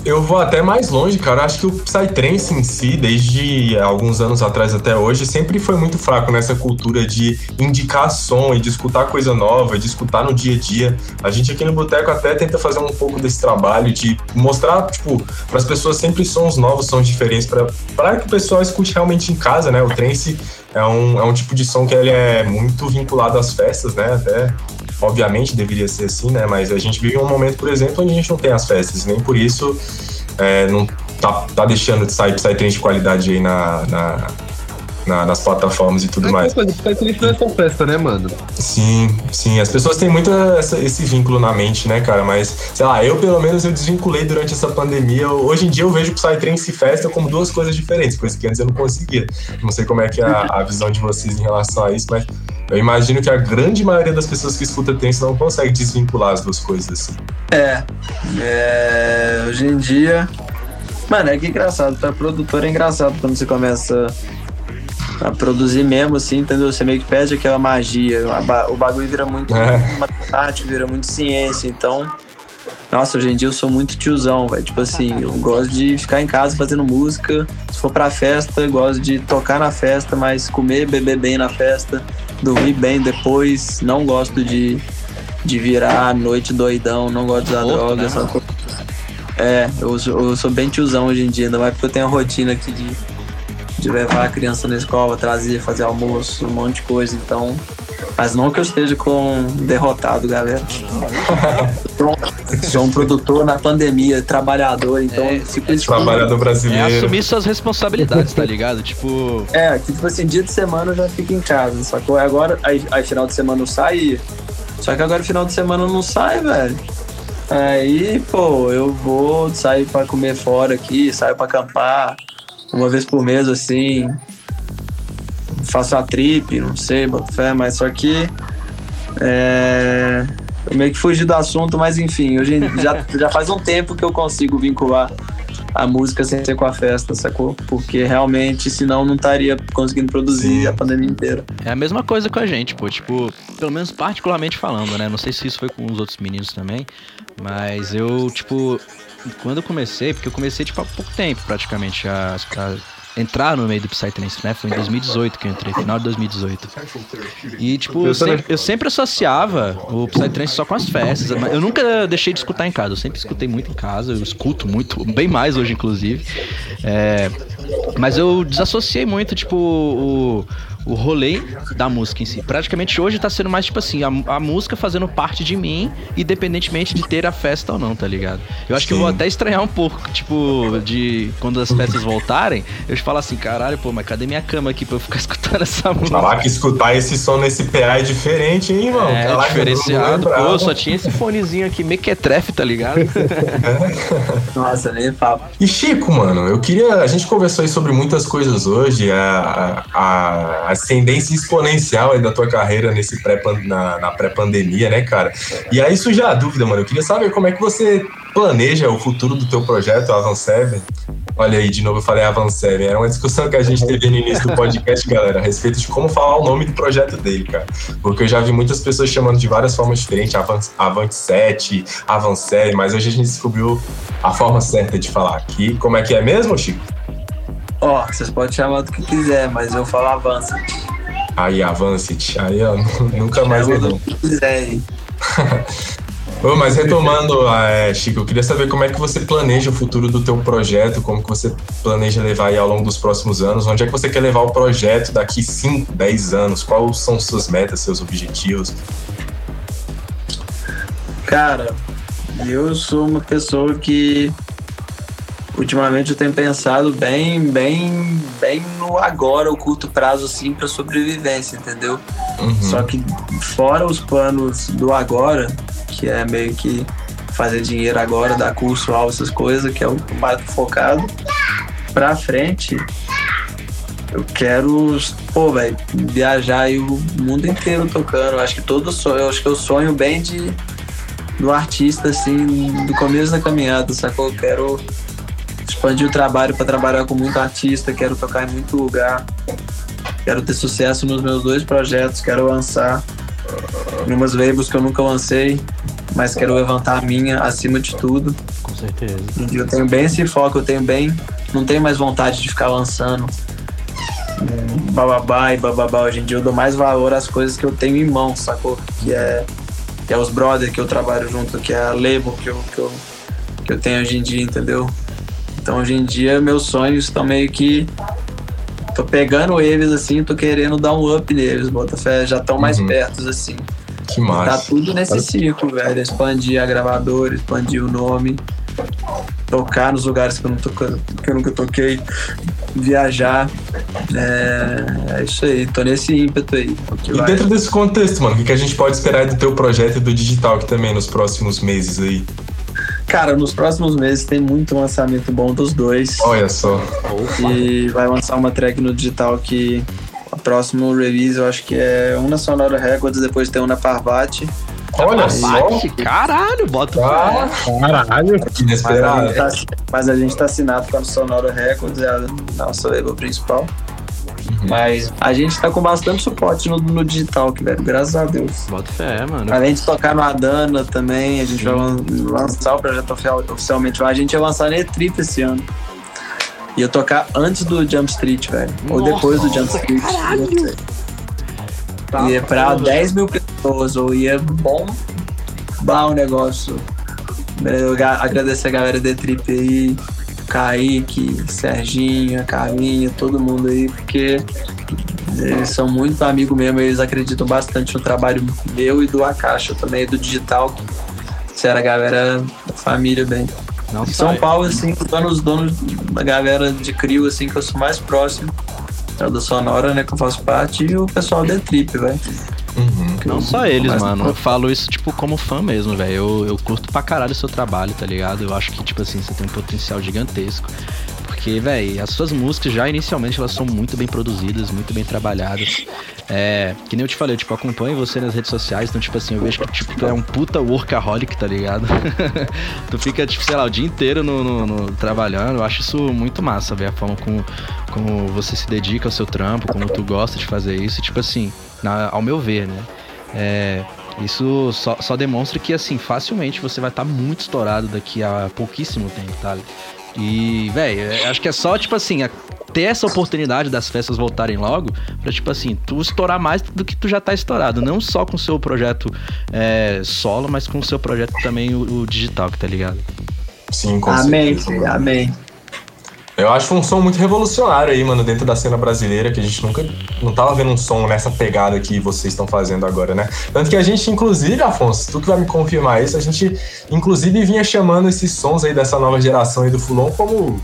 Speaker 3: eu vou até mais longe, cara. Acho que o Psytrance em si, desde alguns anos atrás até hoje, sempre foi muito fraco nessa cultura de indicar som e de escutar coisa nova, de escutar no dia a dia. A gente aqui no Boteco até tenta fazer um pouco desse trabalho de mostrar, tipo, para as pessoas sempre sons novos, sons diferentes, para que o pessoal escute realmente em casa, né? O trance é um, é um tipo de som que ele é muito vinculado às festas, né? Até obviamente deveria ser assim, né? Mas a gente vive um momento, por exemplo, onde a gente não tem as festas, nem por isso é, não tá, tá deixando de sair Psytrance de qualidade aí na, na- na- nas plataformas e tudo mais.
Speaker 1: coisa, Psytrance não é só festa, né, mano?
Speaker 3: Sim, sim. As pessoas têm muito essa- esse vínculo na mente, né, cara? Mas, sei lá, eu pelo menos eu desvinculei durante essa pandemia. Hoje em dia eu vejo Psytrance e festa como duas coisas diferentes, coisa que antes eu não conseguia. Não sei como é que é a, a visão de vocês em relação a isso, mas eu imagino que a grande maioria das pessoas que escuta trance não consegue desvincular as duas coisas assim.
Speaker 4: É, é, hoje em dia. Mano, é que engraçado, pra produtor é engraçado quando você começa a produzir mesmo, assim, entendeu? Você meio que perde aquela magia. O bagulho vira muito
Speaker 3: É.
Speaker 4: matemático, vira muito ciência, então. Nossa, hoje em dia eu sou muito tiozão, velho. Tipo assim, eu gosto de ficar em casa fazendo música. Se for pra festa, eu gosto de tocar na festa, mas comer, beber bem na festa, dormir bem depois. Não gosto de, de virar à noite doidão, não gosto de usar
Speaker 2: Louco,
Speaker 4: droga,
Speaker 2: né,
Speaker 4: essa coisa. É, eu sou, eu sou bem tiozão hoje em dia, ainda mais porque eu tenho a rotina aqui de, de levar a criança na escola, trazer, fazer almoço, um monte de coisa, então. Mas não que eu esteja com derrotado, galera. Sou um- Sou um produtor na pandemia, trabalhador, então
Speaker 2: É,
Speaker 4: fico
Speaker 2: é.
Speaker 3: Trabalhador
Speaker 2: É
Speaker 3: brasileiro.
Speaker 2: assumir suas responsabilidades, tá ligado? Tipo,
Speaker 4: É, que tipo assim, dia de semana eu já fico em casa, sacou? Agora, aí, aí final de semana eu saio. Só que agora final de semana eu não saio, velho. Aí, pô, eu vou sair pra comer fora aqui, saio pra acampar uma vez por mês, assim. Faço a trip, não sei, boto fé, mas só que. É, eu meio que fugi do assunto, mas enfim, hoje já, já faz um tempo que eu consigo vincular a música sem ser com a festa, sacou? Porque realmente, senão não estaria conseguindo produzir
Speaker 3: Sim.
Speaker 4: a pandemia inteira.
Speaker 2: é a mesma coisa com a gente, pô. Tipo, pelo menos particularmente falando, né? Não sei se isso foi com os outros meninos também. Mas eu, tipo, quando eu comecei, porque eu comecei, tipo, há pouco tempo, praticamente, a, a entrar no meio do Psytrance, né? Foi em 2018 que eu entrei, final de 2018. E, tipo, eu sempre, eu sempre associava o Psytrance só com as festas. mas Eu nunca deixei de escutar em casa, eu sempre escutei muito em casa, eu escuto muito, bem mais hoje, inclusive. É, mas eu desassociei muito, tipo, o, o rolê da música em si. Praticamente hoje tá sendo mais tipo assim, a, a música fazendo parte de mim, independentemente de ter a festa ou não, tá ligado? Eu acho Sim. que eu vou até estranhar um pouco, tipo, de quando as festas voltarem, eu falo assim, caralho, pô, mas cadê minha cama aqui pra eu ficar escutando essa música?
Speaker 3: Falar que escutar esse som nesse PA é diferente, hein, irmão?
Speaker 2: É, Caraca, diferenciado. Pô, só tinha esse fonezinho aqui, mequetrefe, tá ligado?
Speaker 4: Nossa, nem falo.
Speaker 3: E Chico, mano, eu queria. A gente conversou aí sobre muitas coisas hoje, a, a, a ascendência exponencial da tua carreira nesse pré na, na pré-pandemia, né, cara? E aí surge a dúvida, mano. Eu queria saber como é que você planeja o futuro do teu projeto, Avan 7? Olha aí, de novo eu falei Avan 7. Era uma discussão que a gente teve no início do podcast, galera, a respeito de como falar o nome do projeto dele, cara. Porque eu já vi muitas pessoas chamando de várias formas diferentes, Avant 7, Avan 7, mas hoje a gente descobriu a forma certa de falar aqui. Como é que é mesmo, Chico?
Speaker 4: Ó, oh, vocês podem chamar do que quiser, mas eu falo Avancet.
Speaker 3: Aí, Avancet. Aí, ó, nunca mais errou. Quiser. Ô, mas retomando, é, Chico, eu queria saber como é que você planeja o futuro do teu projeto, como que você planeja levar aí ao longo dos próximos anos, onde é que você quer levar o projeto daqui 5, 10 anos, quais são suas metas, seus objetivos?
Speaker 4: Cara, eu sou uma pessoa que ultimamente eu tenho pensado bem, bem, bem no agora, o curto prazo, assim, para sobrevivência, entendeu? Uhum. Só que fora os planos do agora, que é meio que fazer dinheiro agora, dar curso, aula, essas coisas, que é o mais focado. Pra frente, eu quero, pô, velho, viajar aí o mundo inteiro tocando. Eu acho que todo sonho, eu acho que eu sonho bem de do artista, assim, do começo da caminhada, sacou? Eu quero expandir o trabalho para trabalhar com muito artista, quero tocar em muito lugar, quero ter sucesso nos meus dois projetos, quero lançar em umas labels que eu nunca lancei, mas quero levantar a minha acima de tudo.
Speaker 2: Com certeza.
Speaker 4: E eu tenho bem esse foco, eu tenho bem. Não tenho mais vontade de ficar lançando bababá e bababá. Hoje em dia eu dou mais valor às coisas que eu tenho em mão, sacou? Que é, que é os brothers que eu trabalho junto, que é a label que eu, que eu, que eu tenho hoje em dia, entendeu? Então hoje em dia meus sonhos estão meio que. Tô pegando eles assim, tô querendo dar um up neles, Botafé, já estão mais uhum. perto assim.
Speaker 3: Que massa.
Speaker 4: Tá tudo nesse ciclo, velho. Expandir a gravadora, expandir o nome, tocar nos lugares que eu, não tô, que eu nunca toquei, viajar. É, é isso aí, tô nesse ímpeto aí.
Speaker 3: E vai. dentro desse contexto, mano, o que a gente pode esperar do teu projeto e do digital que também nos próximos meses aí?
Speaker 4: Cara, nos próximos meses tem muito lançamento bom dos dois.
Speaker 3: Olha só.
Speaker 4: E vai lançar uma track no digital que o próximo release eu acho que é um na Sonora Records, depois tem um na Parvati.
Speaker 2: Olha só. Caralho, bota
Speaker 3: ah, Caralho, que inesperado.
Speaker 4: Mas a, tá, mas a gente tá assinado com a Sonora Records, é a nossa label principal. Uhum. Mas a gente tá com bastante suporte no, no digital, que velho, graças a Deus.
Speaker 2: Bota fé, mano.
Speaker 4: Além de tocar no Adana também, a gente Sim. vai lançar o projeto oficialmente. A gente vai lançar na E-Trip esse ano. Ia tocar antes do Jump Street, velho. Ou depois do Jump Street. Caralho. Tá, ia pra 10 mil pessoas, ou ia bombar o negócio. Agradecer a galera da Trip aí, Kaique, Serginho, Carlinha, todo mundo aí, porque eles são muito amigos mesmo, eles acreditam bastante no trabalho meu e do Akasha também, do digital. Você era a galera da família bem. Não São sai. Paulo, assim, os donos da galera de Crio, assim, que eu sou mais próximo. É o da Sonora, né, que eu faço parte, e o pessoal da Trip, velho.
Speaker 2: Uhum. Não só eles, Mas mano. Eu falo isso, tipo, como fã mesmo, velho. Eu, eu curto pra caralho o seu trabalho, tá ligado? Eu acho que, tipo assim, você tem um potencial gigantesco. Porque, velho, as suas músicas já inicialmente elas são muito bem produzidas, muito bem trabalhadas. É, que nem eu te falei, eu, tipo, acompanho você nas redes sociais, então, tipo assim, eu vejo que tipo, tu é um puta workaholic, tá ligado? tu fica, tipo, sei lá, o dia inteiro no, no, no, trabalhando. Eu acho isso muito massa, ver a forma como, como você se dedica ao seu trampo, como tu gosta de fazer isso. Tipo assim, na, ao meu ver, né? É, isso só, só, demonstra que, assim, facilmente você vai estar tá muito estourado daqui a pouquíssimo tempo, tá? E, velho, acho que é só, tipo assim, ter essa oportunidade das festas voltarem logo, pra, tipo assim, tu estourar mais do que tu já tá estourado. Não só com o seu projeto é, solo, mas com o seu projeto também, o, o digital, que tá ligado?
Speaker 3: Sim, com
Speaker 4: Amém, certeza. amém.
Speaker 3: Eu acho um som muito revolucionário aí, mano, dentro da cena brasileira, que a gente nunca não tava vendo um som nessa pegada que vocês estão fazendo agora, né? Tanto que a gente, inclusive, Afonso, tu que vai me confirmar isso, a gente, inclusive, vinha chamando esses sons aí dessa nova geração aí do Fulon como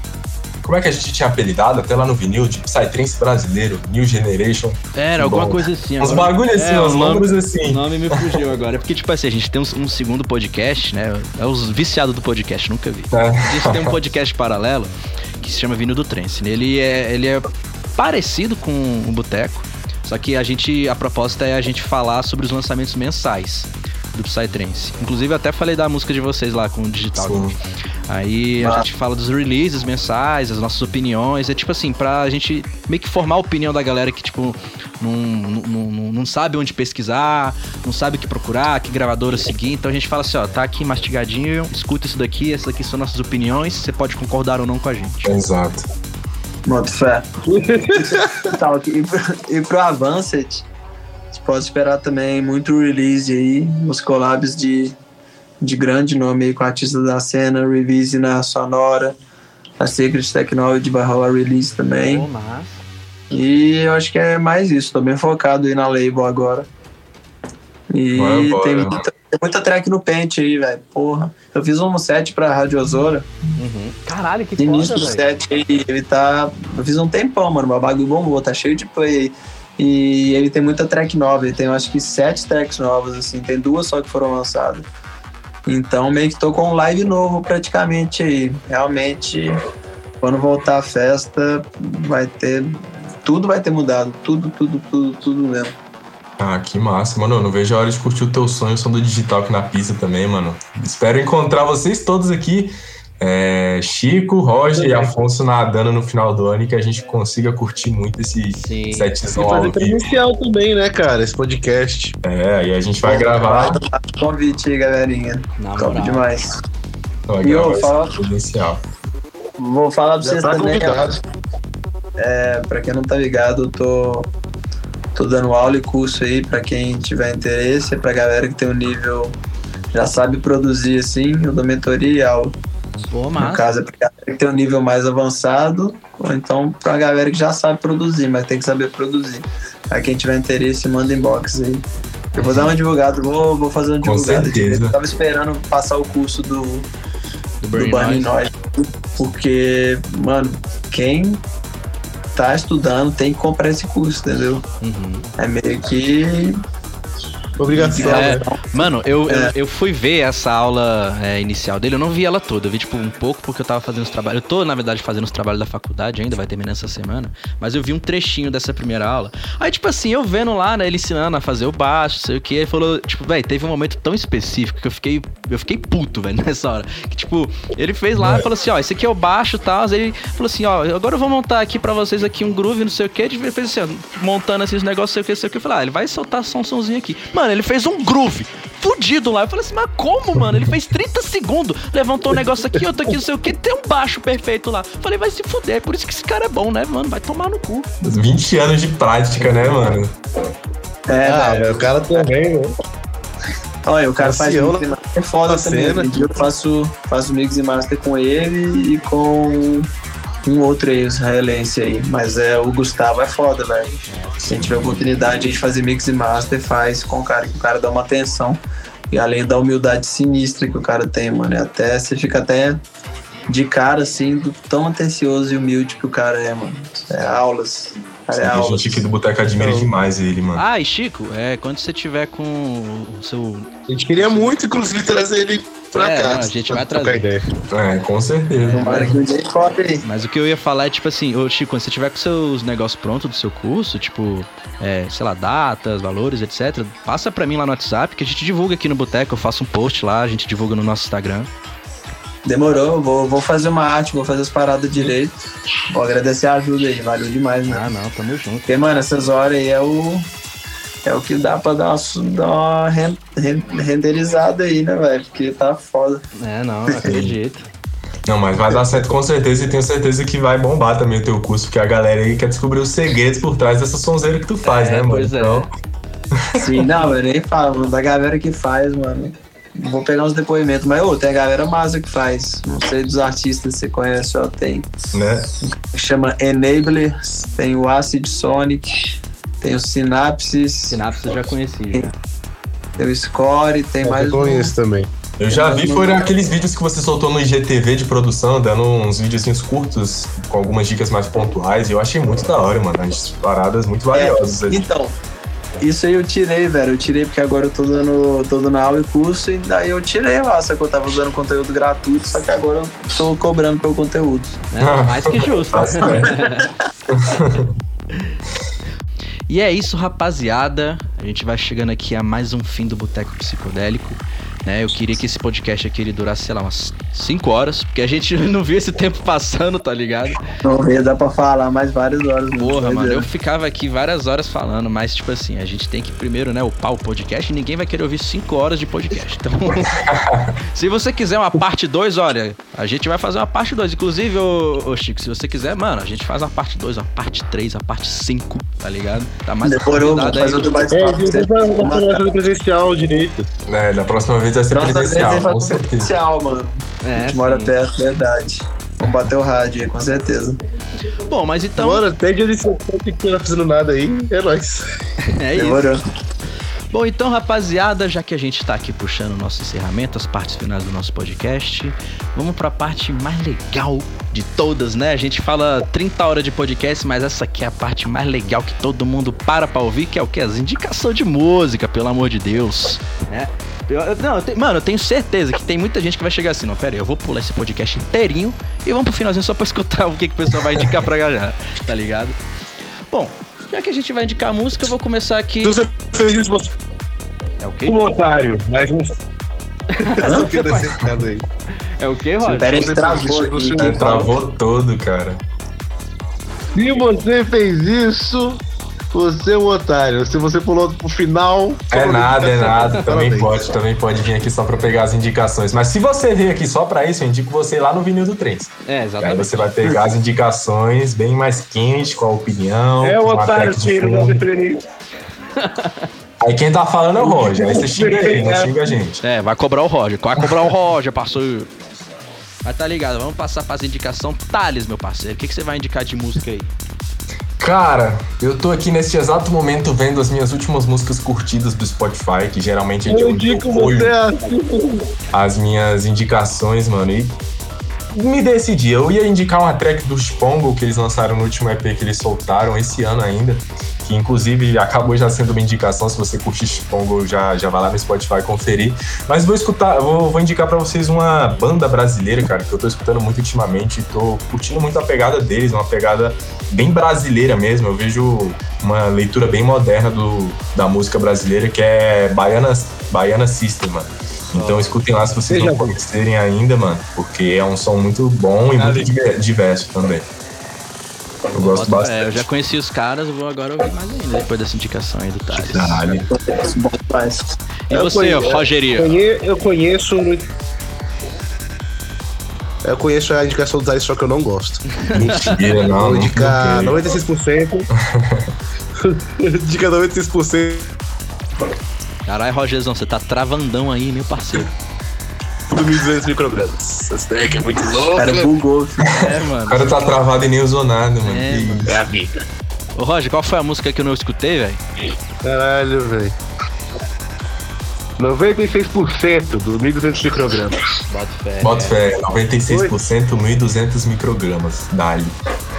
Speaker 3: como é que a gente tinha apelidado até lá no vinil de Psytrance brasileiro, New Generation.
Speaker 2: Era, alguma coisa assim.
Speaker 3: Uns bagulhos assim,
Speaker 2: É,
Speaker 3: uns números assim.
Speaker 2: O nome me fugiu agora. É porque, tipo assim, a gente tem um, um segundo podcast, né? É os viciados do podcast, nunca vi.
Speaker 3: É.
Speaker 2: A gente tem um podcast paralelo que se chama Vinil do Trance. Ele é, ele é parecido com o Boteco, só que a gente, a proposta é a gente falar sobre os lançamentos mensais do Psytrance. Inclusive, eu até falei da música de vocês lá com o Digital.
Speaker 3: Sim.
Speaker 2: Aí a gente fala dos releases mensais, as nossas opiniões. É tipo assim, pra gente meio que formar a opinião da galera que, tipo, não, não, não, não sabe onde pesquisar, não sabe o que procurar, que gravadora seguir. Então a gente fala assim, ó, tá aqui mastigadinho, escuta isso daqui, essas aqui são nossas opiniões, você pode concordar ou não com a gente.
Speaker 3: Exato.
Speaker 4: Boto fé. E, pro, e pro pode esperar também muito release aí, os collabs de, de grande nome aí com artistas da cena, release na Sonora, a Secret Technology vai rolar release também. E eu acho que é mais isso, tô bem focado aí na label agora. E tem muita, tem muita track no Paint aí, velho. Porra. Eu fiz um set pra Rádio Ozora.
Speaker 2: Caralho, que
Speaker 4: No início do set aí, ele tá. Eu fiz um tempão, mano. Meu bagulho bombou, tá cheio de play aí. E ele tem muita track nova. Ele tem, eu acho que, sete tracks novas, assim. Tem duas só que foram lançadas. Então, meio que tô com um live novo praticamente aí. Realmente, quando voltar a festa, vai ter. Tudo vai ter mudado. Tudo, tudo, tudo, tudo mesmo.
Speaker 3: Ah, que massa. Mano, eu não vejo a hora de curtir o teu sonho, o som do digital aqui na pista também, mano. Espero encontrar vocês todos aqui. É, Chico, Roger e Afonso nadando no final do ano e que a gente consiga curtir muito esse
Speaker 2: Sim.
Speaker 3: setzão
Speaker 1: E
Speaker 3: ao
Speaker 1: fazer
Speaker 3: vivo.
Speaker 1: presencial também, né, cara? Esse podcast.
Speaker 3: É, e a gente vai gravar.
Speaker 4: Convite aí, galerinha.
Speaker 2: Na
Speaker 4: Top
Speaker 2: moral.
Speaker 4: demais.
Speaker 3: Vai
Speaker 4: E eu falo-
Speaker 3: presencial.
Speaker 4: Vou falar pra
Speaker 1: Já
Speaker 4: vocês
Speaker 1: tá
Speaker 4: também. É, pra quem não tá ligado, eu tô, tô dando aula e curso aí pra quem tiver interesse, pra galera que tem um nível, já sabe produzir assim, eu dou mentoria e aula.
Speaker 2: Pô,
Speaker 4: No caso, é pra galera que tem um nível mais avançado, ou então pra galera que já sabe produzir, mas tem que saber produzir. Pra quem tiver interesse, manda inbox aí. Eu vou dar uma divulgada, vou, vou fazer uma
Speaker 3: Com
Speaker 4: divulgada.
Speaker 3: certeza.
Speaker 4: Eu tava esperando passar o curso do,
Speaker 2: Do
Speaker 4: do
Speaker 2: Burning. Noise.
Speaker 4: Porque, mano, quem tá estudando tem que comprar esse curso, entendeu?
Speaker 2: Uhum.
Speaker 4: É meio que.
Speaker 1: Obrigação,
Speaker 2: É,
Speaker 1: né?
Speaker 2: Mano, eu,
Speaker 4: É.
Speaker 2: eu fui ver essa aula é, inicial dele, eu não vi ela toda, eu vi tipo um pouco porque eu tava fazendo os trabalhos. Eu tô, na verdade, fazendo os trabalhos da faculdade ainda, vai terminar essa semana, mas eu vi um trechinho dessa primeira aula. Aí, tipo assim, eu vendo lá, né, ele ensinando a fazer o baixo, sei o que, ele falou, tipo, velho, teve um momento tão específico que eu fiquei, eu fiquei puto, velho, nessa hora. Que, tipo, ele fez lá e falou assim, ó, esse aqui é o baixo e tal, aí ele falou assim, ó, agora eu vou montar aqui pra vocês aqui um groove, não sei o que, ele fez assim, ó, montando esses negócios, sei o que, sei o que, eu falei, ah, ele vai soltar só um somzinho aqui. Mano, ele fez um groove fudido lá. Eu falei assim, mas como, mano? Ele fez 30 segundos, levantou um negócio aqui, outro aqui, não sei o que, tem um baixo perfeito lá. Falei, vai se fuder, é por isso que esse cara é bom, né, mano? Vai tomar no cu.
Speaker 3: 20 anos de prática, né, mano?
Speaker 4: É,
Speaker 1: Ah,
Speaker 4: velho.
Speaker 1: velho, o cara também, né?
Speaker 4: Olha, o cara faz
Speaker 1: Ancião
Speaker 4: mix e master é foda também.
Speaker 1: cena.
Speaker 4: Dia Eu faço, faço mix e master com ele e com um outro israelense aí. Mas é, o Gustavo é foda, velho. Se a gente tiver oportunidade de fazer mix e master, faz com o cara, que o cara dá uma atenção. E além da humildade sinistra que o cara tem, mano, é até, você fica até de cara, assim, do tão atencioso e humilde que o cara é, mano. É aulas. É
Speaker 3: a gente aqui do Boteco admira demais ele, mano.
Speaker 2: Ah, e Chico, é, quando você tiver com o seu.
Speaker 1: A gente queria muito, inclusive, trazer ele pra
Speaker 2: É,
Speaker 1: cá.
Speaker 2: não, a gente vai trazer.
Speaker 1: ideia.
Speaker 3: É, com certeza.
Speaker 4: Ele cobre aí.
Speaker 2: Mas o que eu ia falar é, tipo assim, ô Chico, quando você tiver com seus negócios prontos do seu curso, tipo, é, sei lá, datas, valores, etc., passa pra mim lá no WhatsApp, que a gente divulga aqui no Boteco, eu faço um post lá, a gente divulga no nosso Instagram.
Speaker 4: Demorou, vou, vou fazer uma arte, vou fazer as paradas direito. Vou agradecer a ajuda aí, valeu demais, né?
Speaker 2: Ah, não, tamo junto.
Speaker 4: Porque, mano, essas horas aí é o. É o que dá pra dar uma, dar uma ren- ren- renderizada aí, né, velho? Porque tá foda.
Speaker 2: É, não, não acredito.
Speaker 3: Não, mas vai dar certo com certeza e tenho certeza que vai bombar também o teu curso, porque a galera aí quer descobrir os segredos por trás dessa sonzeira que tu faz,
Speaker 2: É,
Speaker 3: né, mano?
Speaker 2: pois é.
Speaker 3: Então,
Speaker 4: Sim, não, eu nem falo, da galera que faz, mano. Vou pegar uns depoimentos, mas ô, tem a galera massa que faz. Não sei dos artistas que você conhece, ó, tem.
Speaker 3: Né?
Speaker 4: Chama Enabler, tem o Acid Sonic, tem o Synapses,
Speaker 2: Sinapse eu já conheci. já.
Speaker 4: tem o Score, tem mais
Speaker 1: Eu
Speaker 4: um.
Speaker 1: conheço também.
Speaker 3: Eu já vi, foram aqueles vídeos que você soltou no IGTV de produção, dando uns videozinhos curtos, com algumas dicas mais pontuais, e eu achei muito da hora, mano. As paradas muito valiosas. ali.
Speaker 4: Então, isso aí eu tirei, velho. Eu tirei porque agora eu tô dando, tô dando aula e curso, e daí eu tirei lá, só que eu tava usando conteúdo gratuito, só que agora eu tô cobrando pelo conteúdo.
Speaker 2: Né? Mais que justo. E é isso, rapaziada. A gente vai chegando aqui a mais um fim do Boteco Psicodélico. Né? Eu queria que esse podcast aqui ele durasse, sei lá, umas 5 horas, porque a gente não viu esse tempo passando, tá ligado?
Speaker 4: Não vê, dá pra falar mais várias horas. né?
Speaker 2: Porra, mano, eu ficava aqui várias horas falando, mas tipo assim, a gente tem que primeiro, né, upar o podcast e ninguém vai querer ouvir 5 horas de podcast. Então, se você quiser uma parte 2, olha, a gente vai fazer uma parte 2. Inclusive, ô, ô Chico, se você quiser, mano, a gente faz uma parte 2, uma parte 3, a parte 5, tá ligado? Tá mais
Speaker 4: Demorou,
Speaker 2: aí.
Speaker 4: outro
Speaker 1: É,
Speaker 4: bate-papo.
Speaker 1: a gente vai vai fazer presencial direito.
Speaker 3: É, da próxima vez vai ser
Speaker 4: vez
Speaker 3: presencial,
Speaker 4: vai
Speaker 3: com certeza.
Speaker 4: presencial, mano. a
Speaker 2: É,
Speaker 4: gente mora
Speaker 2: sim.
Speaker 4: perto, verdade. Vamos bater o rádio aí, com certeza.
Speaker 2: Bom, mas então,
Speaker 1: Mano, até dia de setembro que não tá fazendo nada aí, é nóis.
Speaker 2: é isso.
Speaker 4: Demorou.
Speaker 2: Bom, então, rapaziada, já que a gente tá aqui puxando o nosso encerramento, as partes finais do nosso podcast, vamos pra parte mais legal de todas, né? A gente fala 30 horas de podcast, mas essa aqui é a parte mais legal que todo mundo para pra ouvir, que é o que? As indicações de música, pelo amor de Deus, né? Eu- não, eu te- mano, eu tenho certeza que tem muita gente que vai chegar assim, não, pera aí, eu vou pular esse podcast inteirinho e vamos pro finalzinho só pra escutar o que, que o pessoal vai indicar pra galera, tá ligado? Bom, já que a gente vai indicar a música, eu vou começar aqui...
Speaker 1: Se você fez isso, você
Speaker 2: É o quê?
Speaker 1: é um otário, mas piada é.
Speaker 2: É o quê, Roger?
Speaker 4: Aí,
Speaker 1: você
Speaker 4: travou
Speaker 1: você-
Speaker 3: É, travou todo, cara.
Speaker 1: Se você fez isso, você é um otário. Se você pulou pro final.
Speaker 3: É nada, é nada. Também pode, também pode vir aqui só pra pegar as indicações. Mas se você veio aqui só pra isso, eu indico você ir lá no Vinil do Trens.
Speaker 2: É,
Speaker 3: Aí
Speaker 2: exatamente.
Speaker 3: você vai pegar as indicações bem mais quentes, com a opinião.
Speaker 1: É o otário que não.
Speaker 3: Aí quem tá falando é o Roger. Aí você xinga ele, não xinga a gente.
Speaker 2: É, vai cobrar o Roger. Vai cobrar o Roger, parceiro. Mas tá ligado, vamos passar pras indicação. Thales, meu parceiro, o que, que você vai indicar de música aí?
Speaker 3: Cara, eu tô aqui neste exato momento vendo as minhas últimas músicas curtidas do Spotify, que geralmente é de
Speaker 1: Eu
Speaker 3: onde
Speaker 1: indico
Speaker 3: eu as minhas indicações, mano. E me decidi. Eu ia indicar uma track do Spongo que eles lançaram no último EP que eles soltaram esse ano ainda. Que inclusive acabou já sendo uma indicação. Se você curtir Spongo, já, já vai lá no Spotify conferir. Mas vou escutar, vou, vou indicar pra vocês uma banda brasileira, cara, que eu tô escutando muito ultimamente. Tô curtindo muito a pegada deles, uma pegada bem brasileira mesmo. Eu vejo uma leitura bem moderna do, da música brasileira, que é Baiana, Baiana System, mano. Então escutem lá se vocês
Speaker 1: Seja
Speaker 3: não conhecerem ainda, mano, porque é um som muito bom e muito diver- diverso também. Eu gosto
Speaker 2: Bota-
Speaker 3: bastante.
Speaker 2: É, eu já conheci os caras, eu vou agora ouvir mais ainda, depois dessa indicação aí do Thales.
Speaker 3: Caralho.
Speaker 2: E
Speaker 1: Eu
Speaker 2: você,
Speaker 1: conheço-
Speaker 2: Rogeria?
Speaker 1: Eu conheço. Eu conheço a indicação do Thales, só que eu não gosto.
Speaker 3: Mentira, não.
Speaker 1: Vou indicar
Speaker 3: não
Speaker 1: 96%. Dica 96%
Speaker 2: Caralho, Rogerzão, você tá travandão aí, meu parceiro.
Speaker 1: do 1.200 microgramas. Essa track é muito
Speaker 4: O
Speaker 1: louca.
Speaker 4: cara bugou.
Speaker 2: É,
Speaker 3: O
Speaker 2: mano.
Speaker 3: cara tá travado e nem usou nada, mano.
Speaker 2: É,
Speaker 3: Que
Speaker 2: mano.
Speaker 1: É a vida.
Speaker 2: Ô, Roger, qual foi a música que eu não escutei, velho?
Speaker 1: Caralho, velho. 96% do 1.200 microgramas.
Speaker 2: Bota fé.
Speaker 3: Bota fé, 96%, 1.200 microgramas. Dali.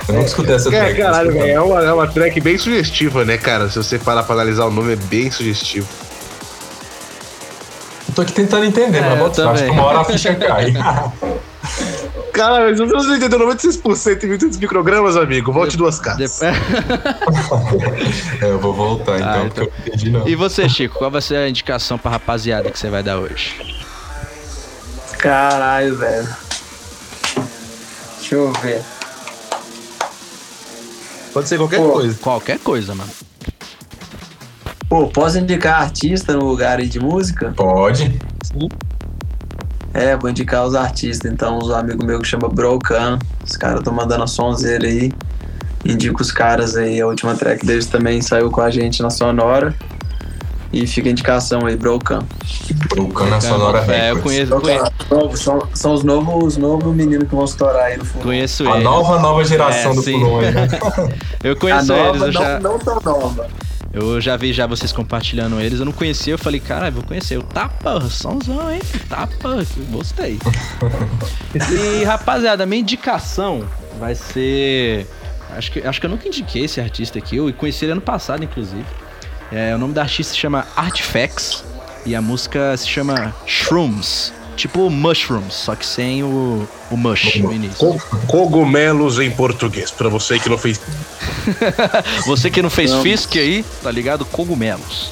Speaker 3: Eu nunca escutei essa
Speaker 1: É,
Speaker 3: track.
Speaker 1: caralho,
Speaker 3: vou escutar.
Speaker 1: velho. É uma, é uma track bem sugestiva, né, cara? Se você parar pra analisar o nome, é bem sugestivo.
Speaker 3: Tô aqui tentando entender,
Speaker 2: É,
Speaker 3: mas bota acho que uma hora a ficha cai.
Speaker 1: Cara, mas você não entendeu 96% e 1.200 microgramas, amigo? Volte duas casas.
Speaker 2: Depois-
Speaker 3: É, eu vou voltar então,
Speaker 2: Ah,
Speaker 3: porque eu não entendi não.
Speaker 2: E você, Chico, qual vai ser a indicação pra rapaziada que você vai dar hoje?
Speaker 4: Caralho, velho. Deixa eu ver.
Speaker 1: Pode ser qualquer
Speaker 4: Pô.
Speaker 1: coisa.
Speaker 2: Qualquer coisa, mano.
Speaker 4: Pô, posso indicar artista no lugar aí de música?
Speaker 3: Pode.
Speaker 4: É, vou indicar os artistas, então, os amigos meus que chama Brocan. Os caras estão mandando a sonzeira aí. Indico os caras aí, a última track deles também saiu com a gente na Sonora. E fica a indicação aí, Brocan.
Speaker 3: Tocando a Sonora
Speaker 2: É, eu
Speaker 3: Records.
Speaker 2: conheço, conheço,
Speaker 4: Novo, são, são os novos, os novos meninos que vão estourar aí no fundo.
Speaker 2: conheço
Speaker 3: A
Speaker 2: eles.
Speaker 3: nova, nova geração
Speaker 2: É,
Speaker 3: do
Speaker 2: sim.
Speaker 3: Aí, né?
Speaker 2: Eu
Speaker 4: A
Speaker 2: conheço
Speaker 4: nova,
Speaker 2: eles, eu
Speaker 4: não,
Speaker 2: já,
Speaker 4: não tão nova.
Speaker 2: Eu já vi já vocês compartilhando eles. Eu não conhecia, eu falei, caralho, vou conhecer. Eu, tapa, somzão, hein? Tapa, gostei. e, rapaziada, minha indicação vai ser. Acho que, acho que eu nunca indiquei esse artista aqui, eu conheci ele ano passado, inclusive. É, o nome da artista se chama Artifacts e a música se chama Shrooms. Tipo Mushrooms, só que sem o, o mush no início.
Speaker 1: Co- Cogumelos em português, pra você que não fez.
Speaker 2: Você que não fez
Speaker 4: Não.
Speaker 2: Fisk aí, tá ligado? Cogumelos.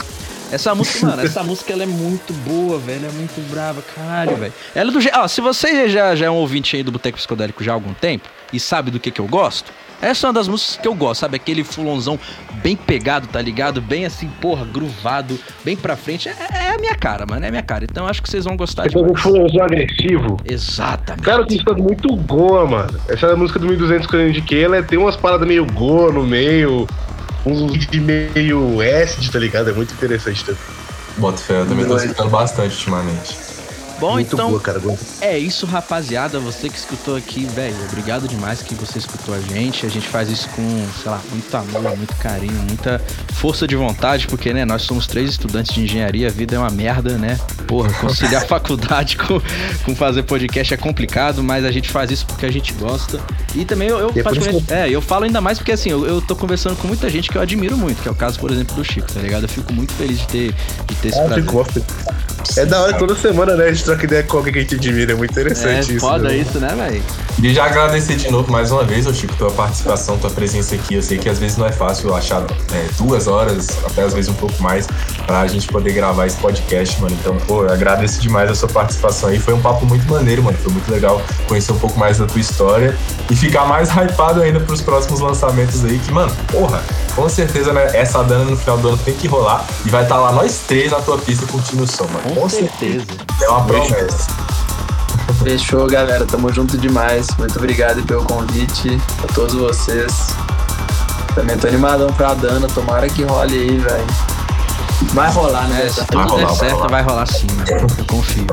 Speaker 2: Essa música, mano, essa música ela é muito boa, velho. É muito brava, caralho, velho. Ela é do. Ó, se você já, já é um ouvinte aí do Boteco Psicodélico já há algum tempo e sabe do que, que eu gosto, essa é uma das músicas que eu gosto, sabe? Aquele fulonzão bem pegado, tá ligado? Bem assim, porra, gruvado, bem pra frente. É, é a minha cara, mano. É a minha cara. Então acho que vocês vão gostar
Speaker 1: Depois um fulãozão agressivo.
Speaker 2: Exatamente.
Speaker 1: Cara, tem ficado muito goa, mano. Essa é música do 1200 que eu indiquei, ela tem umas paradas meio goa no meio, uns de meio acid, tá ligado? É muito interessante também.
Speaker 3: Bota fé, eu também tô escutando bastante ultimamente.
Speaker 2: Bom,
Speaker 1: muito
Speaker 2: então.
Speaker 1: boa, cara.
Speaker 2: É isso, rapaziada. Você que escutou aqui, velho, obrigado demais que você escutou a gente. A gente faz isso com, sei lá, muito amor, muito carinho, muita força de vontade, porque, né, nós somos três estudantes de engenharia, a vida é uma merda, né? Porra, conciliar faculdade com, com fazer podcast é complicado, mas a gente faz isso porque a gente gosta. E também eu, eu
Speaker 1: é
Speaker 2: particularmente- é, eu falo ainda mais porque, assim, eu, eu tô conversando com muita gente que eu admiro muito, que é o caso, por exemplo, do Chico, tá ligado? Eu fico muito feliz de ter, de ter esse
Speaker 1: Ah,
Speaker 2: prazer.
Speaker 1: É da hora que toda semana, né? A gente troca ideia com alguém que a gente admira. É muito
Speaker 2: É
Speaker 1: interessante isso.
Speaker 2: foda
Speaker 1: né?
Speaker 2: isso, né, velho?
Speaker 3: E já agradecer de novo mais uma vez, ô Chico, tua participação, tua presença aqui. Eu sei que às vezes não é fácil achar é, duas horas, até às vezes um pouco mais, pra gente poder gravar esse podcast, mano. Então, pô, eu agradeço demais a sua participação aí. Foi um papo muito maneiro, mano. Foi muito legal conhecer um pouco mais da tua história e ficar mais hypado ainda pros próximos lançamentos aí. Que, mano, porra, com certeza, né? Essa dana no final do ano tem que rolar e vai estar lá nós três na tua pista curtindo o som, mano.
Speaker 2: Com certeza.
Speaker 3: É uma promessa.
Speaker 4: Fechou, galera. Tamo junto demais. Muito obrigado pelo convite a todos vocês. Também tô animadão pra Dana. Tomara que role aí, velho. Vai rolar, né?
Speaker 2: É, se
Speaker 3: Vai
Speaker 2: tudo
Speaker 3: rolar,
Speaker 2: der
Speaker 3: vai
Speaker 2: certo,
Speaker 3: rolar.
Speaker 2: vai rolar sim, mano. Eu confio.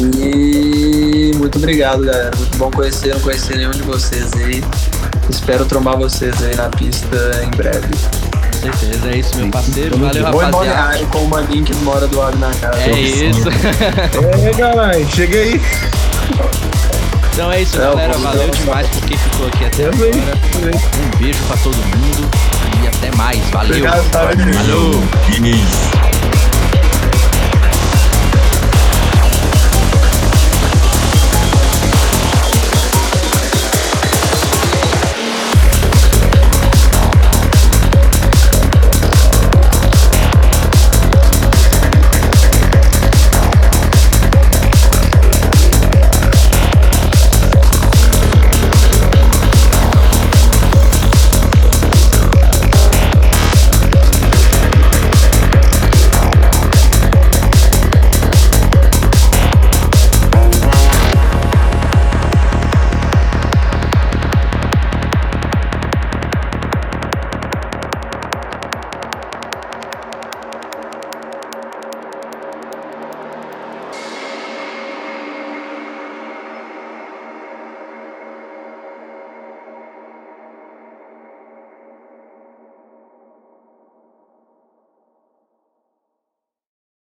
Speaker 4: E muito obrigado, galera. Muito bom conhecer, não conhecer nenhum de vocês aí. Espero trombar vocês aí na pista em breve.
Speaker 2: Certeza, é isso, meu parceiro. Valeu,
Speaker 4: Vou
Speaker 2: rapaziada.
Speaker 4: Balneário com o maninho que mora do lado na casa.
Speaker 2: É isso.
Speaker 1: É, galera, chega aí.
Speaker 2: Então é isso,
Speaker 4: É,
Speaker 2: galera.
Speaker 4: vou-
Speaker 2: Valeu demais por quem ficou aqui até agora. Um beijo pra todo mundo e até mais. Valeu.
Speaker 1: Obrigado, tá?
Speaker 2: Valeu.
Speaker 3: Peace.